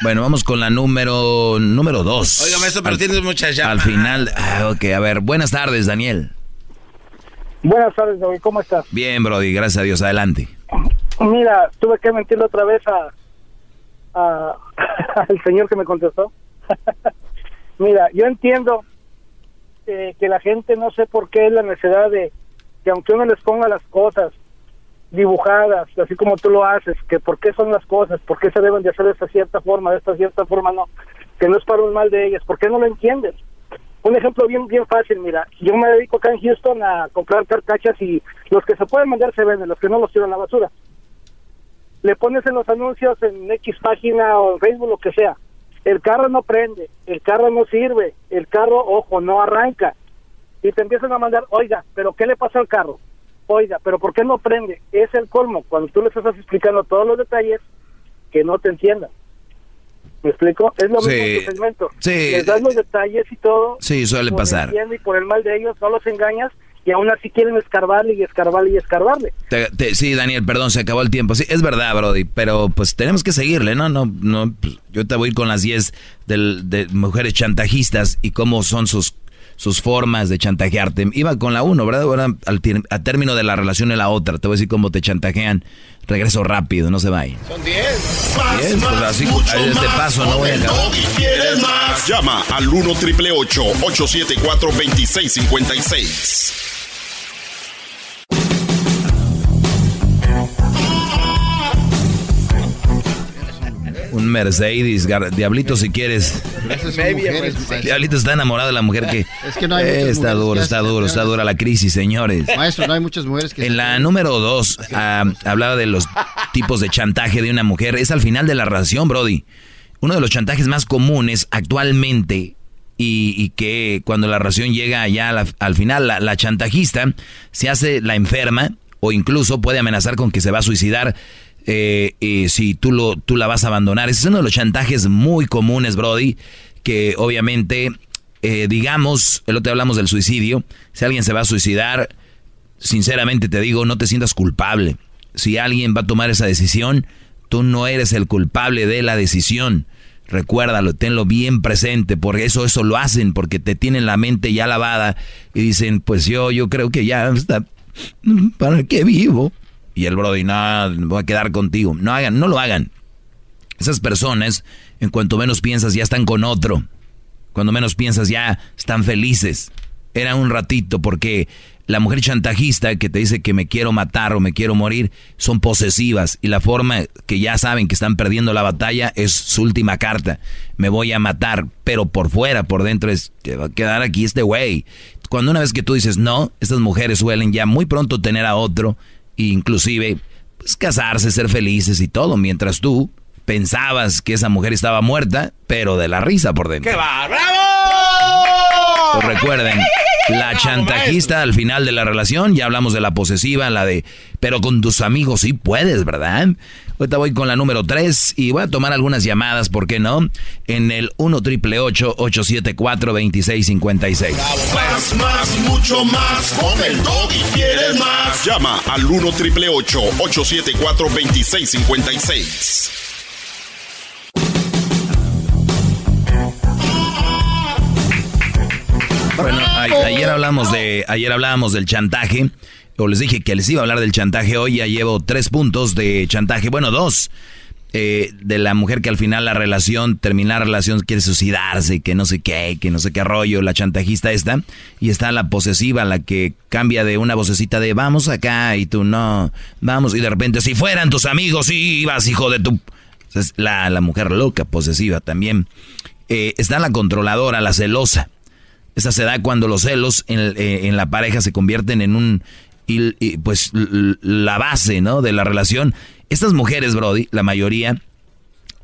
bueno, vamos con la número número dos. Oiga, maestro, pero Al- tienes muchas llamadas. Al final, ah, ok, a ver, buenas tardes, Daniel. Buenas tardes, David. ¿Cómo estás? Bien, Brody, gracias a Dios, adelante. Mira, tuve que mentirle otra vez a, a- (laughs) al señor que me contestó. (laughs) Mira, yo entiendo eh, que la gente no sé por qué es la necesidad de que aunque uno les ponga las cosas dibujadas, así como tú lo haces, que por qué son las cosas, por qué se deben de hacer de esta cierta forma, de esta cierta forma no, que no es para un mal de ellas, ¿por qué no lo entiendes? Un ejemplo bien bien fácil, mira, yo me dedico acá en Houston a comprar carcachas y los que se pueden vender se venden, los que no los tiran a la basura. Le pones en los anuncios en X página o en Facebook, lo que sea. El carro no prende, el carro no sirve, el carro, ojo, no arranca. Y te empiezan a mandar, oiga, pero ¿qué le pasa al carro? Oiga, pero ¿por qué no prende? Es el colmo, cuando tú les estás explicando todos los detalles, que no te entiendan. ¿Me explico? Es lo Sí. mismo que tu segmento. Sí. Les das los detalles y todo. Sí, suele por el pasar. bien y por el mal de ellos, no los engañas y aún así quieren escarbarle y escarbarle y escarbarle. Te- te- sí, Daniel, perdón, se acabó el tiempo. Sí, es verdad, Brody, pero pues tenemos que seguirle, ¿no? No, no, pues, yo te voy a ir con las 10 del- de mujeres chantajistas y cómo son sus, sus formas de chantajearte. Iba con la uno, ¿verdad? Ahora al a término de la relación en la otra, te voy a decir cómo te chantajean. Regreso rápido, no se vayan. Son 10. Bien, pues así, este más. paso no voy a acabar. Llama al 1 triple 874 2656. Un Mercedes, Diablito si quieres. Mujeres. Diablito está enamorado de la mujer que... (laughs) Es que no hay Eh, muchas está duro, está duro, está dura la crisis, señores. Maestro, no hay muchas mujeres que... En la número dos, ah, hablaba de los tipos de chantaje de una mujer. Es al final de la relación, Brody. Uno de los chantajes más comunes actualmente y, que cuando la relación llega ya al final, la, chantajista se hace la enferma o incluso puede amenazar con que se va a suicidar eh, si tú, lo, tú la vas a abandonar. Ese es uno de los chantajes muy comunes, Brody, que obviamente, eh, digamos, el otro hablamos del suicidio, si alguien se va a suicidar, sinceramente te digo, no te sientas culpable. Si alguien va a tomar esa decisión, tú no eres el culpable de la decisión. Recuérdalo, tenlo bien presente, porque eso, eso lo hacen, porque te tienen la mente ya lavada y dicen, pues yo, yo creo que ya está, ¿para qué vivo? Y el Brody, no, voy a quedar contigo. No hagan, no lo hagan. Esas personas, en cuanto menos piensas, ya están con otro. Cuando menos piensas, ya están felices. Era un ratito, porque la mujer chantajista que te dice que me quiero matar o me quiero morir son posesivas y la forma que ya saben que están perdiendo la batalla es su última carta. Me voy a matar, pero por fuera, por dentro es que va a quedar aquí este güey. Cuando una vez que tú dices no, estas mujeres suelen ya muy pronto tener a otro inclusive pues, casarse, ser felices y todo, mientras tú pensabas que esa mujer estaba muerta, pero de la risa por dentro. ¡Qué va! ¡Bravo! Pues recuerden, la chantajista al final de la relación, ya hablamos de la posesiva, la de, pero con tus amigos sí puedes, ¿verdad? Ahorita voy con la número 3 y voy a tomar algunas llamadas, ¿por qué no? En el 1 triple 874 2656. Más, más, mucho más. Con el y quieres más. Llama al 1 triple 874 2656. Ayer hablamos de, ayer hablábamos del chantaje. O les dije que les iba a hablar del chantaje hoy. Ya llevo tres puntos de chantaje. Bueno, dos. Eh, de la mujer que al final la relación, terminar la relación, quiere suicidarse, que no sé qué, que no sé qué rollo, la chantajista esta. Y está la posesiva, la que cambia de una vocecita de vamos acá y tú no, vamos. Y de repente, si fueran tus amigos, ibas, hijo de tu. la, la mujer loca, posesiva también. Eh, está la controladora, la celosa. Esa se da cuando los celos eh, en, la pareja se convierten en un, y, pues la base, ¿no? De la relación. Estas mujeres, Brody, la mayoría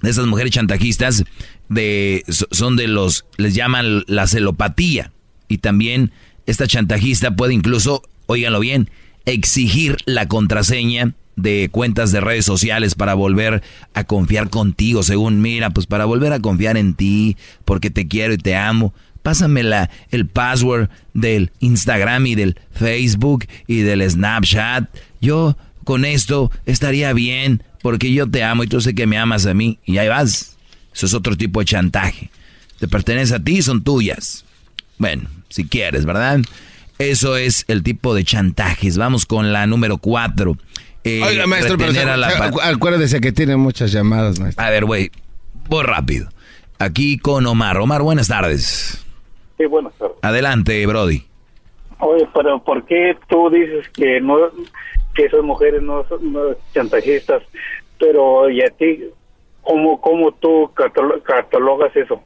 de esas mujeres chantajistas de, son de los, les llaman la celopatía. Y también esta chantajista puede incluso, óiganlo bien, exigir la contraseña de cuentas de redes sociales para volver a confiar contigo, según mira, pues para volver a confiar en ti, porque te quiero y te amo pásame el password del Instagram y del Facebook y del Snapchat. Yo con esto estaría bien porque yo te amo y tú sé que me amas a mí y ahí vas. Eso es otro tipo de chantaje. Te pertenece a ti y son tuyas. Bueno, si quieres, ¿verdad? Eso es el tipo de chantajes. Vamos con la número cuatro. Eh, Oiga, maestro, acuérdese que tiene muchas llamadas, maestro. A ver, güey, voy rápido. Aquí con Omar. Omar, buenas tardes. Sí, buenas tardes. Adelante, Brody. Oye, pero ¿por qué tú dices que no que esas mujeres no son chantajistas? Pero y a ti, ¿cómo, cómo tú catalogas eso?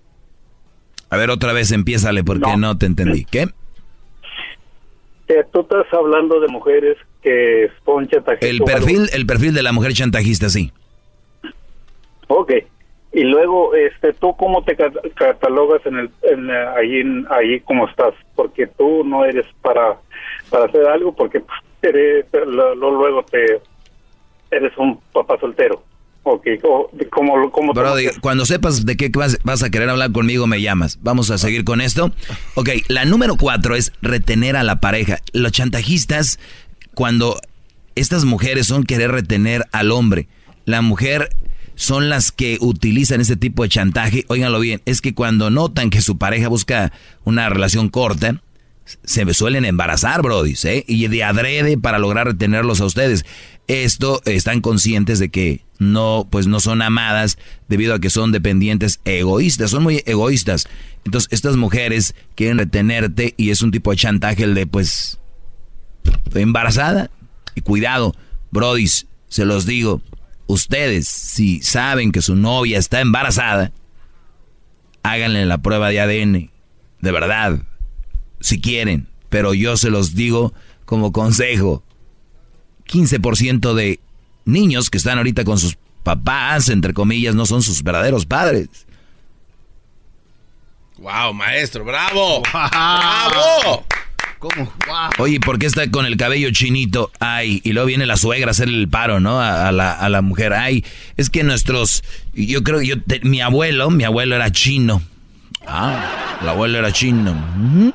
A ver, otra vez empiézale porque no, te entendí. ¿Qué? Que tú estás hablando de mujeres que son chantajistas. El perfil, el perfil de la mujer chantajista, sí. Ok. Y luego, este, ¿tú cómo te catalogas en el, en, ahí, ahí como estás? Porque tú no eres para, para hacer algo, porque eres, luego te eres un papá soltero. Okay. ¿Cómo, cómo cuando sepas de qué vas, vas, a querer hablar conmigo, me llamas. Vamos a seguir con esto. Ok, la número cuatro es retener a la pareja. Los chantajistas, cuando estas mujeres son querer retener al hombre, la mujer son las que utilizan este tipo de chantaje. Óiganlo bien, es que cuando notan que su pareja busca una relación corta, se suelen embarazar, Brody, ¿eh? Y de adrede para lograr retenerlos a ustedes. Esto están conscientes de que no, pues no son amadas debido a que son dependientes egoístas, son muy egoístas. Entonces, estas mujeres quieren retenerte y es un tipo de chantaje el de, pues, estoy embarazada. Y cuidado, Brody, se los digo, ustedes, si saben que su novia está embarazada, háganle la prueba de ADN. De verdad, si quieren. Pero yo se los digo como consejo. 15% de niños que están ahorita con sus papás, entre comillas, no son sus verdaderos padres. Wow, maestro, bravo. Bravo. ¿Cómo? Oye, ¿por qué está con el cabello chinito? Ay, y luego viene la suegra a hacer el paro, ¿no? A, la, a la, mujer. Ay, es que nuestros, yo creo que yo, mi abuelo, mi abuelo era chino. Ah, el abuelo era chino.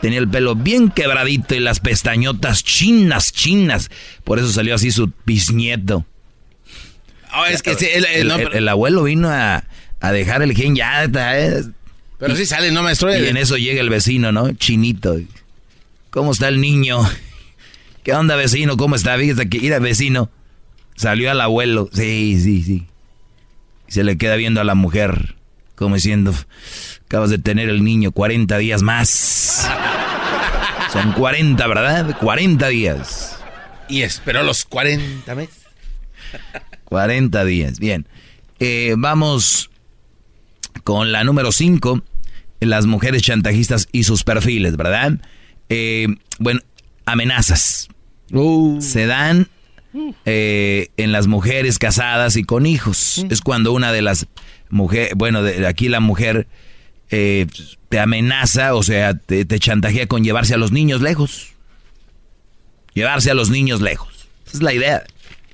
Tenía el pelo bien quebradito y las pestañotas chinas, chinas. Por eso salió así su bisnieto. Oh, es que el, abuelo vino a, dejar el gen ya. Eh. Pero sí sale, ¿no, maestro? Y en eso llega el vecino, ¿no? Chinito. ¿Cómo está el niño? ¿Qué onda, vecino? ¿Cómo está? Fíjate que, ir vecino. Salió al abuelo. Sí, sí, sí. Y se le queda viendo a la mujer, como diciendo, acabas de tener el niño 40 días más. (laughs) Son 40, ¿verdad? 40 días. Y esperó los 40 meses. (laughs) 40 días, bien. Eh, vamos con la número 5, las mujeres chantajistas y sus perfiles, ¿verdad? Eh, bueno, amenazas. Uh. Se dan eh, en las mujeres casadas y con hijos. Mm. Es cuando una de las mujeres, bueno, de, aquí la mujer eh, te amenaza, o sea, te, chantajea con llevarse a los niños lejos. Llevarse a los niños lejos. Esa es la idea.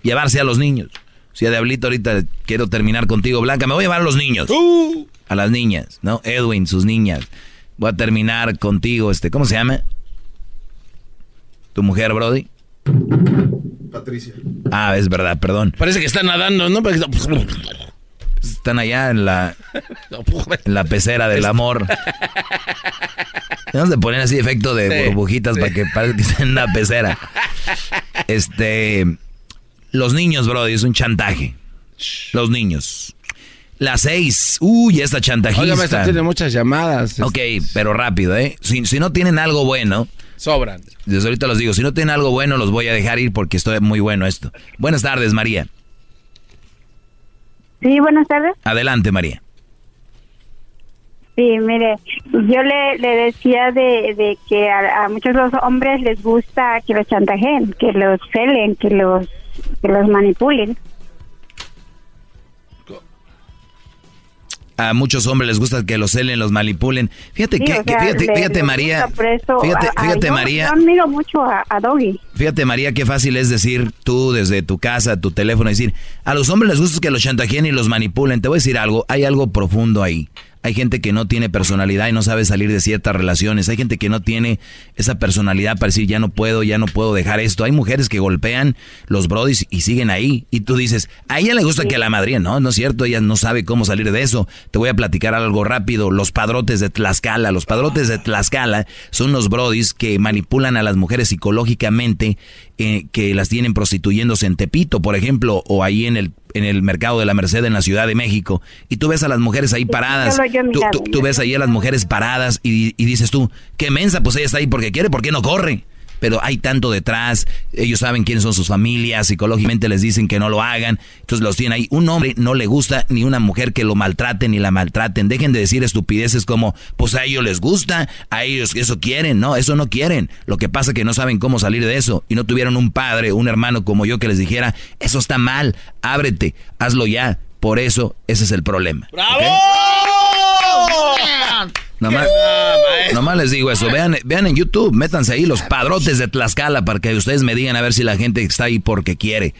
Llevarse a los niños. O sea, Diablito, ahorita quiero terminar contigo, Blanca. Me voy a llevar a los niños. Uh. A las niñas, ¿no? Edwin, sus niñas. Voy a terminar contigo, este, ¿cómo se llama? ¿Tu mujer, Brody? Patricia. Ah, es verdad, perdón. Parece que está nadando, ¿no? Están allá en la, (laughs) en la pecera del amor. Vamos a poner así efecto de burbujitas para que parezca que estén en la pecera. Este. Los niños, Brody, es un chantaje. Los niños. Las seis. Uy, esta chantajista. Oiga, tiene muchas llamadas. Ok, pero rápido, ¿eh? Si, si no tienen algo bueno, Sobran. Desde ahorita los digo, si no tienen algo bueno, los voy a dejar ir porque estoy muy bueno esto. Buenas tardes, María. Sí, buenas tardes. Adelante, María. Sí, mire, yo le, le decía de, que a, muchos los hombres les gusta que los chantajeen, que los celen, que los, que los manipulen. A muchos hombres les gusta que los celen, los manipulen. Fíjate que, fíjate, fíjate María, fíjate, fíjate María. Yo admiro mucho a, a, Doggy. Fíjate María, qué fácil es decir tú desde tu casa, tu teléfono, decir, a los hombres les gusta que los chantajeen y los manipulen. Te voy a decir algo, hay algo profundo ahí. Hay gente que no tiene personalidad y no sabe salir de ciertas relaciones. Hay gente que no tiene esa personalidad para decir, ya no puedo, ya no puedo dejar esto. Hay mujeres que golpean los brodis y siguen ahí. Y tú dices, a ella le gusta que la madre, no, no es cierto, ella no sabe cómo salir de eso. Te voy a platicar algo rápido. Los padrotes de Tlaxcala. Los padrotes de Tlaxcala son los brodis que manipulan a las mujeres psicológicamente, eh, que las tienen prostituyéndose en Tepito, por ejemplo, o ahí en el en el mercado de la Merced en la Ciudad de México y tú ves a las mujeres ahí paradas, tú, ves ahí a las mujeres paradas y, y, dices tú, qué mensa, pues ella está ahí porque quiere, ¿por qué no corre? Pero hay tanto detrás, ellos saben quiénes son sus familias, psicológicamente les dicen que no lo hagan, entonces los tienen ahí. Un hombre no le gusta ni una mujer que lo maltraten ni la maltraten, dejen de decir estupideces como, pues a ellos les gusta, a ellos eso quieren, no, eso no quieren. Lo que pasa es que no saben cómo salir de eso y no tuvieron un padre, un hermano como yo que les dijera, eso está mal, ábrete, hazlo ya. Por eso ese es el problema. ¡Bravo! Nomás, les digo eso. Vean, vean en YouTube, métanse ahí los padrotes de Tlaxcala para que ustedes me digan a ver si la gente está ahí porque quiere.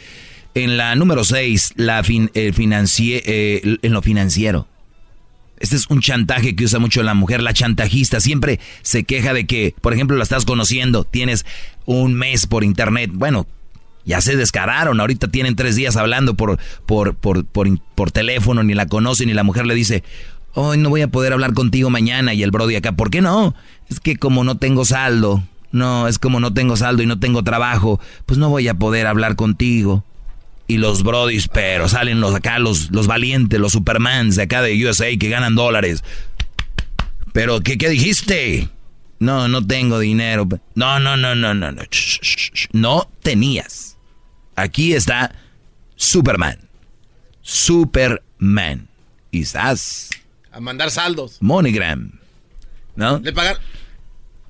En la número 6, la fin, eh, en lo financiero. Este es un chantaje que usa mucho la mujer, la chantajista. Siempre se queja de que, por ejemplo, la estás conociendo, tienes un mes por internet. Bueno, ya se descararon, ahorita tienen tres días hablando por, por, por, por, por teléfono, ni la conocen, y la mujer le dice, hoy no voy a poder hablar contigo mañana y el Brody acá, ¿por qué no? Es que como no tengo saldo, no, es como no tengo saldo y no tengo trabajo, pues no voy a poder hablar contigo. Y los Brodis, pero salen los acá, los, los valientes, los Supermans de acá de USA que ganan dólares. Pero, ¿qué, qué dijiste? No, no tengo dinero. No, no, no, no, no, no. No tenías. Aquí está Superman. Superman. Estás a mandar saldos. MoneyGram. ¿No? Le pagaron.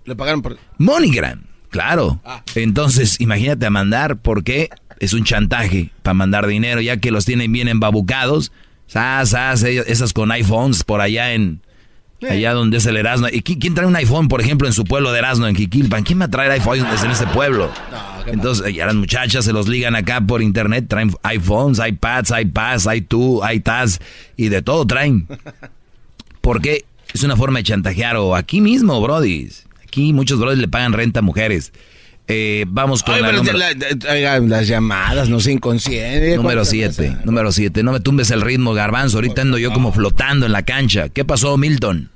Le pagaron por. MoneyGram, claro. Ah. Entonces, imagínate a mandar, porque es un chantaje para mandar dinero, ya que los tienen bien embabucados. Sas, esas con iPhones por allá en. Allá donde es el Erasmo. ¿Y qui- quién trae un iPhone, por ejemplo, en su pueblo de Erasmo, en Jiquilpan? ¿Quién va a traer iPhone en ese pueblo? Entonces, ya las muchachas se los ligan acá por internet, traen iPhones, iPads, iPads, iTunes, iTaz y de todo traen. (laughs) Porque es una forma de chantajear o aquí mismo, Brody. Aquí muchos Brody le pagan renta a mujeres. Eh, vamos con Oye, la pero número- la- la- oiga, las llamadas, no sé, inconsciente. Número 7, número 7. No me tumbes el ritmo, garbanzo. Ahorita ando yo como flotando en la cancha. ¿Qué pasó, Milton?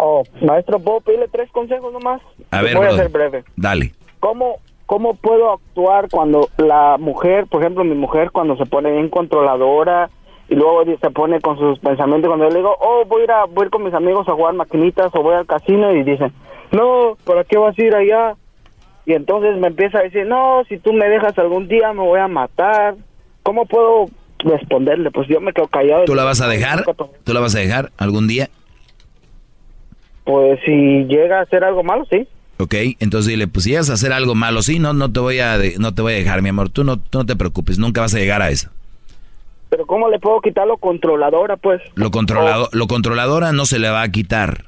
Oh, maestro, ¿puedo pedirle tres consejos nomás? A ver, Voy a ser breve. Dale. ¿Cómo, ¿Cómo puedo actuar cuando la mujer, por ejemplo, mi mujer, cuando se pone bien controladora y luego se pone con sus pensamientos, cuando yo le digo, oh, voy a ir, a, voy a ir con mis amigos a jugar maquinitas o voy al casino y dicen, no, ¿para qué vas a ir allá? Y entonces me empieza a decir, no, si tú me dejas algún día me voy a matar. ¿Cómo puedo responderle? Pues yo me quedo callado. ¿Tú la vas a dejar? ¿Tú la vas a dejar algún día? Pues si llega a hacer algo malo, sí. Ok, entonces dile, pues si llegas a hacer algo malo, sí, no, no te voy a, no te voy a dejar, mi amor. Tú no, tú no te preocupes, nunca vas a llegar a eso. Pero ¿cómo le puedo quitar lo controladora, pues? Lo controlado, lo controladora no se le va a quitar.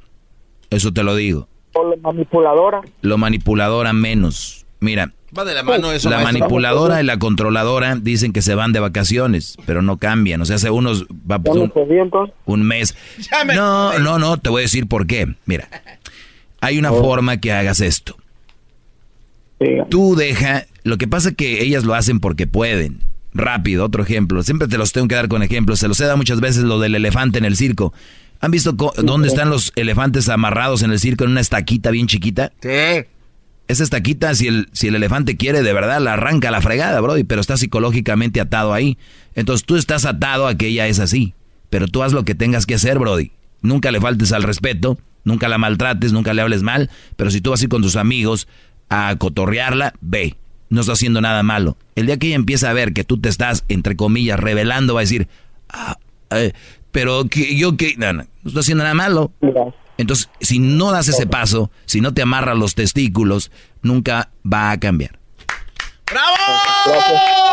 Eso te lo digo. O lo manipuladora. Lo manipuladora menos. Mira, Va de la mano eso, la maestro. manipuladora y la controladora dicen que se van de vacaciones, pero no cambian. O sea, hace unos va un, un mes. (laughs) No, no, no, te voy a decir por qué. Mira, hay una forma que hagas esto. Tú deja, lo que pasa es que ellas lo hacen porque pueden. Rápido, otro ejemplo. Siempre te los tengo que dar con ejemplos. Se los he dado muchas veces lo del elefante en el circo. ¿Han visto dónde están los elefantes amarrados en el circo en una estaquita bien chiquita? Sí. Esa estaquita, si el, si el elefante quiere, de verdad, la arranca a la fregada, Brody, pero está psicológicamente atado ahí. Entonces tú estás atado a que ella es así. Pero tú haz lo que tengas que hacer, Brody. Nunca le faltes al respeto, nunca la maltrates, nunca le hables mal. Pero si tú vas a ir con tus amigos a cotorrearla, ve. No está haciendo nada malo. El día que ella empieza a ver que tú te estás, entre comillas, revelando, va a decir, ah, eh, pero que yo que, no, no, no estoy haciendo nada malo. Entonces, si no das ese paso, si no te amarras los testículos, nunca va a cambiar.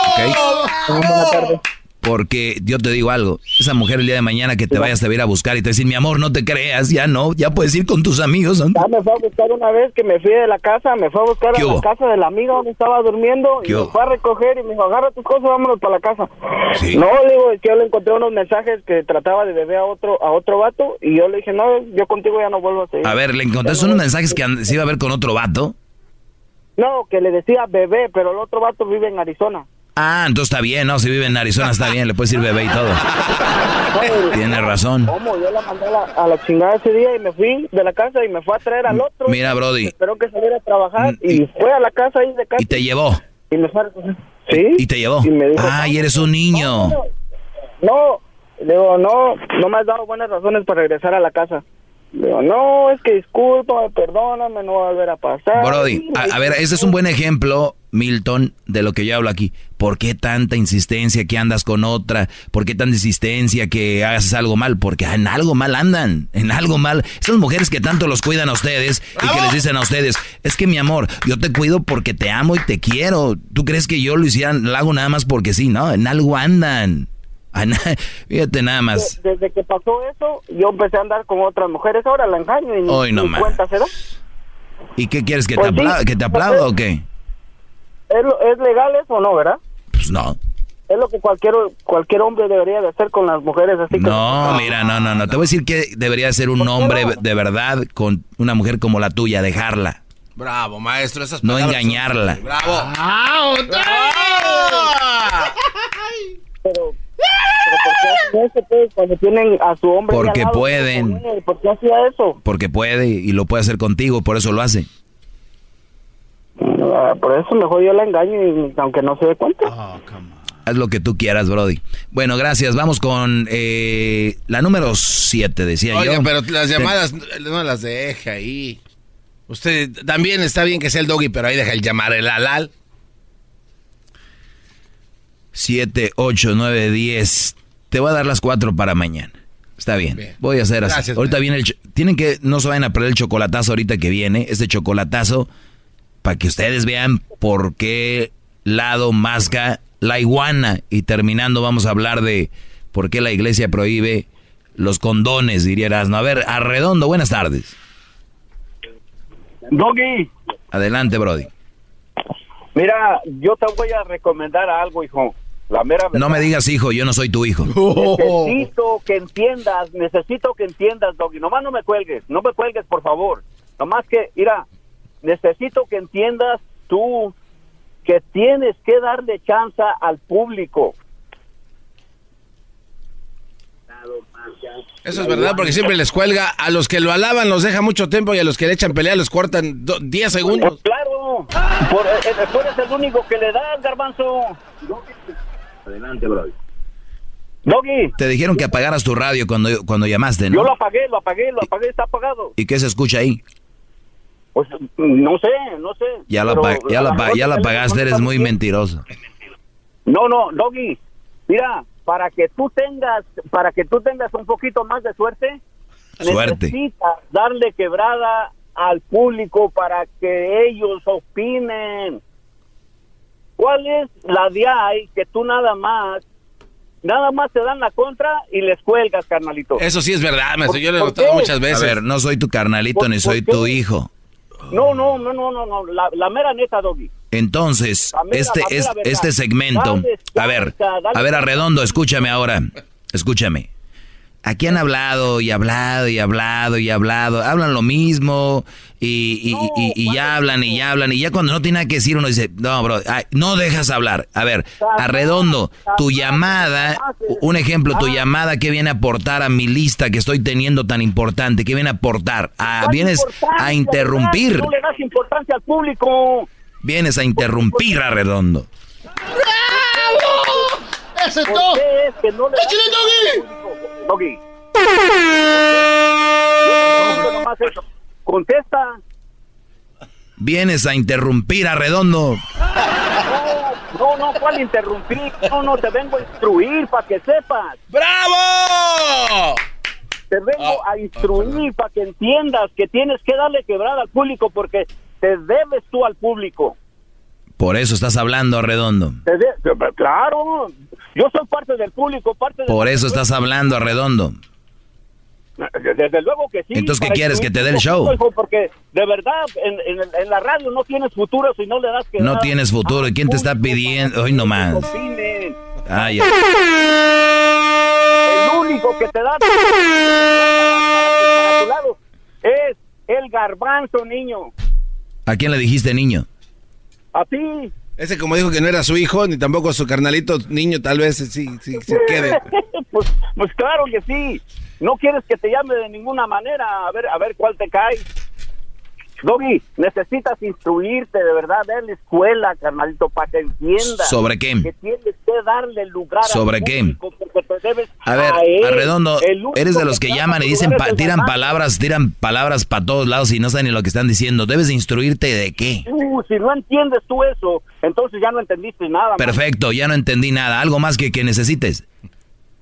¿Ok? Porque yo te digo algo, esa mujer el día de mañana que te vayas a ir a buscar y te decir, mi amor, no te creas, ya no, ya puedes ir con tus amigos. ¿no? Ya me fue a buscar una vez que me fui de la casa, me fue a buscar ¿Qué a la casa de la amiga donde estaba durmiendo y ¿Qué me fue a recoger y me dijo, agarra tus cosas, vámonos para la casa. Sí. No, le digo, es que yo le encontré unos mensajes que trataba de beber a otro a otro vato y yo le dije, no, yo contigo ya no vuelvo a seguir. A ver, le encontraste unos mensajes que se iba a ver con otro vato. No, que le decía bebé, pero el otro vato vive en Arizona. Ah, entonces está bien, ¿no? Si vive en Arizona está bien, le puedes decir bebé y todo. Tienes razón. ¿Cómo? Yo la mandé a la, a la chingada ese día y me fui de la casa y me fue a traer al otro. Mira, Brody, Esperó que saliera a trabajar y, fue a la casa ahí de casa. y te llevó. Y me fue a. ¿Sí? Y te llevó. Y me dijo, Ay, eres un niño. No, le digo, no, no me has dado buenas razones para regresar a la casa. Digo, no, es que discúlpame, perdóname, no va a volver a pasar. Brody, a, a ver, ese es un buen ejemplo, Milton, de lo que yo hablo aquí. ¿Por qué tanta insistencia que andas con otra? ¿Por qué tanta insistencia que hagas algo mal? Porque en algo mal andan, en algo mal. Esas mujeres que tanto los cuidan a ustedes y que les dicen a ustedes, es que mi amor, yo te cuido porque te amo y te quiero. ¿Tú crees que yo lo hiciera, lo hago nada más porque sí? No, en algo andan. A na- (laughs) Fíjate nada más. Desde que pasó eso, yo empecé a andar con otras mujeres. Ahora la engaño y Hoy no ni cuenta se da. ¿Y qué quieres? ¿Que, Pues te, sí, apla- que te aplauda o qué? ¿Es, ¿Es legal eso o no, verdad? Pues no. Es lo que cualquier cualquier hombre debería de hacer con las mujeres. Así que No, mira, no, no, no. Te voy a decir que debería ser un hombre de verdad con una mujer como la tuya, dejarla, Bravo, maestro. Esas no palabras son- engañarla. Bravo. Pero, pero ¿por qué hacen eso, pues, cuando tienen a su hombre? Porque al lado? pueden. ¿Por qué hacía eso? Porque puede y lo puede hacer contigo, por eso lo hace. Ah, Por eso mejor yo la engaño, y, aunque no se dé cuenta. Haz lo que tú quieras, Brody. Bueno, gracias. Vamos con eh, la número 7, decía Oiga, yo. pero las Ten- llamadas no las deja ahí. Usted también está bien que sea el doggy, pero ahí deja el llamar el alal. 7, 8, 9, 10. Te voy a dar las 4 para mañana. Está bien. Voy a hacer así. Ahorita viene el... cho- Tienen que... No se vayan a perder el chocolatazo ahorita que viene. Este chocolatazo para que ustedes vean por qué lado masca la iguana. Y terminando vamos a hablar de por qué la iglesia prohíbe los condones, diría Erasmo. A ver, Arredondo, buenas tardes. Doggy. Adelante, Brody. Mira, yo te voy a recomendar algo, hijo. La mera verdad. No me digas hijo, yo no soy tu hijo. (laughs) Necesito que entiendas, necesito que entiendas, Doggy. Nomás no me cuelgues, no me cuelgues, por favor. Nomás que, mira, necesito que entiendas tú que tienes que darle chance al público. Eso es verdad, porque siempre les cuelga. A los que lo alaban los deja mucho tiempo y a los que le echan pelea los cortan 10 segundos. Pues claro, por, eh, eh, tú eres el único que le das, garbanzo. Adelante, bro. Doggy, Te dijeron que apagaras tu radio cuando, cuando llamaste, yo ¿no? lo apagué, lo apagué, lo apagué, está apagado. ¿Y qué se escucha ahí? Pues no sé, no sé. Ya la, Pero apa- ya la, a lo apa- mejor ya la el apagaste, teléfono eres muy mentiroso. No, no, Doggy, mira, para que tú tengas, para que tú tengas un poquito más de suerte, Suerte. necesitas darle quebrada al público para que ellos opinen. ¿Cuál es la de ahí que tú nada más, nada más te dan la contra y les cuelgas, carnalito? Eso sí es verdad, maestro. Yo lo he ¿Por notado muchas veces. A ver, no soy tu carnalito ¿Por- ni soy qué? tu hijo. No, no, no, no, no, no, la, la mera neta, Doggy. Entonces, mera- este, es, este segmento, Dale a ver, dale a ver. Arredondo, escúchame ahora, escúchame. Aquí han hablado y hablado y hablado y hablado, hablan lo mismo y, y, y- y ya hablan y ya hablan y ya cuando no tiene nada que decir uno dice, no, bro, ay, no dejas hablar. A ver, Arredondo, tu llamada, un ejemplo, tu llamada, ¿qué viene a aportar a mi lista que estoy teniendo tan importante? ¿Qué viene a aportar? Ah, ¿Cuál vienes a interrumpir? No le das importancia al público. vienes a interrumpir, Arredondo. ¡Ese es todo! Es que no le das Doggy! Doggy. (laughs) Nomás eso. Contesta. Vienes a interrumpir a Redondo. No, no, ¿cuál interrumpir? No, no, te vengo a instruir para que sepas. ¡Bravo! Te vengo a instruir para que entiendas que tienes que darle quebrada al público porque te debes tú al público. Por eso estás hablando Redondo. Claro, yo soy parte del público, parte de... Por eso estás hablando Redondo. Desde luego que sí. Entonces, ¿qué quieres? ¿Que te dé el show? hijo, Porque de verdad, en, en- en la radio no tienes futuro si no le das que No tienes futuro. ¿Y quién te está pidiendo? Hoy nomás. Ay, El único que te da para tu lado es el garbanzo, niño. ¿A quién le dijiste niño? A ti. Ese como dijo que no era su hijo, ni tampoco su carnalito niño, tal vez sí, sí, se quede. (laughs) pues, pues claro que sí. No quieres que te llame de ninguna manera. A ver, a ver cuál te cae. Doggy, necesitas instruirte de verdad, darle escuela, carnalito, para que entiendas. ¿Sobre qué? Que tienes que darle lugar ¿Sobre qué? A ver, él. Arredondo, eres de los que llaman y dicen, pa- tiran palabras, tiran palabras para todos lados y no saben ni lo que están diciendo. Debes de instruirte de qué. Uh, si no entiendes tú eso, entonces ya no entendiste nada. man. Perfecto, ya no entendí nada. ¿Algo más que, que necesites?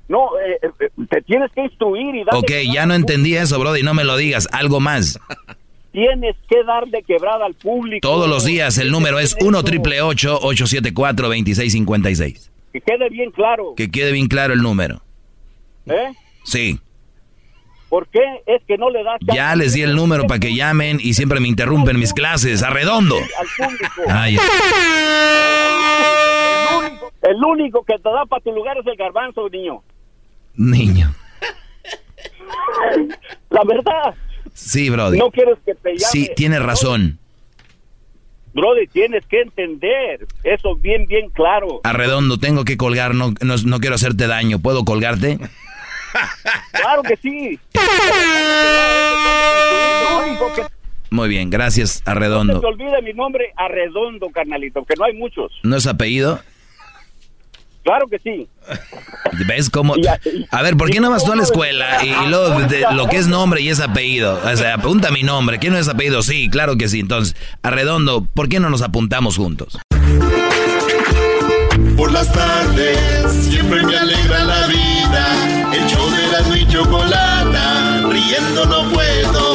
No, eh, eh, te tienes que instruir y darle Ok, ya no entendí eso, Brody, no me lo digas. Algo más. Tienes que darle quebrada al público. Todos los días el número es 1 triple 874 2656 Que quede bien claro. Que quede bien claro el número. ¿Eh? Sí. ¿Por qué? Es que no le das Ya les di el número para que llamen y siempre me interrumpen mis clases. Arredondo. al público. Ay, El único, el único que te da para tu lugar es el garbanzo, niño. niño. La verdad, Sí, Brody. no quieres que te llame. Sí, tienes razón. Brody, tienes que entender eso bien, bien claro. Arredondo, tengo que colgar, no, no, no quiero hacerte daño. ¿Puedo colgarte? Claro que sí. Muy bien, gracias, no se Arredondo. te olvide mi nombre, Arredondo, carnalito, que no hay muchos. ¿No es apellido? Claro que sí. ¿Ves cómo? A ver, ¿por qué no vas tú a la escuela y, y luego de- lo que es nombre y es apellido? O sea, apunta mi nombre. ¿Quién no es apellido? Sí, claro que sí. Entonces, Arredondo, ¿por qué no nos apuntamos juntos? Por las tardes siempre me alegra la vida. El show de la y chocolata, riendo no puedo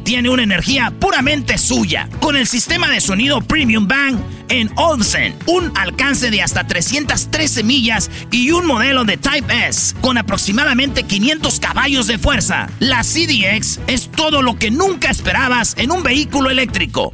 tiene una energía puramente suya. Con el sistema de sonido Premium Bang en Olsen, un alcance de hasta 313 millas y un modelo de Type S con aproximadamente 500 caballos de fuerza. La CDX es todo lo que nunca esperabas en un vehículo eléctrico.